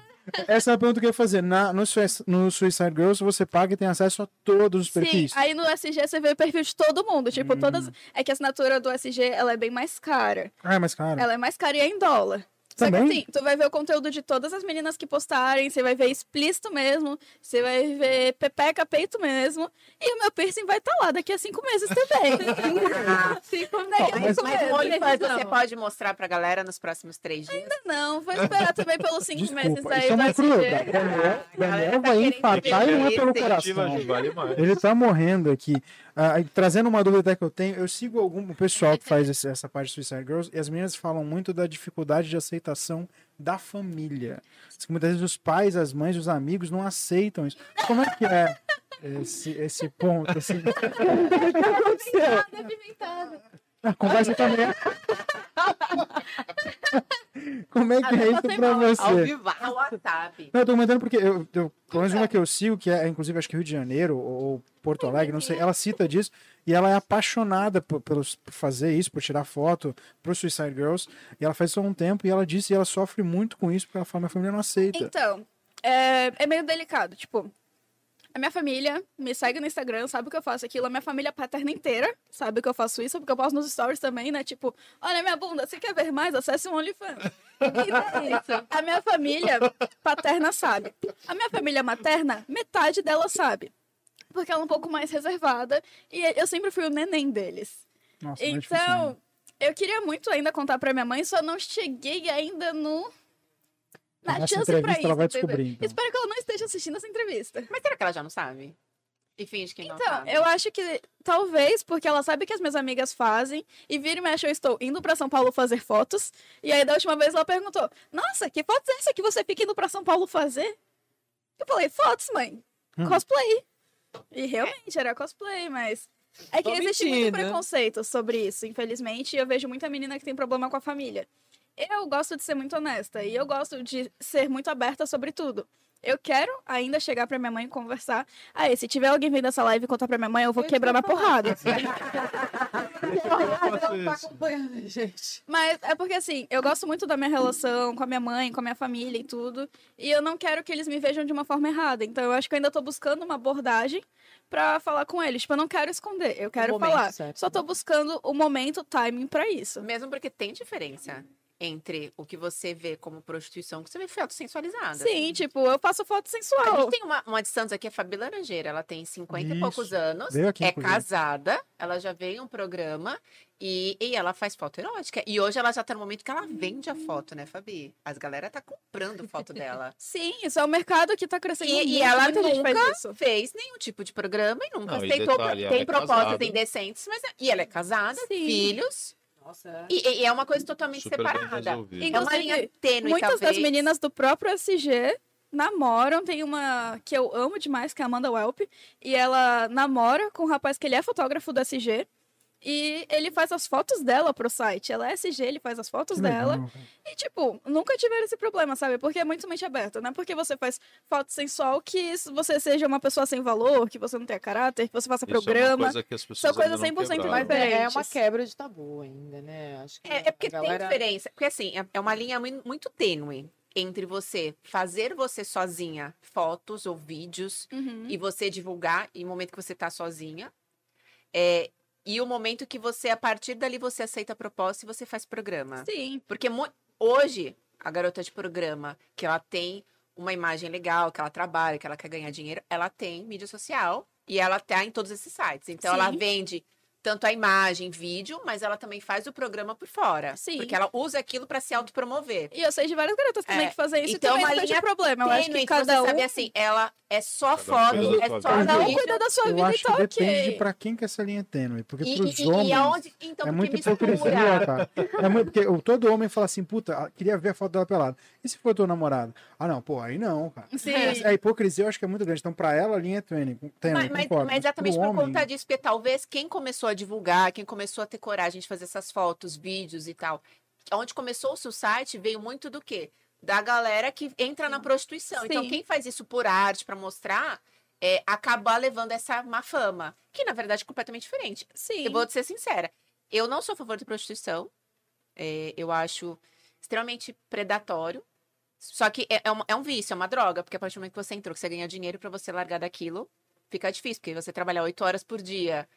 Essa é a pergunta que eu ia fazer. Na, no, no Suicide Girls, você paga e tem acesso a todos os Sim, perfis. aí no SG você vê o perfil de todo mundo. Tipo, Hum. todas. É que a assinatura do SG ela é bem mais cara. Ah, mas cara. Ela é mais cara e é em dólar. Só que assim, tu vai ver o conteúdo de todas as meninas que postarem, você vai ver explícito mesmo, você vai ver pepeca, peito mesmo, e o meu piercing vai estar lá daqui a cinco meses também. <laughs> cinco daqui a Mas, cinco mas meses. Não. você pode mostrar pra galera nos próximos três dias? Não, vou esperar também pelos cinco meses Desculpa, aí isso é uma crueldade. Daniel, Daniel tá vai querendo infartar e não é pelo coração. vale. Ele tá morrendo aqui. Ah, trazendo uma dúvida até que eu tenho, eu sigo algum o pessoal que faz essa parte de Suicide Girls e as meninas falam muito da dificuldade de aceitação da família. Diz que muitas vezes os pais, as mães, os amigos não aceitam isso. Como é que é esse, esse ponto? Assim? <laughs> A conversa também. <laughs> Como é que é isso pra Ao você? vivaço. No WhatsApp. Não, eu tô comentando porque eu, eu, pelo menos uma que eu sigo, que é inclusive acho que Rio de Janeiro ou Porto Alegre, não sei, ela cita disso e ela é apaixonada por, pelos- por fazer isso, por tirar foto pro Suicide Girls. E ela faz isso há um tempo e ela disse que ela sofre muito com isso porque ela fala: minha família não aceita. Então, é, é meio delicado. Tipo, a minha família me segue no Instagram, sabe que eu faço aquilo. A minha família paterna inteira sabe que eu faço isso, porque eu posto nos stories também, né? Tipo, olha minha bunda, você quer ver mais? Acesse o OnlyFans. <laughs> Então, a minha família paterna sabe. A minha família materna, metade dela sabe. Porque ela é um pouco mais reservada. E eu sempre fui o neném deles. Nossa? Então, eu queria muito ainda contar pra minha mãe, só não cheguei ainda no. Na Nessa chance pra isso. ela vai entendeu? descobrir, então. Espero que ela não esteja assistindo essa entrevista. Mas será que ela já não sabe? E finge que não Então, eu acho que talvez porque ela sabe que as minhas amigas fazem e vira e mexe eu estou indo pra São Paulo fazer fotos. E aí da última vez ela perguntou: "Nossa, que fotos é essa que você fica indo pra São Paulo fazer?" Eu falei: "Fotos, mãe. Hum. Cosplay." E realmente era cosplay, mas é que Tô existe muito mentindo. preconceito sobre isso, infelizmente, e eu vejo muita menina que tem problema com a família. Eu gosto de ser muito honesta e eu gosto de ser muito aberta sobre tudo. Eu quero ainda chegar pra minha mãe e conversar. Aí, se tiver alguém vendo essa live e contar pra minha mãe, eu vou Eu quebrar na porrada. Não tá acompanhando a gente. Mas é porque, assim, eu gosto muito da minha relação com a minha mãe, com a minha família e tudo. E eu não quero que eles me vejam de uma forma errada. Então, eu acho que eu ainda tô buscando uma abordagem pra falar com eles. Tipo, eu não quero esconder, eu quero momento falar. certo, Só tô buscando o momento, o timing pra isso. Mesmo porque tem diferença entre o que você vê como prostituição e o que você vê foto sensualizada. Sim, tipo, eu faço foto A sensual. gente tem uma, uma de Santos aqui, a Fabi Laranjeira. Ela tem 50 e poucos Isso. anos. Aqui, é inclusive. casada. Ela já veio em um programa. E, e ela faz foto erótica. E hoje ela já tá no momento que ela vende a foto, né, Fabi? As galera tá comprando foto dela. <laughs> Sim, isso é um mercado que tá crescendo E- muito. e ela nunca isso. Fez nenhum tipo de programa e nunca Não, e aceitou. detalhe, ela tem é propostas indecentes, mas. E ela é casada, Sim. filhos. Nossa. E, e é uma coisa totalmente Super separada. resolvido. É uma Inclusive, linha tênue, Muitas das talvez. meninas do próprio SG namoram. Tem uma que eu amo demais, que é a Amanda Welp. E ela namora com um rapaz que ele é fotógrafo do SG. E ele faz as fotos dela pro site. Ela é SG, ele faz as fotos Que dela. legal. E, tipo, nunca tiveram esse problema, sabe? Porque é muito mente aberta. Não é porque você faz foto sensual que você seja uma pessoa sem valor, que você não tenha caráter, que você faça Isso é uma programa. coisa que as pessoas São coisas ainda não 100% quebraram. Mas é, é uma diferentes. quebra de tabu ainda, né? Acho que É, é porque galera... tem diferença. Porque assim, é- é uma linha mui- muito tênue entre você fazer você sozinha fotos ou vídeos Uhum. e você divulgar em momento que você tá sozinha. É, e o momento que você, a partir dali, você aceita a proposta e você faz programa. Sim. Porque hoje, a garota de programa, que ela tem uma imagem legal, que ela trabalha, que ela quer ganhar dinheiro, ela tem mídia social e ela tá em todos esses sites. Então, ela Sim. vende tanto a imagem, vídeo, mas ela também faz o programa por fora. Sim. Porque ela usa aquilo para se autopromover. E eu sei de várias garotas também É, que fazem isso então e também não tem linha problema. Eu acho que cada você um, sabe assim, ela é só Cada um foto, é só cada um vídeo. cuida da sua Eu vida acho e que tá depende ok. de pra quem que essa linha é tênue. Porque E, pros e- e homens. aonde, então, é mistura. hipocrisia, cara. É muito, porque o- todo homem fala assim, puta, ah, queria ver a foto dela pelada. E se for teu namorado? Ah, não, pô, aí não, cara. Sim. A hipocrisia eu acho que é muito grande. Então, pra ela, a linha é tênue. Mas, mas- mas exatamente pro por homem, conta disso, porque talvez quem começou a divulgar, quem começou a ter coragem de fazer essas fotos, vídeos e tal, onde começou o seu site veio muito do quê? Da galera que entra na prostituição. Então, Sim. quem faz isso por arte, pra mostrar, é, acaba levando essa má fama, que na verdade é completamente diferente. Sim. Eu vou te ser sincera, eu não sou a favor de prostituição, é, eu acho extremamente predatório. Só que é, é um, é um vício, é uma droga, porque a partir do momento que você entrou, que você ganha dinheiro pra você largar daquilo, fica difícil, porque você trabalhar 8 horas por dia,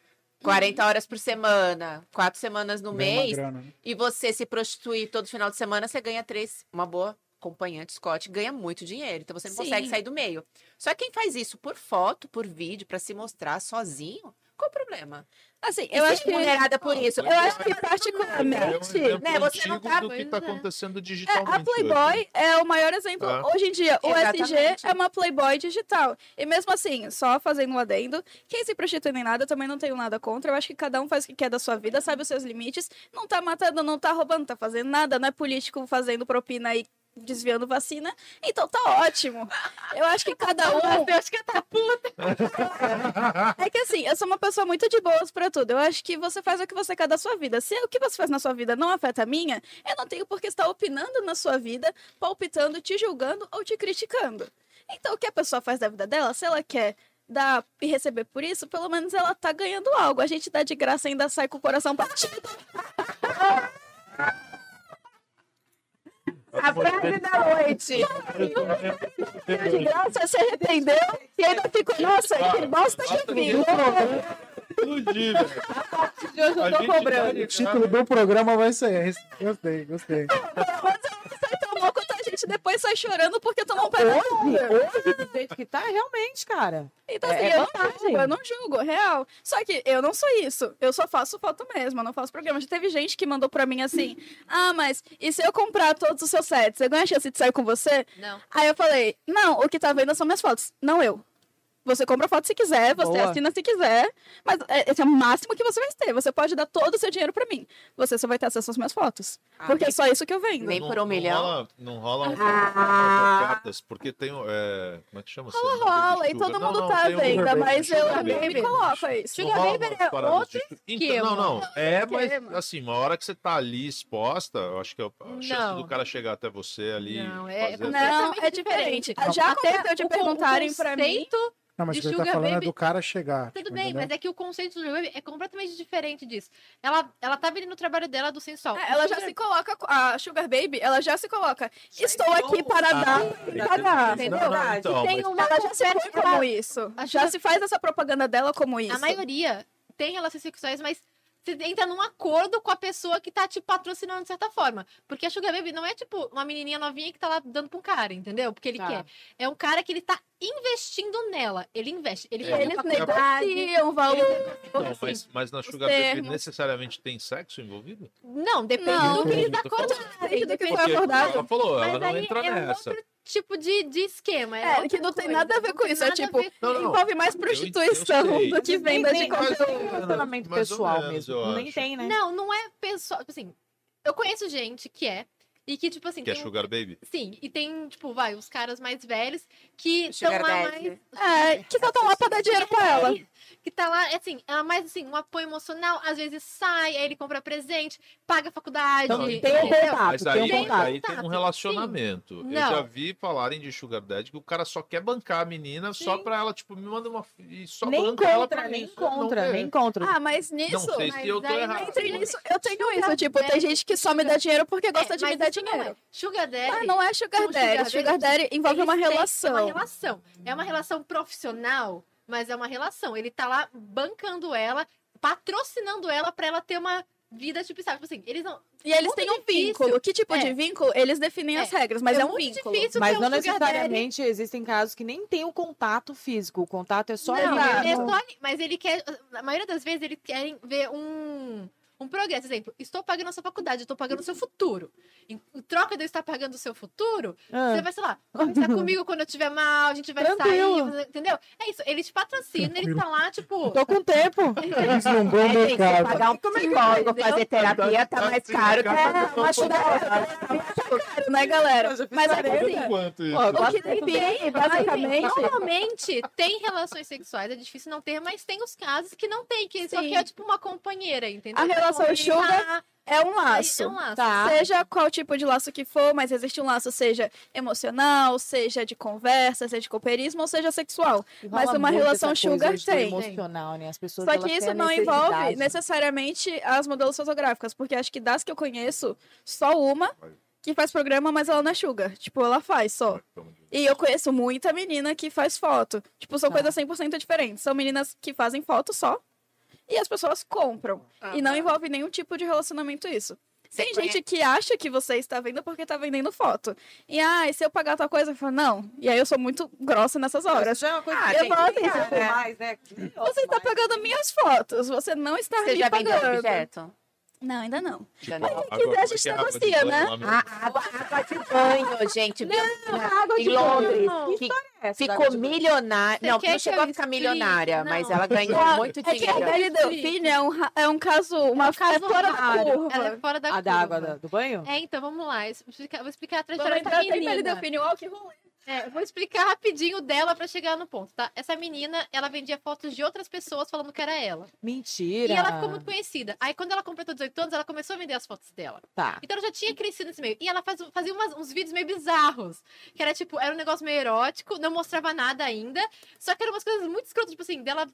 40 horas por semana, quatro semanas no uma mês, grana, né? e você se prostituir todo final de semana, você ganha três, uma boa acompanhante, Scott, ganha muito dinheiro, então você não Sim. consegue sair do meio. Só que quem faz isso por foto, por vídeo, pra se mostrar sozinho, qual o problema? Assim, E eu acho que remunerada por isso. eu acho que É um particularmente exemplo né, você não tá- do que tá é. acontecendo É, digitalmente. a Playboy hoje. é o maior exemplo. É. Hoje em dia, o SG Exatamente. é uma Playboy digital. E mesmo assim, só fazendo um adendo, quem se prostitui nem nada, eu também não tenho nada contra. Eu acho que cada um faz o que quer da sua vida, sabe os seus limites. Não tá matando, não tá roubando, não tá fazendo nada. Não é político fazendo propina e desviando vacina. Então tá ótimo. Eu acho que cada um. Eu acho que tá puta. É que assim, eu sou uma pessoa muito de boas pra tudo. Eu acho que você faz o que você quer da sua vida. Se o que você faz na sua vida não afeta a minha, eu não tenho por que estar opinando na sua vida, palpitando, te julgando ou te criticando. Então, o que a pessoa faz da vida dela, se ela quer dar e receber por isso, pelo menos ela tá ganhando algo. A gente dá de graça e ainda sai com o coração partido. A frase da noite. De graça, se arrependeu e ainda ficou, nossa, que bosta que <laughs> eu fiz. Explodir, velho. De hoje eu A tô cobrando. O título do programa vai ser esse. Gostei, gostei. Gente depois sai chorando porque tomou um pedaço. Hoje, do jeito que tá, realmente, cara. Então, É- assim, é eu, não julgo, eu não julgo, real. Só que eu não sou isso. Eu só faço foto mesmo, eu não faço programa. Já teve gente que mandou pra mim assim: Ah, mas e se eu comprar todos os seus sets, eu ganho a chance de sair com você? Não. Aí eu falei: Não, o que tá vendo são minhas fotos, não eu. Você compra foto se quiser, você Boa. assina se quiser, mas é- esse é o máximo que você vai ter. Você pode dar todo o seu dinheiro pra mim. Você só vai ter acesso às minhas fotos. Ah, porque é nem- só isso que eu vendo. nem por um milhão? Não rola, não rola um- Ah. cartas, porque tem. É, como é que chama? Rola, rola, e todo mundo não, tá à tem um- venda, mas eu Sugar me baby. coloco isso. Não Sugar baby é outro de- esquema. Então, não, não. É, mas assim, uma hora que você tá ali exposta, eu acho que é a chance Não. do cara chegar até você ali. Não, é- fazer- Não, é diferente. Já Até aconteceu de perguntarem o pra mim. Não, mas de o que ele tá falando é Baby- do cara chegar. Tudo tipo, bem, entendeu? mas é que o conceito do Sugar Baby é completamente diferente disso. Ela, ela tá vendendo o trabalho dela do sensual. É, Ela já se coloca, a Sugar Baby, ela já se coloca. Estou aqui para dar e pagar. Não, Entendeu? não, então, tem mas- uma Ela já se conversa- como isso. Já se faz essa propaganda dela como isso. A maioria tem relações sexuais, mas você entra num acordo com a pessoa que tá te patrocinando de certa forma. Porque a Sugar Baby não é tipo uma menininha novinha que tá lá dando pra um cara, entendeu? Porque ele Tá. quer. É um cara que ele tá investindo nela. Ele investe. Ele É, Eles negociam o valor. Não, mas, mas na Sugar. Baby necessariamente tem sexo envolvido? Não, depende Não. do que eles Eu tô falando. acordarem. do que Depende foi acordado. Ela falou, Mas ela não entra é um nessa. outro tipo de, de esquema. É, outra que não tem coisa, nada a ver com isso, é tipo, Não, não. Envolve mais Eu- prostituição eu sei. do que venda de conteúdo. relacionamento pessoal menos, mesmo. eu Nem tem, né? Não, não é pessoal. Tipo assim, eu conheço gente que é. E que, tipo assim, Que é tem Sugar Baby? Sim, e tem, tipo, vai, os caras mais velhos que estão lá mais. É, que só estão lá pra dar dinheiro pra ela. Que tá lá, assim, ela mais assim, um apoio emocional, às vezes sai, aí ele compra presente, paga a faculdade. Então, Não, tem um contato, Mas tem aí, um contato. aí tem um relacionamento. Eu Não. já vi falarem de Sugar Daddy que o cara só quer bancar a menina só Sim. pra ela, tipo, me manda uma. E só Nem banca ela pra nem isso. Não contra, nem contra. Ah, mas nisso. Não sei mas se eu tô errado. Entre nisso, eu tenho Sugar isso. Tipo, tem gente que só me dá dinheiro porque gosta É, de me dar isso não dinheiro. é. Sugar Daddy. Ah, não é Sugar Não, Daddy. Sugar Sugar Daddy envolve uma relação. É uma relação. É uma relação profissional, mas é uma relação. Ele tá lá bancando ela, patrocinando ela pra ela ter uma vida, tipo, sabe? Tipo assim, eles não. E eles têm um vínculo. Que tipo É. de vínculo? Eles definem as regras, mas é, um muito vínculo. difícil Mas um não necessariamente existem casos que nem tem o contato físico. O contato é só Não, ali é mesmo. só mas ele quer. Na maioria das vezes, eles querem ver um, um progresso. Exemplo, estou pagando a sua faculdade, eu estou pagando o seu futuro. Em troca de eu estar pagando o seu futuro, Ah. você vai, sei lá, conversar <laughs> comigo quando eu estiver mal, a gente vai Tranquilo. sair, entendeu? É isso, ele te patrocina, ele tá lá, tipo. Tô com tempo. Isso num bom É, gente, pagar um psicólogo, fazer terapia tá mais caro que É, uma sugar né, galera? Mas é assim, o que define, basicamente, Normalmente tem relações sexuais, é difícil não ter, mas tem os casos que não tem, que só que é tipo uma companheira, entendeu? A relação Ele sugar tá- é um laço. É um laço. Tá. Seja qual tipo de laço que for, mas existe um laço, seja emocional, seja de conversa, seja de cooperismo, ou seja sexual. Mas uma relação sugar tem. emocional, né? As pessoas Só que isso não envolve necessariamente as modelos fotográficas, porque acho que das que eu conheço, só uma que faz programa, mas ela não é sugar. Tipo, ela faz só. E eu conheço muita menina que faz foto. Tipo, são Tá. coisas 100% diferentes. São meninas que fazem foto só e as pessoas compram. E não envolve nenhum tipo de relacionamento isso. Você Tem conhece- gente que acha que você está vendo porque está vendendo foto. E, ah, e se eu pagar tal coisa? Eu falo, não. E aí eu sou muito grossa nessas horas. Já é uma coisa Ah, eu falo assim, né? mais, né? Você está pagando minhas fotos, você não está Você me pagando. objeto? Não, ainda não. Já não. quiser, a gente negocia, né? A água, água de banho, gente. viu? água em de Londres. banho. que Essa da ficou água milionária. Não, não chegou a que ficar explique? milionária, Não. mas ela ganhou Ah, muito É que a dinheiro. Belle Delfine é um, é um caso, uma É um caso é fora da curva. Ela é fora da A da curva. água da- do banho? É, então vamos lá. eu Vou explicar, a Vamos trajetória entrar dessa até em Belle menina. Delfine. Que rolê. É, vou explicar rapidinho dela pra chegar no ponto, tá? Essa menina, ela vendia fotos de outras pessoas falando que era ela. Mentira. E ela ficou muito conhecida. Aí, quando ela completou 18 anos, ela começou a vender as fotos dela. Tá. Então, ela já tinha crescido nesse meio. E ela faz- fazia umas- uns vídeos meio bizarros. Que era, tipo, era um negócio meio erótico, não mostrava nada ainda. Só que eram umas coisas muito escrotas, tipo assim, dela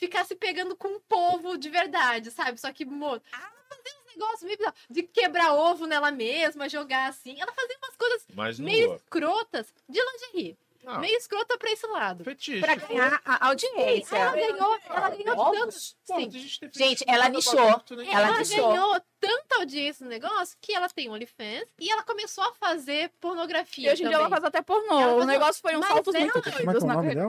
ficar se pegando com o povo de verdade, sabe? Só que, mo... ela fazia uns negócios meio bizarros. De quebrar ovo nela mesma, jogar assim. Ela fazia umas coisas meio nua. escrotas de lingerie. Ah, Meio escrota pra esse lado. fetiche. Pra ganhar a audiência. Ela ganhou, ela ganhou tanto. Sim. Gente, ela nichou. É, Ela Ela, nichou. ganhou tanta audiência no negócio que ela tem OnlyFans e ela começou a fazer pornografia. E hoje em dia ela faz até pornô. Ela O negócio foi um salto muito Como é que é doidos o na carreira.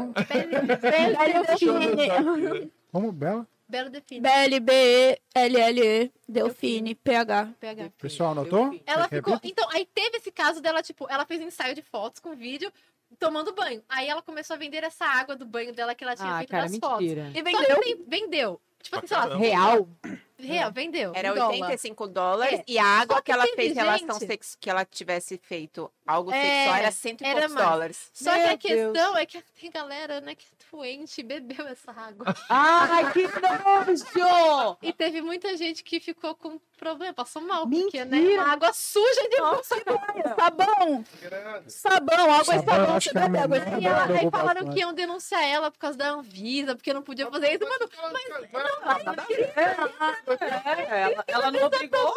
Delfine. Como? Bela? Belo define. B-L-B-E-L-L-E Delfine, PH. PH. Pessoal, anotou? Ela ficou. Então, aí teve esse caso dela, tipo, ela fez um ensaio de fotos com vídeo tomando banho. Aí ela começou a vender essa água do banho dela que ela tinha Ah, feito cara, nas fotos. mentira. E Só que vendeu. tem- vendeu. Tipo assim, sei lá. Real? real, vendeu. Era em dólar. 85 dólares É. e a água que, que ela fez relação gente- sex... que ela tivesse feito algo É, sexual era cento e era poucos mais. dólares. Só que Meu a questão é que tem galera, né, que é doente e bebeu essa água. Ai, que nojo! E teve muita gente que ficou com problema, passou mal, porque, né, Mentira! uma água suja de Sabão! Sabão, água e Sabão, sabão. acho Você que é a bebe água e E, sabão. ela, aí preocupação. falaram que iam denunciar ela por causa da Anvisa, porque não podia fazer isso. Mano, ela, ela não obrigou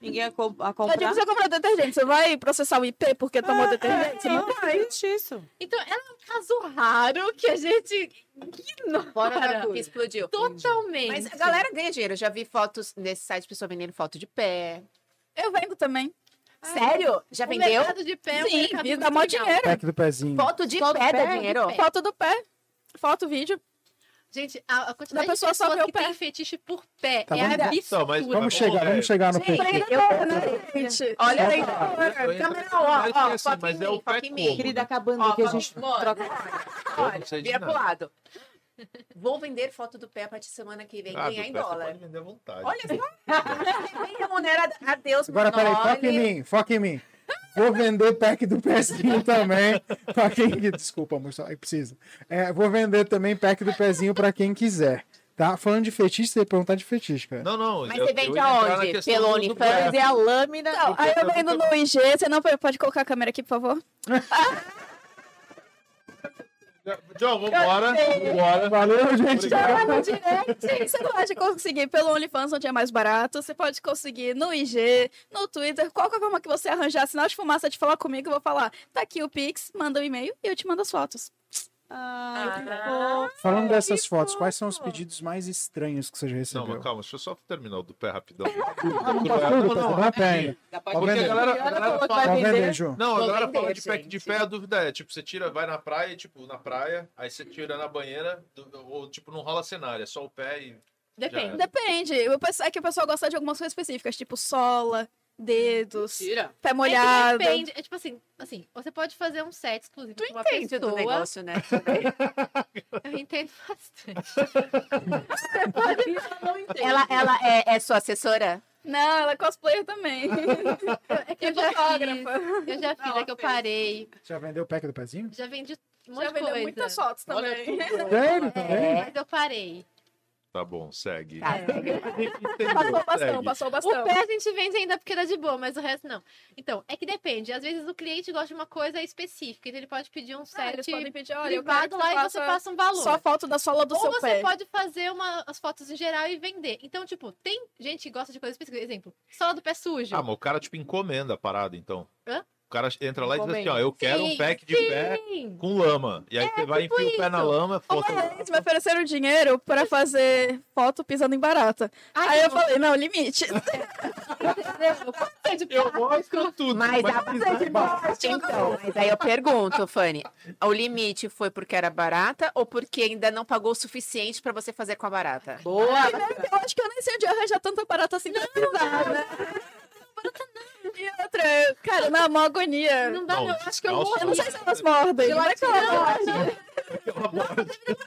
ninguém a, co- a É comprar. você comprar detergente. Você vai processar o IP porque tomou detergente? Você não vai. Isso. então é um caso raro que a gente ignora Fora da Que explodiu. totalmente. Mas a galera ganha dinheiro. Eu já vi fotos nesse site, pessoa vendendo foto de pé. Eu vendo também. Sério? Já O vendeu? mercado de pé é um Sim, mercado muito dá mó dinheiro. Pack do pezinho. Foto de Foto do pé dá pé? dinheiro? Foto do pé. Foto, vídeo. Gente, a, a quantidade Da de pessoa só pessoas que pé. tem fetiche por pé Tá é vendo? absurdo. Então, mas- Vamos Mas, chegar, ô, vamos chegar no Gente, pé. Eu, gente. Olha aí. Câmera, Mas ó, ó, é assim, mas é o pé foca em mim. como? Querida, acabando Ó, aqui, a gente troca. Eu de Vira pro lado. Vou vender foto do pé a partir de semana que vem, Ah, ganhar em dólar. pode vender à vontade. Olha só. <laughs> Vem remunera a Deus, Agora, peraí, foca em mim, foca em mim. Vou vender pack do pezinho também. Pra quem. Desculpa, amor, só aí precisa. É, vou vender também pack do pezinho pra quem quiser. Tá? Falando de fetiche, você ia perguntar de fetiche, cara. Não, não. Mas eu- você vende aonde? Pelo OnlyFans? Fazer a lâmina. Não, aí eu vendo no IG. Você não pode colocar a câmera aqui, por favor? <laughs> John, vambora. Vambora. Valeu, gente. Obrigado. no direct. Você pode conseguir pelo OnlyFans, onde é mais barato. Você pode conseguir no IG, no Twitter. Qualquer forma que você arranjar sinal de fumaça de falar comigo, eu vou falar. Tá aqui o Pix, manda um e-mail e eu te mando as fotos. Ai, Ah. Falando dessas que fotos, quais são os pedidos mais estranhos que você já Não, recebeu? mas calma, deixa eu só terminar o do pé rapidão. <laughs> Ah, não tá tudo, pé Pode Porque a galera, a galera fala. Vender. Ju. Não, a galera fala de pack de pé, a dúvida é, tipo, você tira, vai na praia, tipo, na praia, aí você tira na banheira, ou tipo, não rola cenário, é só o pé e. Depende. Depende. É que o pessoal gosta de algumas coisas específicas, tipo sola, dedos, Tira. pé É molhado. depende. É tipo assim, assim, você pode fazer um set exclusivo Tu pra uma entende do pessoa. negócio, né? Eu entendo bastante. Ela, ela é, é sua assessora? Não, ela é cosplayer também. <laughs> É que eu já fiz. Eu já fiz, é que eu parei. Já vendeu o pack do pezinho? Já vendi um monte Já de vendeu coisa. muitas fotos também. Sério? Também? Mas eu parei. Tá bom, segue. Tá. Passou o bastão, Segue. passou o O bastão. pé a gente vende ainda porque dá de boa, mas o resto não. Então, é que depende. Às vezes o cliente gosta de uma coisa específica, então ele pode pedir um Ah, set eles podem pedir, privado lá e você passa um valor. só foto da sola do Ou seu você pé. pode fazer uma, as fotos em geral e vender. Então, tipo, tem gente que gosta de coisa específica. Exemplo, sola do pé sujo. Ah, mas o cara, tipo, encomenda a parada, então. Hã? O cara entra lá e diz assim, ó, eu quero um Sim, pack de pé Sim. com lama. E aí você vai tipo enfia o pé na lama, Uma foto. vez me ofereceram dinheiro pra fazer foto pisando em barata. Ai, Aí eu não. falei, não, limite. <laughs> Eu mostro tudo. Mas a mas- Então, mas aí eu pergunto, Fanny, o limite foi porque era barata ou porque ainda não pagou o suficiente pra você fazer com a barata? Boa. Eu acho que eu nem sei onde arranjar tanta barata assim pra pisar, né? E outra, cara, na mó agonia. Não dá, Não. Eu acho que eu descalço, morro. Eu não sei se elas mordem. É ela morde.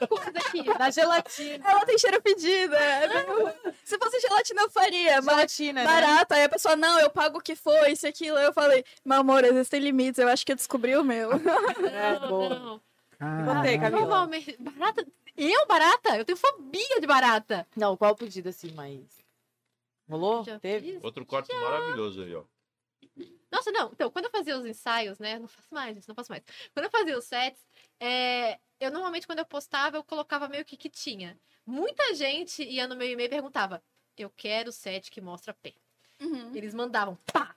coisa aqui. Da gelatina. Ela tem cheiro fedido. é meio- Se fosse gelatina, eu faria. Mas Gelatina, né? barata. Aí a pessoa, não, eu pago o que foi, isso e aquilo. Aí eu falei, meu amor, existem limites. Eu acho que eu descobri o meu. É, Não, <laughs> boa. não. Camila? Normalmente. Barata? Eu, barata? Eu tenho fobia de barata. Não, qual o pedido assim, mais? Rolou? Já Teve? fiz. Outro corte maravilhoso aí, ó. Nossa, não. Então, quando eu fazia os ensaios, né? Não faço mais, gente, não faço mais. Quando eu fazia os sets, é, eu normalmente, quando eu postava, eu colocava meio que que tinha. Muita gente ia no meu e-mail e perguntava: Eu quero o set que mostra pé. Uhum. Eles mandavam, pá!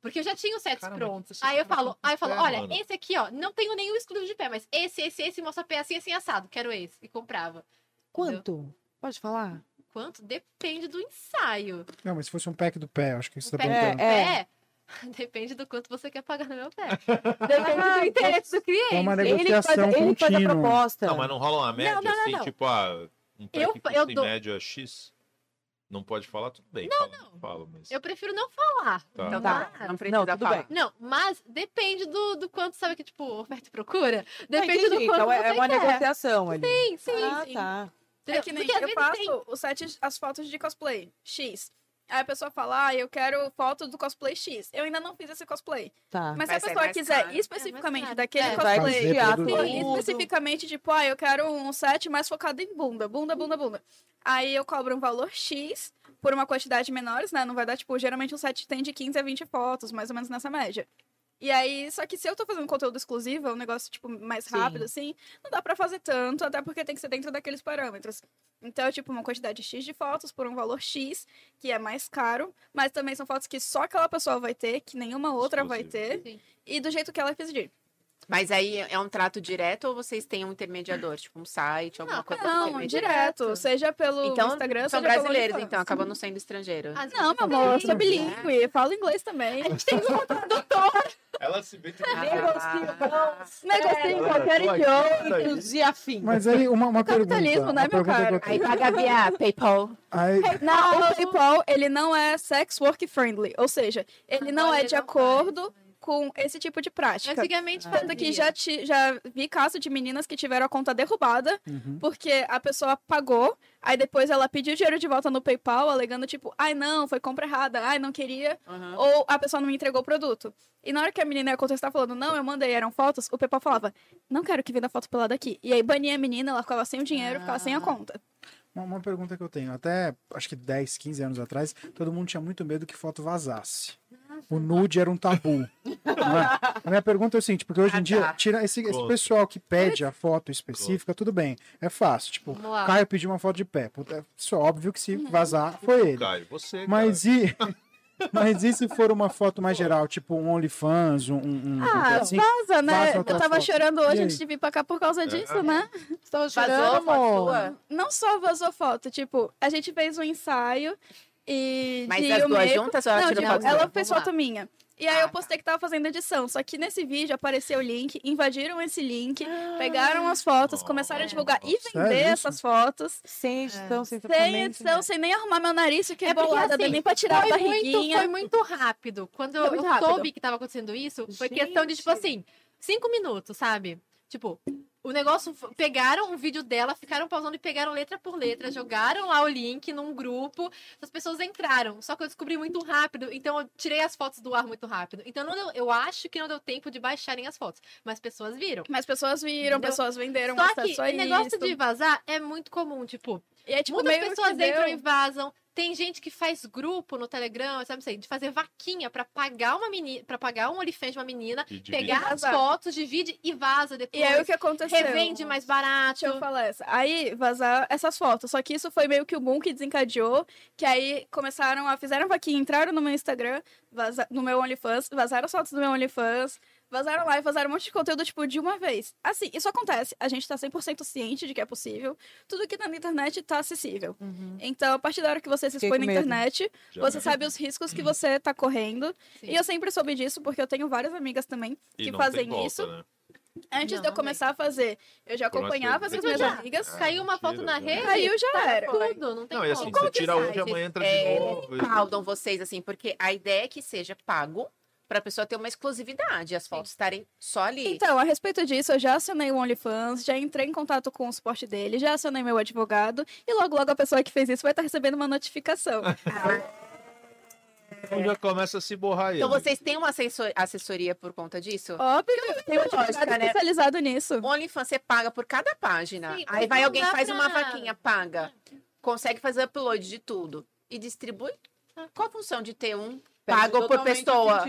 Porque eu já tinha os sets Cara, mas prontos. Aí eu falo, aí eu falo, pé, olha, mano. esse aqui, ó, não tenho nenhum exclusivo de pé, mas esse, esse, esse mostra pé assim, assim, assado. Quero esse. E comprava. Quanto? Pode falar? Quanto? Depende do ensaio. Não, mas se fosse um pack do pé, acho que você Um tá pé perguntando. do É. pé, <laughs> depende do quanto você quer pagar no meu pé. <laughs> Depende do interesse do cliente. É uma Ele que faz, negociação ele que faz a contínua. proposta. Não, mas não rola uma média, não, não, assim, não. tipo, ah, um pack Eu- custa eu em dou- média X? Não pode falar, tudo bem. Não, não. Fala, mas... Eu prefiro não falar. Tá. Então Tá. tá, não precisa tudo falar. bem. Não, mas depende do, do quanto, sabe que, tipo, oferta e procura? Ah, Depende do entendi. quanto Então é, você é uma quer. negociação ali. Sim, sim, ah, sim. tá. É que nem Porque eu faço tem- o set, as fotos de cosplay X. Aí a pessoa fala, ah, eu quero foto do cosplay X. Eu ainda não fiz esse cosplay. Tá. Mas Vai se a pessoa quiser caro. especificamente É mais caro. daquele É, cosplay, tudo. especificamente, tipo, ah, eu quero um set mais focado em bunda, bunda, bunda, bunda. Aí eu cobro um valor X por uma quantidade menores, né? Não vai dar, tipo, geralmente um set tem de 15 a 20 fotos, mais ou menos nessa média. E aí, só que se eu tô fazendo conteúdo exclusivo, é um negócio, tipo, mais Sim. rápido, assim, não dá pra fazer tanto, até porque tem que ser dentro daqueles parâmetros. Então, tipo, uma quantidade X de fotos por um valor X, que é mais caro, mas também são fotos que só aquela pessoa vai ter, que nenhuma outra vai ter, Sim. e do jeito que ela pedir. Mas aí é um trato direto ou vocês têm um intermediador, tipo um site, alguma Não, coisa Não, direto, seja pelo Então, Instagram, são seja pelo brasileiros, então, acabam não sendo estrangeiro. Às Não, meu amor, eu sou bilíngue, falo inglês também. A gente tem um tradutor. Ela se vê Ah, Negocio em qualquer. Outros e afins. Mas aí, uma, uma pergunta. Capitalismo, né, meu eu Aí paga via PayPal. Aí, Não, o PayPal, ele não é sex work friendly, ou seja, ele não é ele de não acordo com esse tipo de prática. Antigamente Tanto fazia. que já, ti- já vi caso de meninas que tiveram a conta derrubada Uhum. porque a pessoa pagou, aí depois ela pediu dinheiro de volta no PayPal, alegando tipo, ai não, foi compra errada, ai não queria, Uhum. ou a pessoa não me entregou o produto. E na hora que a menina ia contestar falando, não, eu mandei, eram fotos, o PayPal falava, não quero que venda foto pelada aqui. E aí bania a menina, ela ficava sem o dinheiro, ficava sem a conta. uma, uma pergunta que eu tenho. Até acho que 10, 15 anos atrás, todo mundo tinha muito medo que foto vazasse. O nude era um tabu. <laughs> é? A minha pergunta é o seguinte, porque hoje em Ah, dia, tá. tira esse, esse pessoal que pede a foto específica, tudo bem. É fácil. Tipo. Caio pediu uma foto de pé. Isso é óbvio que se vazar, foi ele. Caio, você. Mas e. <laughs> Mas e se for uma foto mais geral, tipo um OnlyFans, um. um, um Ah, assim? vaza, né? vaza Eu tava fotos. chorando hoje antes de vir pra cá por causa disso, né? Estou Vazou a chorando, foto amor. sua? Não só vazou foto, tipo, a gente fez um ensaio e. Mas de as duas meio- juntas ou ela Não, tirou tipo, foto ela fez foto minha. E aí Ah, eu postei que tava fazendo edição. Só que nesse vídeo apareceu o link, invadiram esse link, pegaram as fotos, começaram a divulgar e vender sério essas fotos. Sem edição, sem Sem tratamento. edição, sem nem arrumar meu nariz, fiquei É porque, bolada, assim, nem pra tirar a foi muito, barriguinha. foi muito rápido. Quando muito eu rápido. soube que tava acontecendo isso, foi questão de, tipo assim, cinco minutos, sabe? Tipo, o negócio. Pegaram um vídeo dela, ficaram pausando e pegaram letra por letra, jogaram lá o link num grupo. As pessoas entraram. Só que eu descobri muito rápido, então eu tirei as fotos do ar muito rápido. Então não deu- eu acho que não deu tempo de baixarem as fotos. Mas pessoas viram. Mas pessoas viram, Entendeu? pessoas venderam Só que a o negócio isso. de vazar é muito comum, tipo, E é tipo, Muitas pessoas entram e vazam. Tem gente que faz grupo no Telegram, sabe assim, de fazer vaquinha pra pagar uma menina, para pagar um OnlyFans de uma menina, pegar as fotos, divide e vaza depois. E aí o que aconteceu? revende mais barato. Deixa eu falar essa. Aí vazar essas fotos. Só que isso foi meio que o boom que desencadeou. Que aí começaram a. Fizeram vaquinha, entraram no meu Instagram, vaza- no meu OnlyFans, vazaram as fotos do meu OnlyFans, vazaram lá e vazaram um monte de conteúdo, tipo, de uma vez. Assim, isso acontece. A gente tá 100% ciente de que é possível. Tudo que tá na internet tá acessível. Uhum. Então, a partir da hora que você se expõe na internet, Já você é. sabe os riscos que você tá correndo. Sim. E eu sempre soube disso, porque eu tenho várias amigas também E que fazem volta, isso. né? Antes Não, de eu não começar a fazer, eu já acompanhava essas Mas minhas já- amigas. Ah, Caiu uma foto na rede. Caiu, já tá era. Tudo, não tem Não, e como. assim, Como você que tira hoje, amanhã entra é, de novo. Respaldam vocês, assim, porque a ideia é que seja pago pra pessoa ter uma exclusividade, as fotos estarem só ali. Então, a respeito disso, eu já acionei o OnlyFans, já entrei em contato com o suporte dele, já acionei meu advogado, e logo, logo a pessoa que fez isso vai estar recebendo uma notificação. <laughs> Então já começa a se borrar aí. Então vocês têm uma assessor- assessoria por conta disso? Óbvio, tem um lógica, advogado né? especializado nisso. O OnlyFans você paga por cada página. Sim, Aí vai alguém, faz uma pra- vaquinha, paga. Consegue fazer upload de tudo. E distribui. Qual a função de ter um pago por pessoa?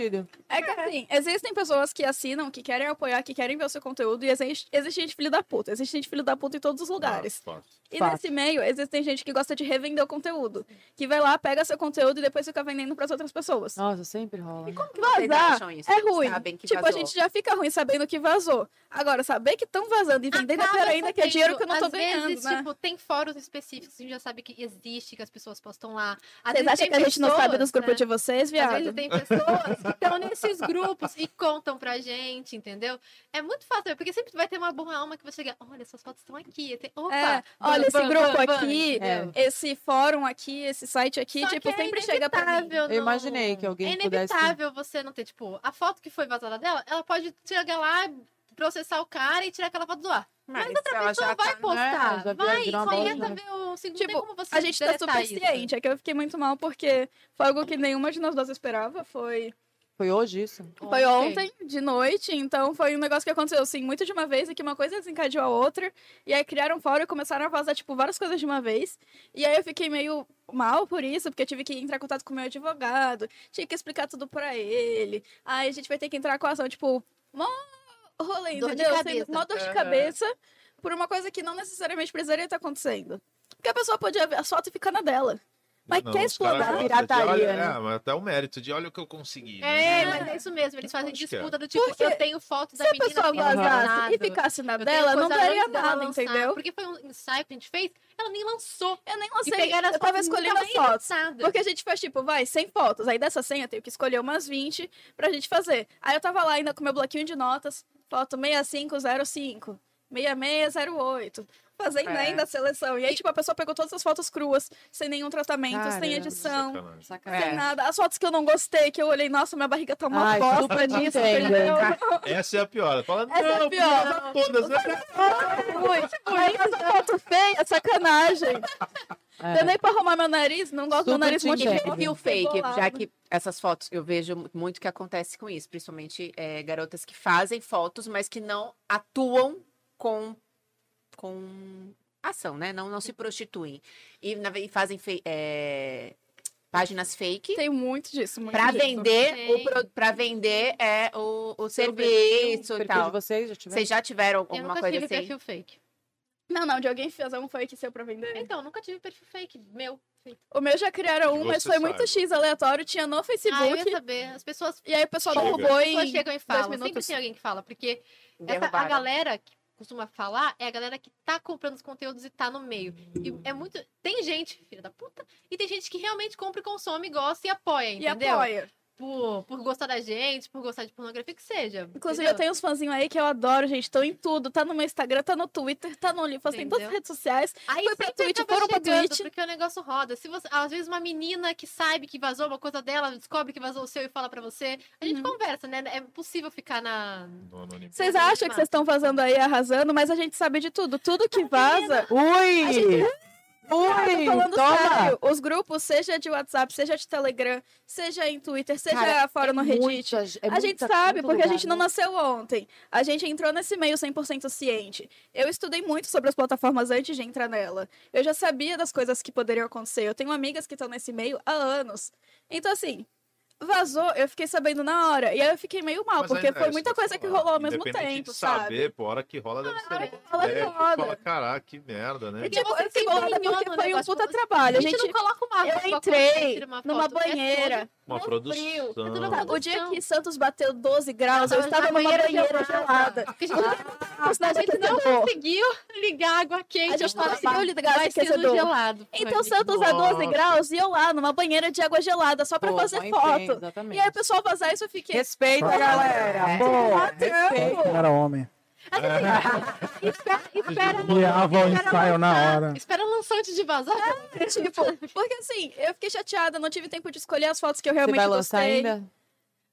É que assim, existem pessoas que assinam, que querem apoiar, que querem ver o seu conteúdo, e existe, existe gente filho da puta. Existe gente filho da puta em todos os lugares. Ah. E Fato. nesse meio, existem gente que gosta de revender o conteúdo. Que vai lá, pega seu conteúdo e depois fica vendendo para outras pessoas. Nossa, sempre rola. Como que vocês Vazar acham isso? É ruim. Sabem que tipo, vazou? a gente já fica ruim sabendo que vazou. Agora, saber que estão vazando e vendendo é Acaba pior ainda, que é dinheiro que eu não tô Às ganhando, vezes, né? tipo, tem fóruns específicos que a gente já sabe que existe, que as pessoas postam lá. Às Vocês acham que a gente não sabe pessoas, dos grupos né? de vocês, viado? Obrigada. vezes tem pessoas que estão nesses grupos e contam pra gente, entendeu? É muito fácil, porque sempre vai ter uma boa alma que vai chegar, olha, essas fotos estão aqui. Tem... Opa, É, olha, ban, esse ban, grupo ban, aqui, entendeu? esse fórum aqui, esse site aqui, Só tipo, é sempre chega pra mim. inevitável Eu não- imaginei que alguém É pudesse- inevitável você não ter, tipo, a foto que foi vazada dela, ela pode chegar lá, processar o cara e tirar aquela foto do ar. Mas, Mas outra ela pessoa já vai tá... postar. É, já vai, né? ver o segundo. Tipo, como você A gente tá deletar super isso. ciente. É que eu fiquei muito mal porque foi algo que nenhuma de nós duas esperava. Foi, Foi hoje isso? foi ontem, de noite. Então foi um negócio que aconteceu assim, muito de uma vez e que uma coisa desencadeou a outra. E aí criaram um fórum e começaram a vazar, tipo, várias coisas de uma vez. E aí eu fiquei meio mal por isso, porque eu tive que entrar em contato com o meu advogado, tinha que explicar tudo pra ele. Aí a gente vai ter que entrar com a ação, tipo, mó rolê, Dor de entendeu? cabeça. Sem- Mó dor de cabeça por uma coisa que não necessariamente precisaria estar acontecendo. Porque a pessoa podia ver a foto e ficar na dela. Mas Não, quer explorar de, pirataria, olha, né? É, mas até o mérito de olha o que eu consegui. É, né? mas é isso mesmo. Eles fazem Acho que é. disputa do tipo, Porque eu tenho foto da Se a menina pessoa assim, vazasse e ficasse na Eu tenho dela, não daria nada, lançar, entendeu? Porque foi um ensaio que a gente fez, ela nem lançou. Eu nem lancei, pegaram eu tava escolhendo as fotos. lançadas. Porque a gente faz, tipo, vai, 100 fotos. Aí dessa 100 eu tenho que escolher umas 20 pra gente fazer. Aí eu tava lá ainda com meu bloquinho de notas, foto 6505, 6608. Fazendo É. ainda a seleção. E aí, tipo, a pessoa pegou todas as fotos cruas, sem nenhum tratamento, sem Caramba. edição, Sacanagem. Sacanagem. sem nada. As fotos que eu não gostei, que eu olhei, nossa, minha barriga tá uma Ai, bosta entendo. entendeu? Essa é a pior. Fala, Essa é a não, pior. todas. né? Essa foto feia, sacanagem. É. Deu nem pra arrumar meu nariz, não gosto do nariz muito E Fiquei fake, já que essas fotos eu vejo muito que acontece com isso, principalmente é, garotas que fazem fotos, mas que não atuam com, com ação, né? Não, não se prostituem. E, na e fazem fei- é, páginas fake Tem muito disso, muito para disso. vender, o pra vender é, o, o serviço e perfil tal. de vocês já tiveram? Vocês já tiveram Eu alguma nunca coisa tive assim? perfil fake. Não, não, de alguém fazer um fake seu pra vender. Então, nunca tive perfil fake meu. O meu já criaram um, mas foi muito saiba. X aleatório, tinha no Ah, eu Facebook. ia saber. As pessoas, e aí o pessoal derrubou as pessoas chegam e falam. Sempre tem alguém que fala, porque essa, a galera que costuma falar é a galera que tá comprando os conteúdos e tá no meio. E é muito. Tem gente, filha da puta, e tem gente que realmente compra e consome, gosta e apoia, E entendeu? apoia. Por, por gostar da gente, por gostar de pornografia, que seja. Inclusive, entendeu? eu tenho uns fãzinhos aí que eu adoro, gente. Estão em tudo. Tá no meu Instagram, tá no Twitter, tá no OnlyFans, tem todas as redes sociais. Aí Foi pra Twitch, foram pra Twitch. Porque o negócio roda. Se você, às vezes uma menina que sabe que vazou uma coisa dela, descobre que vazou o seu e fala pra você. A gente Uhum. conversa, né? É possível ficar na. Vocês acham que vocês estão vazando aí, arrasando, mas a gente sabe de tudo. Tudo que vaza. Ui! Tô Ui! falando Toma! sério, os grupos, seja de WhatsApp, seja de Telegram, seja em Twitter, seja Cara, fora no é Reddit. muita- é a gente muita- sabe, muito porque a lugar, gente não né? nasceu ontem. A gente entrou nesse meio 100% ciente. Eu estudei muito sobre as plataformas antes de entrar nela. Eu já sabia das coisas que poderiam acontecer. Eu tenho amigas que estão nesse meio há anos. Então, assim, vazou, eu fiquei sabendo na hora. E aí eu fiquei meio mal, Mas porque é foi isso muita coisa que rolou ao mesmo tempo, de sabe? saber, pô, hora que rola deve ser hora bom. que rola, É, rola. fala, caraca, que merda, né? E, tipo, você eu fiquei bolada porque no foi um negócio, puta trabalho. A A gente, não coloca uma eu entrei uma numa é banheira. Uma no produção. frio. É na Tá, O dia produção. que Santos bateu 12 graus, eu Tava estava na numa banheira banheira gelada. a gente, Nossa, a gente não conseguiu ligar água quente. A gente não pra- conseguiu ligar vai esse ser no aquecedor. gelado. Então Santos a 12 Nossa. graus e eu lá numa banheira de água gelada só pra Pô, fazer foto. Exatamente. E aí o pessoal vazar isso eu fiquei. Respeita, É. galera! Pô, respeita! Era homem. <laughs> Espera, espera. Guiava o ensaio na lançar. hora. Espera lançar antes de vazar. Tipo, porque assim, eu fiquei chateada, não tive tempo de escolher as fotos que eu Você realmente vai lançar gostei. ainda?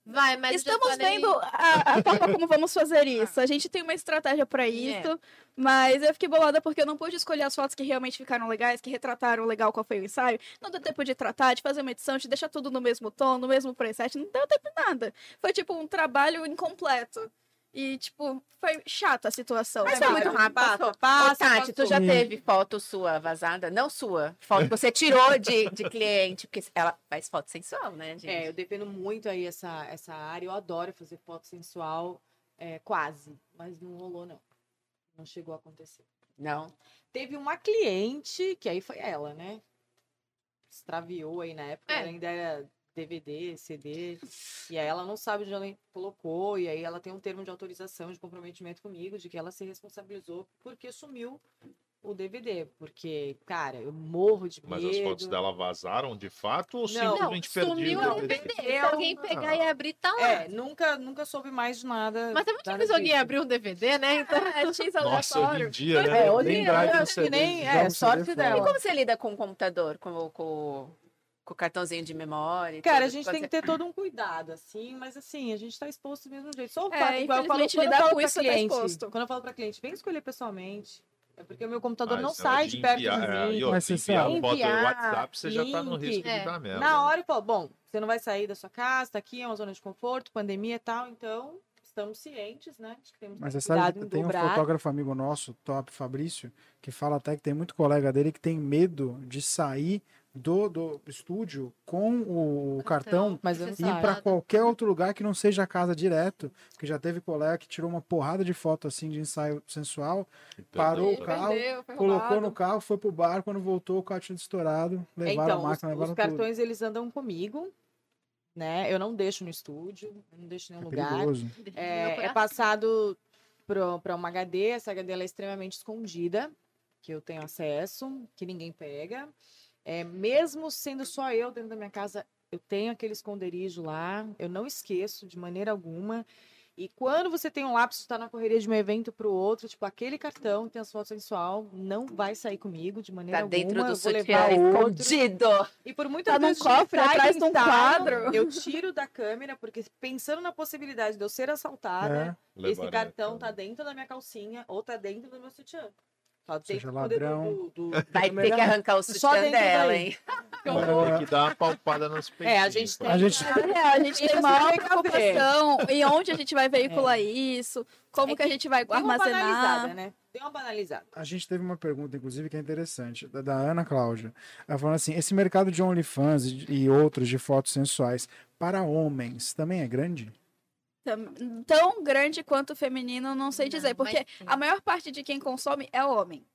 Vai, mas Estamos vendo a, a forma como vamos fazer isso. A gente tem uma estratégia pra isso, mas eu fiquei bolada porque eu não pude escolher as fotos que realmente ficaram legais, que retrataram legal qual foi o ensaio. Não deu tempo de tratar, de fazer uma edição, de deixar tudo no mesmo tom, no mesmo preset. Não deu tempo de nada. Foi tipo um trabalho incompleto. E, tipo, foi chata a situação. Mas foi muito rápido. Passa, Ô, Tati, tu já teve foto sua vazada? Não sua. Foto que você tirou de, de cliente, porque ela faz foto sensual, né, gente? É, eu defendo muito aí essa, essa área. Eu adoro fazer foto sensual, é, quase. Mas não rolou, não. Não chegou a acontecer. Não. Teve uma cliente, que aí foi ela, né? Extraviou aí na época, É. ela ainda era DVD, CD. E aí ela não sabe onde ela colocou. E aí ela tem um termo de autorização de comprometimento comigo, de que ela se responsabilizou porque sumiu o DVD, porque, cara, eu morro de Mas medo. as fotos dela vazaram de fato ou Não, simplesmente perdiam Sumiu o DVD? DVD. Se alguém pegar e abrir, tá lá. É, nunca, nunca soube mais de nada. Mas é muito difícil alguém abrir um DVD, né? Então, É, X <laughs> Nossa, hoje em aleatório. dia, né? É, hoje Nem em dia, nem. É, sorte CD E dela. como você lida com o computador, com, com, com o cartãozinho de memória? Cara, tudo? a gente tem que ter todo um cuidado, assim, mas assim, a gente tá exposto do mesmo jeito. Só o É, fato, igual eu falo, quando eu lidar falo com pra isso é tá cliente, exposto. quando eu falo pra cliente, vem escolher pessoalmente. É porque o meu computador Ah, não negócio sai de perto enviar- de é, mim. e outra, Mas você enviar no Enviar, WhatsApp, você já tá no link. risco É. de dar merda. Na hora, eu falo, bom, você não vai sair da sua casa, tá aqui, é uma zona de conforto, pandemia e tal, então estamos cientes, né? de que temos que Mas você sabe que em tem um dobrar. fotógrafo amigo nosso, top Fabrício, que fala até que tem muito colega dele que tem medo de sair do, do estúdio com o cartão Mas eu não e ir para qualquer outro lugar que não seja a casa direto. Porque já teve colega que tirou uma porrada de foto assim de ensaio sensual, parou o Perdão, carro, Perdeu, colocou no carro, foi pro bar, quando voltou o carro tinha estourado, levaram então, a máquina, os, os levaram tudo. cartões eles andam comigo, né? Eu não deixo no estúdio, eu não deixo em nenhum É lugar. perigoso. É, é passado para uma HD, essa HD ela é extremamente escondida, que eu tenho acesso, que ninguém pega. É, mesmo sendo só eu dentro da minha casa, eu tenho aquele esconderijo lá, eu não esqueço de maneira alguma. E quando você tem um de estar na correria de um evento para o outro, tipo, aquele cartão que tem as fotos sensual não vai sair comigo de maneira Tá dentro alguma. do eu vou sutiã escondido. E por muitas Tá num vezes de cofre, atrás de um quadro. Eu tiro da câmera, porque pensando na possibilidade de eu ser assaltada, É, esse cartão tá dentro da minha calcinha ou tá dentro do meu sutiã. Seja dentro do- ladrão. do- do- Vai ter que arrancar o Só sutiã dela, daí. hein? <laughs> Tem que dar uma palpada nos peitos. É, a gente tem. A gente- É, a gente tem Isso maior tem que preocupação em onde a gente vai <laughs> veicular isso, como É que a gente vai Deu uma banalizada, armazenar. né? Deu uma banalizada. A gente teve uma pergunta, inclusive, que é interessante, da, da Ana Cláudia. Ela falando assim: esse mercado de OnlyFans e, e outros de fotos sensuais para homens também é grande? Tão grande quanto o feminino, não sei dizer, Não, porque mas sim. a maior parte de quem consome é homem.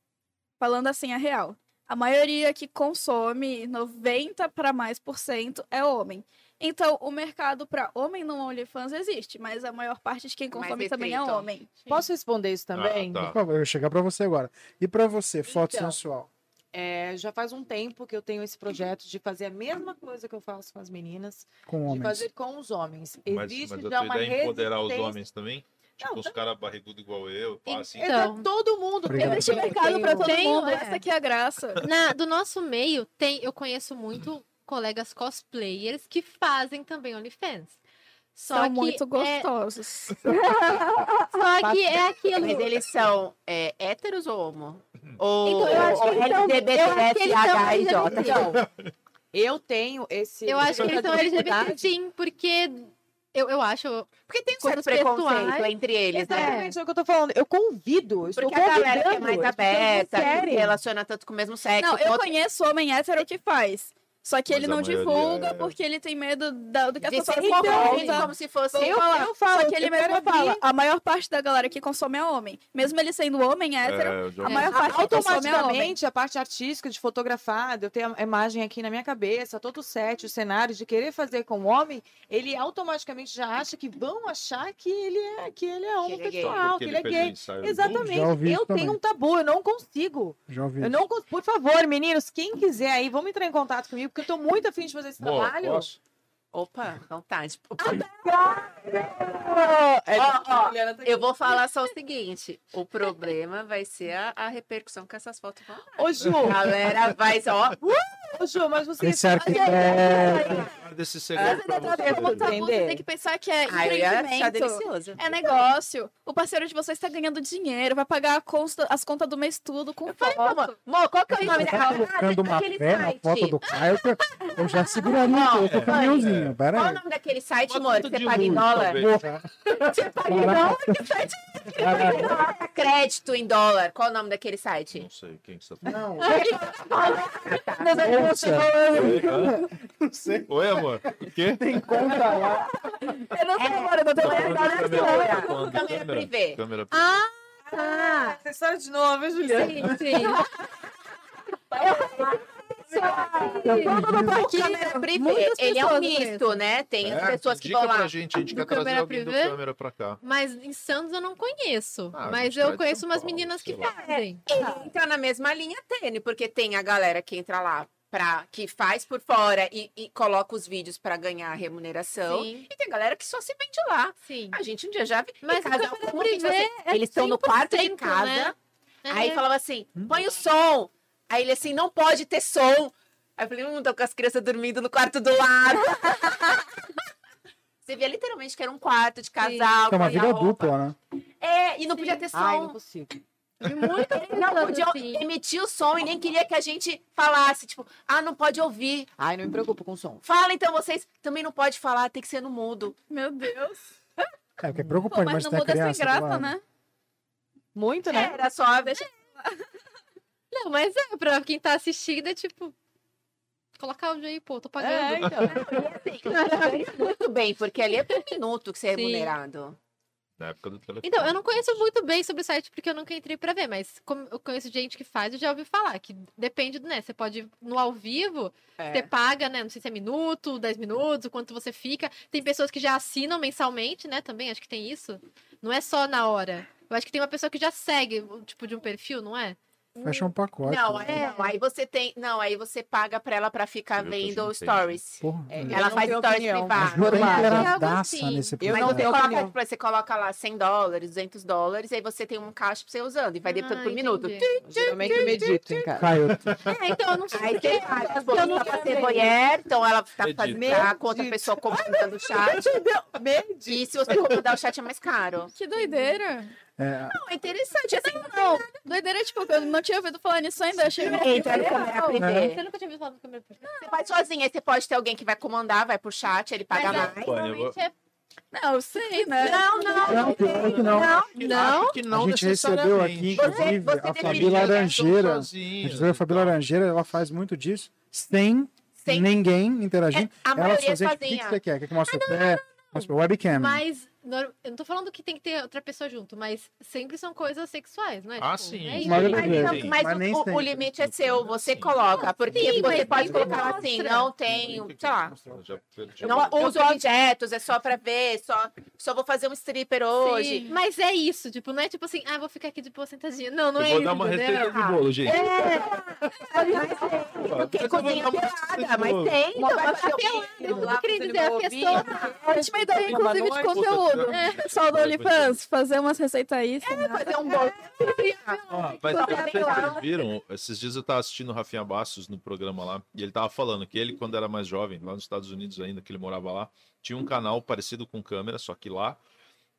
Falando assim a real. A maioria que consome, 90 para mais por cento, é homem. Então, o mercado para homem no OnlyFans existe, mas a maior parte de quem consome também é homem. Posso responder isso também? tá. Por favor, eu vou chegar para você agora. E para você, foto Então, sensual? É, já faz um tempo que eu tenho esse projeto de fazer a mesma coisa que eu faço com as meninas, Com de fazer com os homens. Mas, Existe mas a já uma ideia é empoderar os resistência- homens também? Tipo, Não, os caras barrigudos igual eu, pá, assim. É Então. pra todo mundo. Obrigado. Existe Tem- mercado um- todo Tem, mundo, é. essa que é a graça. Na, do nosso meio, tem, eu conheço muito colegas cosplayers que fazem também OnlyFans. Só São que muito é- gostosos. <laughs> só que é aquilo. Mas eles são é, héteros ou homo? Ou, Então, eu acho ou são- eu que tenho esse. Eu acho que eles são LGBT sim, porque eu, eu acho. Porque tem um certo preconceito pessoais. entre eles, né? Exatamente é o que eu tô falando. Eu convido. Eu estou Porque a galera que é mais aberta, que relaciona tanto com o mesmo sexo. Não, eu outro- conheço homem hétero que faz. Só que Mas ele não divulga é- porque ele tem medo da- do que as pessoas então, comentam. como se fosse... Eu- falar. eu falo, Só que ele eu mesmo fala, a maior parte da galera que consome é homem. Mesmo ele sendo homem hétero, É, eu já a maior parte que consome é homem. Automaticamente, a parte artística de fotografar, de eu ter a imagem aqui na minha cabeça, todo o set, o cenário, de querer fazer com o homem, ele automaticamente já acha que vão achar que ele é, que ele é ele é gay. homossexual, que ele é gay. do- Exatamente. Eu tenho um tabu, eu não consigo. Já ouvi. Eu não Por favor, meninos, quem quiser aí, vamos entrar em contato comigo, porque eu tô muito afim de fazer esse Amor, trabalho. posso? Opa, vontade. É, Ó, ó, tá. Eu vou falar só o seguinte: o problema vai ser a, a repercussão que essas fotos vão dar. Ô, Ju, A galera vai só. ô, Ju, mas você. Esse arquiteto. Guarda esse Mas segredo tá você. tem que pensar que é empreendimento. É negócio. O parceiro de vocês está ganhando dinheiro, vai pagar a consta- as contas do mês tudo com Falei, foto. amor, amor, qual que é o nome da tá foto do Caio, eu já seguraria um pouco o caminhãozinho. Qual é o aí. nome daquele site, amor, <laughs> que você paga em dólar? talvez. Você paga em dólar? Que site? Paga Crédito em dólar. Qual é o nome daquele site? Não sei quem que você tá falando. Não, não sei. Oi, amor. O quê? Tem conta lá. Eu não sei agora, eu tô tendo Câmera, olhada câmera? Câmera privê. Câmera privê. Ah, Acessório de novo, hein, Juliana? sim, sim. O câmera privê, Muitas ele é um pessoas misto, né? Tem as É, pessoas que vão lá. pra gente, a gente quer trazer câmera alguém do câmera pra cá. Mas em Santos eu não conheço. Ah, mas gente eu conheço umas meninas que fazem. Ele entra na mesma linha tênis, porque tem a galera que entra lá pra, que faz por fora e, e coloca os vídeos pra ganhar remuneração. Sim, E tem galera que só se vende lá. sim. A gente um dia já viu. Mas como que privê você- é Eles estão no quarto de 100%, casa. né? Aí É. falava assim: põe o som. Aí ele assim, não pode ter som. Aí eu falei, hum, tô com as crianças dormindo no quarto do lado. <laughs> Você via literalmente que era um quarto de casal. É uma vida dupla, né? É, e não podia ter som. Ai, não consigo. E muitas <laughs> Não podia assim. emitir o som e nem queria que a gente falasse, tipo, ah, não pode ouvir. Ai, não me preocupo com som. Fala então vocês, também não pode falar, tem que ser no mudo. Meu Deus. É, porque é Pô, preocupante, mas mas não tem a muda sem graça, né? Muito, né? Era só deixa <laughs> Não, mas é, pra quem tá assistindo, é tipo. Coloca áudio aí, pô, tô pagando. É, então. <laughs> <laughs> muito bem, porque ali é por minuto que você é Sim. remunerado. Na época do telefone. Então, eu não conheço muito bem sobre o site porque eu nunca entrei pra ver, mas como eu conheço gente que faz, eu já ouvi falar que depende do, né? Você pode ir no ao vivo, você paga, né? Não sei se é minuto, 10 minutos, o quanto você fica. Tem pessoas que já assinam mensalmente, né? Também, acho que tem isso. Não é só na hora. Eu acho que tem uma pessoa que já segue o tipo de um perfil, não é? Fecha um pacote. Não, né? aí, não, aí você tem. Não, aí você paga pra ela pra ficar Eu vendo stories. Porra. É, é. Ela faz stories privadas. Nesse eu não você tenho coloca, opinião. tipo, você coloca lá 100 dólares, 200 dólares, aí você tem um caixa pra você usando e vai debitando Ah, por minuto. Geralmente eu medito em casa. Caio, É, então eu não sei. Aí tipo, eu tá pra ser mulher, então ela tá fazendo com outra Medita. pessoa comandando o chat. E se você comandar o chat é mais caro. Que doideira. É, Não, é interessante. Assim, Não, doideira, tipo, eu não tinha ouvido falar nisso ainda. Achei câmera privê. Você nunca tinha visto falar no câmera privê? Você faz sozinha, aí você pode ter alguém que vai comandar, vai pro chat, ele paga Mas é, mais. normalmente é- Não, eu sei, né? Não, não, Não, pior que não. Não? Acho que não a gente recebeu aqui, inclusive, Você- você a Fabi? Laranjeira. A gente recebeu a Fabi. Laranjeira, ela faz muito disso, sem, Sem- ninguém interagindo. É, a ela é sozinha, o que, você quer? Quer que mostre o pé? Mostre o webcam. Mas eu não tô falando que tem que ter outra pessoa junto, mas sempre são coisas sexuais, não é? Ah, Tipo, sim. é. Mas Mas, mas Mas o- nem o, limite é seu, você Sim. coloca. Porque Sim, você pode colocar assim, mostra. não tenho, sei lá. Não uso objetos, é só pra ver, só, só vou fazer um stripper hoje. Sim, Mas é isso, tipo, não é tipo assim, ah, vou ficar aqui de boa sentadinha. Não, não Eu é vou isso. dar uma entendeu? receita de bolo, gente. Porque cozinha pelada, mas tem. Então, Então, mas o pelada, eu queria dizer, a pessoa. Ótima ideia, inclusive, de conteúdo. É. Pessoal do OnlyFans, fazer umas receitas aí. lá. Fazer um bolo. Mas vocês viram, esses dias eu tava assistindo o Rafinha Bastos no programa lá, e ele tava falando que ele, quando era mais jovem, lá nos Estados Unidos ainda, que ele morava lá, tinha um canal parecido com câmera, só que lá.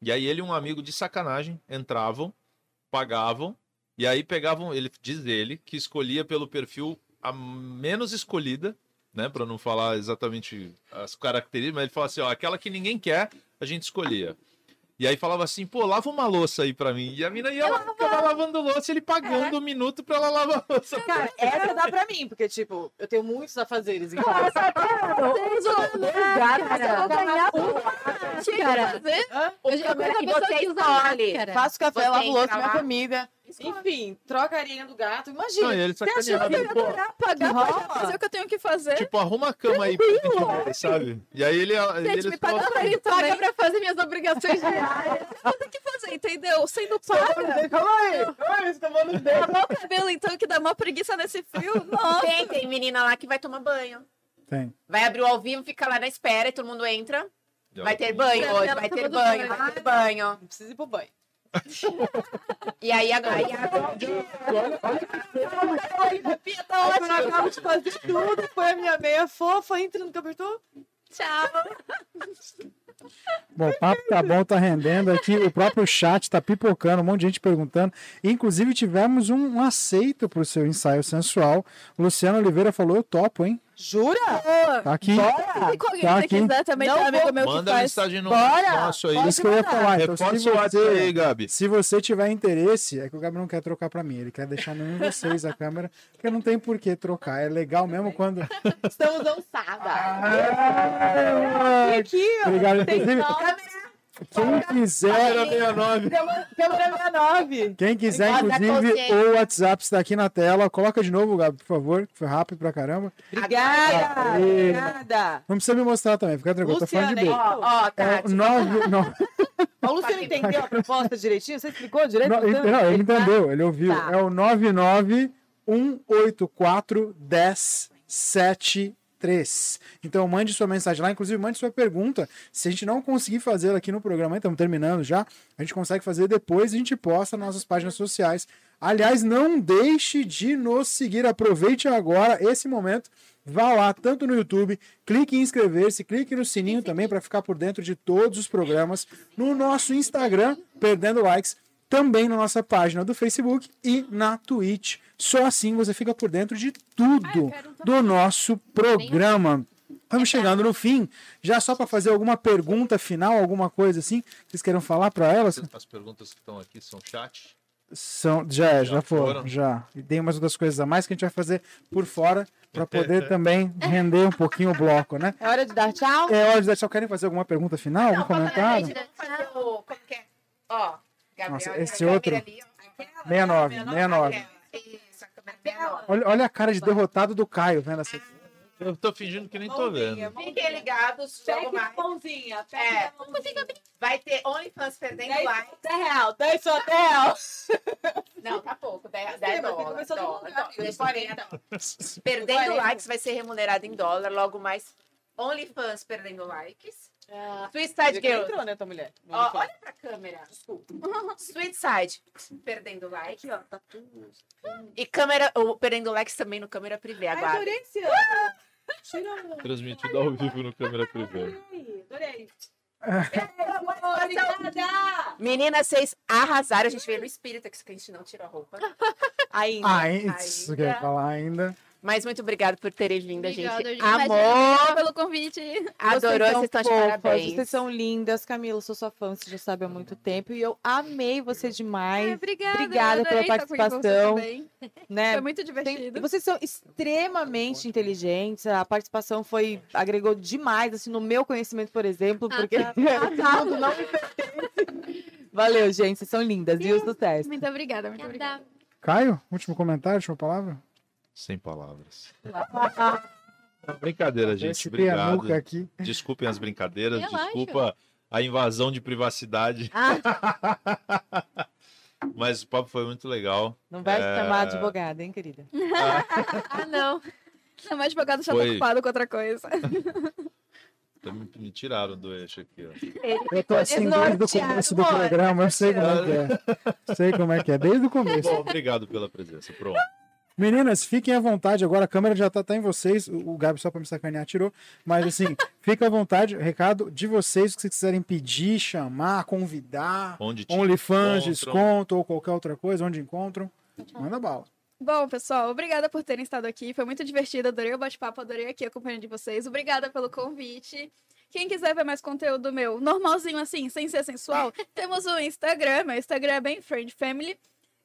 E aí ele e um amigo de sacanagem entravam, pagavam, e aí pegavam, ele diz ele, que escolhia pelo perfil a menos escolhida, né, para não falar exatamente as características, mas ele fala assim, ó, aquela que ninguém quer, a gente escolhia. E aí falava assim, pô, lava uma louça aí pra mim. E a mina ia lá, ficava lavando louça, ele pagando um minuto pra ela lavar a louça. Cara, essa dá pra mim, porque, tipo, eu tenho muitos afazeres em casa. Cara, Eu já câmera conheço que a pessoa você que usa escolhe. máscara. Faço café, Você lavo louça, entra minha lá. Comida. Enfim, troca a areia do gato. Imagina. Não, ele você acha sacaneava, que pô, Pagar pra fazer o que eu tenho que fazer. tipo, arruma a cama aí pra gente ver, sabe? E aí ele... Gente, ele me pagar pra paga também. pra fazer minhas obrigações diárias. <laughs> Tem que fazer, entendeu? Sendo paga. Calma aí, calma aí, escovando os dedos. Lavar o cabelo, então, que dá uma preguiça nesse frio. Nossa. Tem, tem menina lá que vai tomar banho. Tem. Vai abrir o ao vivo, fica lá na espera e todo mundo entra. Vai ter banho hoje, vai ter tomando banho, banho. vai ter banho. Não precisa ir pro banho. <laughs> E aí agora. Aí, Aí, quando eu acabo de fazer tudo, foi a minha meia fofa, entra no cobertor. Bom, o papo tá bom, tá rendendo aqui. O próprio chat tá pipocando, um monte de gente perguntando. Inclusive, tivemos um, um aceito pro seu ensaio sensual. O Luciano Oliveira falou: Eu topo, hein? Jura? Tá aqui. Se alguém Tá aqui. quiser também, tem um amigo meu que Manda faz. mensagem no Bora! nosso aí. Pode Isso que eu ia falar. Então, se o WhatsApp aí, Gabi. se você tiver interesse, é que o Gabi não quer trocar pra mim. Ele quer deixar de vocês a câmera, porque não tem por que trocar. É legal mesmo quando. Estamos dançadas. Ah, E aqui, ó. Obrigado. Tem Inclusive, Quem quiser, Era 69. Câmera 69. quem quiser, Guarda a inclusive, o WhatsApp está aqui na tela. Coloca de novo, Gabi, por favor, foi rápido pra caramba. Obrigada. Aê. Obrigada. Não precisa me mostrar também, fica tranquilo, eu tô falando de Luciana? Ó, ó, É Tati. o 9, não, O Luciano entendeu a proposta direitinho? Você explicou direito? não, Luciano? não, ele tá- entendeu, ele ouviu. Tá. É o 99184 1073. Então mande sua mensagem lá, inclusive mande sua pergunta. Se a gente não conseguir fazê-la aqui no programa, estamos terminando já, a gente consegue fazer depois e a gente posta nas nossas páginas sociais. Aliás, não deixe de nos seguir, aproveite agora esse momento. Vá lá, tanto no YouTube, clique em inscrever-se, clique no sininho também para ficar por dentro de todos os programas. No nosso Instagram, Perdendo Likes, também na nossa página do Facebook e na Twitch. Só assim você fica por dentro de tudo do nosso programa. Vamos chegando no fim, já só para fazer alguma pergunta final, alguma coisa assim, vocês queiram falar para elas? As perguntas que estão aqui são chat. São, já, é, já, Já foram, foram? já. E tem umas outras coisas a mais que a gente vai fazer por fora para poder também render um pouquinho o bloco, né? É hora de dar tchau? É hora de deixar. Querem fazer alguma pergunta final, algum Não, vamos comentário? fazer, vamos fazer o. Como que é? Ó, Gabriel. Nossa, esse outro. ali. Aquela, 69, ó, 69. aquela. Isso, a câmera 69. Olha, olha a cara de derrotado do Caio vendo essa. Eu tô fingindo que nem tô vendo. Fiquem ligados, logo mais. mãozinha. É, vai ter OnlyFans perdendo like. Até real, 10 só até real. Não, tá pouco, 10, Sim, 10 mas tem que dólares. Perdendo 40. likes vai ser remunerado em dólar, logo mais OnlyFans perdendo likes. Sweet Side Girls. entrou, né, tua mulher? Ó, olha pra câmera, desculpa. <laughs> Sweet Side perdendo like, ó, tá tudo. E câmera, o perdendo likes também no câmera privê, Ai, aguarda. adorei esse ano. Tira um. Transmitido ao vivo no câmera privê. Adorei. Obrigada! <laughs> Meninas, vocês arrasaram. A gente veio no espírito, que a gente não tirou a roupa. <laughs> Ainda. Ah, isso que eu ia falar ainda. Mas muito obrigado por terem vindo, a Obrigada, gente. gente. Amor! Obrigada pelo convite. Adorou, vocês estão de fofas, parabéns. Vocês são lindas. Camila, sou sua fã, você já sabe há muito tempo. E eu amei você demais, Ai, obrigada. obrigada eu pela adorei estar com você participação. também. né? Foi muito Tem- divertido. e vocês são extremamente inteligentes. A participação foi agregou demais assim no meu conhecimento, por exemplo, Ah, porque tá. <laughs> tudo não me pertence. Valeu, gente. Vocês são lindas, viu? Sucesso. Muito obrigada, muito obrigada. Caio, último comentário, última palavra? Sem palavras. <laughs> Brincadeira, gente. Obrigado. aqui. Desculpem as brincadeiras, Relaxa. desculpa a invasão de privacidade. <laughs> Mas o papo foi muito legal. Não vai É. chamar advogada, hein, querida? Ah, <laughs> não. Não, mas advogado já tá Foi. ocupado com outra coisa. Me, me tiraram do eixo aqui, ó. Eu tô assim desde o começo do programa, eu sei como é que é. Sei como é que é, desde o começo. Bom, obrigado pela presença. Pronto. Meninas, fiquem à vontade agora, a câmera já tá, tá em vocês. O Gabi, só pra me sacanear, tirou. Mas assim, <laughs> fica à vontade. Recado de vocês, o que vocês quiserem pedir, chamar, convidar. Onde te OnlyFans, desconto ou qualquer outra coisa, onde encontram. Manda bala. Bom, pessoal, obrigada por terem estado aqui. Foi muito divertido, adorei o bate-papo, adorei aqui a companhia de vocês. Obrigada pelo convite. Quem quiser ver mais conteúdo meu, normalzinho assim, sem ser sensual, <laughs> temos o Instagram. Meu Instagram é bem Friend Family.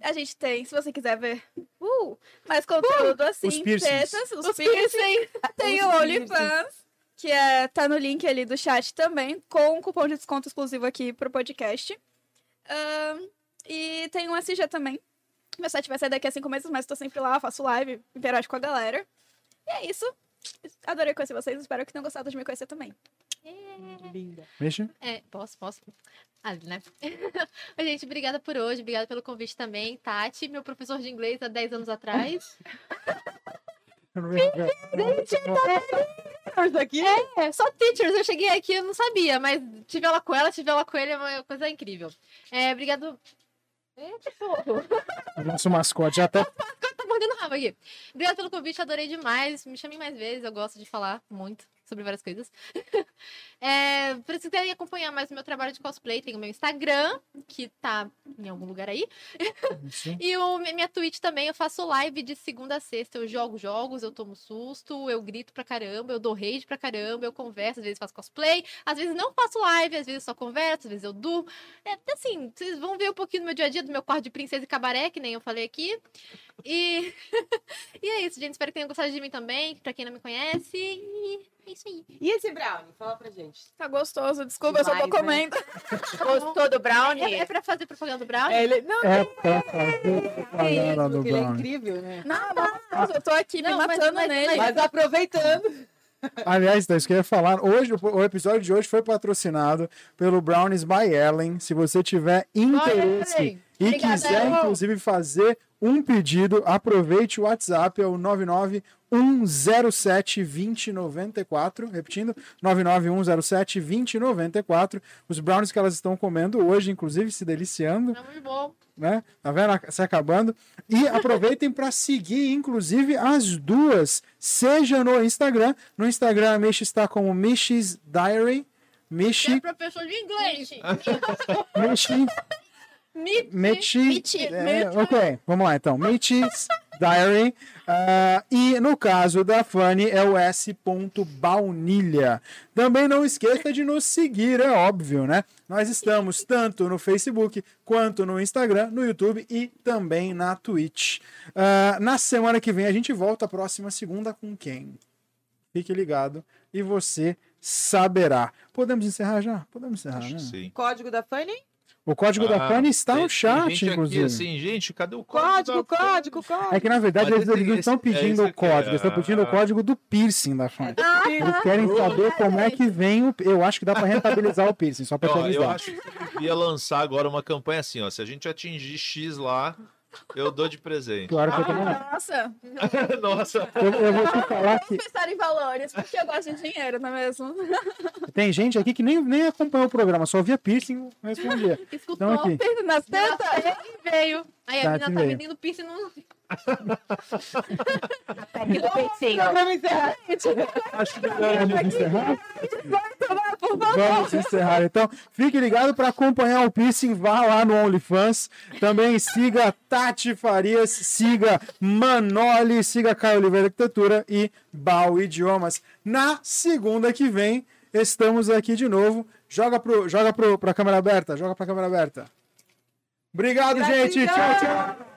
A gente tem, se você quiser ver uh, mais conteúdo assim, os piercings. tetas, os, piercing, tem o OnlyFans, que é, tá no link ali do chat também, com um cupom de desconto exclusivo aqui pro podcast. Ahn, e tem um SG também. Meu site vai sair daqui a cinco meses, mas tô sempre lá, faço live, interajo com a galera. E é isso. Adorei conhecer vocês, espero que tenham gostado de me conhecer também. Linda. Mexa. É, posso, posso. Ah, né? <laughs> Oi, gente, obrigada por hoje, obrigada pelo convite também. Tati, meu professor de inglês há 10 anos atrás. <laughs> <laughs> Isso aqui É, só teachers, eu cheguei aqui, eu não sabia, mas tive aula com ela, tive aula com ele, é uma coisa incrível. É, obrigado. Eita. Nosso mascote já até tá mordendo rabo aqui. Obrigada pelo convite, adorei demais. Me chamem mais vezes, eu gosto de falar muito sobre várias coisas. <laughs> é, pra se quiserem acompanhar mais o meu trabalho de cosplay, tem o meu Instagram, que tá em algum lugar aí. Sim. <laughs> E o, minha Twitch também, eu faço live de segunda a sexta. Eu jogo jogos, eu tomo susto, eu grito pra caramba, eu dou rage pra caramba, eu converso, às vezes faço cosplay, às vezes não faço live, às vezes só converso, às vezes eu durmo. É assim, vocês vão ver um pouquinho do meu dia a dia, do meu quarto de princesa e cabaré, que nem eu falei aqui. E, <laughs> e é isso, gente. Espero que tenham gostado de mim também, pra quem não me conhece. E É isso aí. E esse brownie? Fala pra gente. Tá gostoso, desculpa, eu só tô Demais, né? comendo. <laughs> Gostou do brownie? É, é pra fazer propaganda do Brown? É, ele... Não, É pra fazer é propaganda do porque ele é Brownie. incrível, né? Não, mas eu tô aqui Não, me matando mas- nele. Mas aproveitando. Aliás, então, isso que eu ia falar. Hoje, o episódio de hoje foi patrocinado pelo Brownies by Ellen. Se você tiver interesse e Obrigada, quiser, Ellen. inclusive, fazer um pedido, aproveite o WhatsApp, é o 991072094. Repetindo, 991072094. Os brownies que elas estão comendo hoje, inclusive, se deliciando É muito bom. né? Tá vendo? Se acabando. E aproveitem para seguir, inclusive, as duas, seja no Instagram. No Instagram, a Michi está como Michi's Diary. É Michi, professor de inglês. Michi, Michi. Michi, É, ok, vamos lá então. Michi's Diary. Ah, e no caso da Fanny é o S.baunilha. Também não esqueça de nos seguir, é óbvio, né? Nós estamos tanto no Facebook quanto no Instagram, no YouTube e também na Twitch. Ah, na semana que vem a gente volta, próxima segunda, com quem? Fique ligado e você saberá. Podemos encerrar já? Podemos encerrar, Acho né? sim. Código da Fanny? O código da Ah, Fanny está tem- no chat, tem gente inclusive. Aqui, assim, gente, cadê o código? Código, da- código, código. É que na verdade Mas eles, esse- eles não estão é pedindo isso o código, eles estão pedindo o ah. código do piercing da Fanny. Ah, Eles querem saber como é que vem o. Eu acho que dá para rentabilizar o piercing, só para Ó, eu acho que devia lançar agora uma campanha assim, ó. Se a gente atingir X lá, eu dou de presente. Claro que eu também. Nossa, <laughs> Nossa. Eu, eu vou te falar que pensar em valores, porque eu gosto de dinheiro, não é mesmo? <laughs> tem gente aqui que nem, nem acompanhou o programa, só via piercing e respondia. <laughs> Escutou, Então aqui. Nas tetas. e veio. Aí a Tá, menina tá veio. vendendo piercing no... Aqui do peitinho. Vamos encerrar. Acho que vamos encerrar. Vamos encerrar. Então, fique ligado para acompanhar o piercing. Vá lá no OnlyFans. Também siga Tati Farias, siga Manoli, siga Caio Oliveira Arquitetura e Bau Idiomas. Na segunda que vem, estamos aqui de novo. Joga pro, joga pro, pra câmera aberta. Joga pra câmera aberta. Obrigado, gente. Tchau, tchau.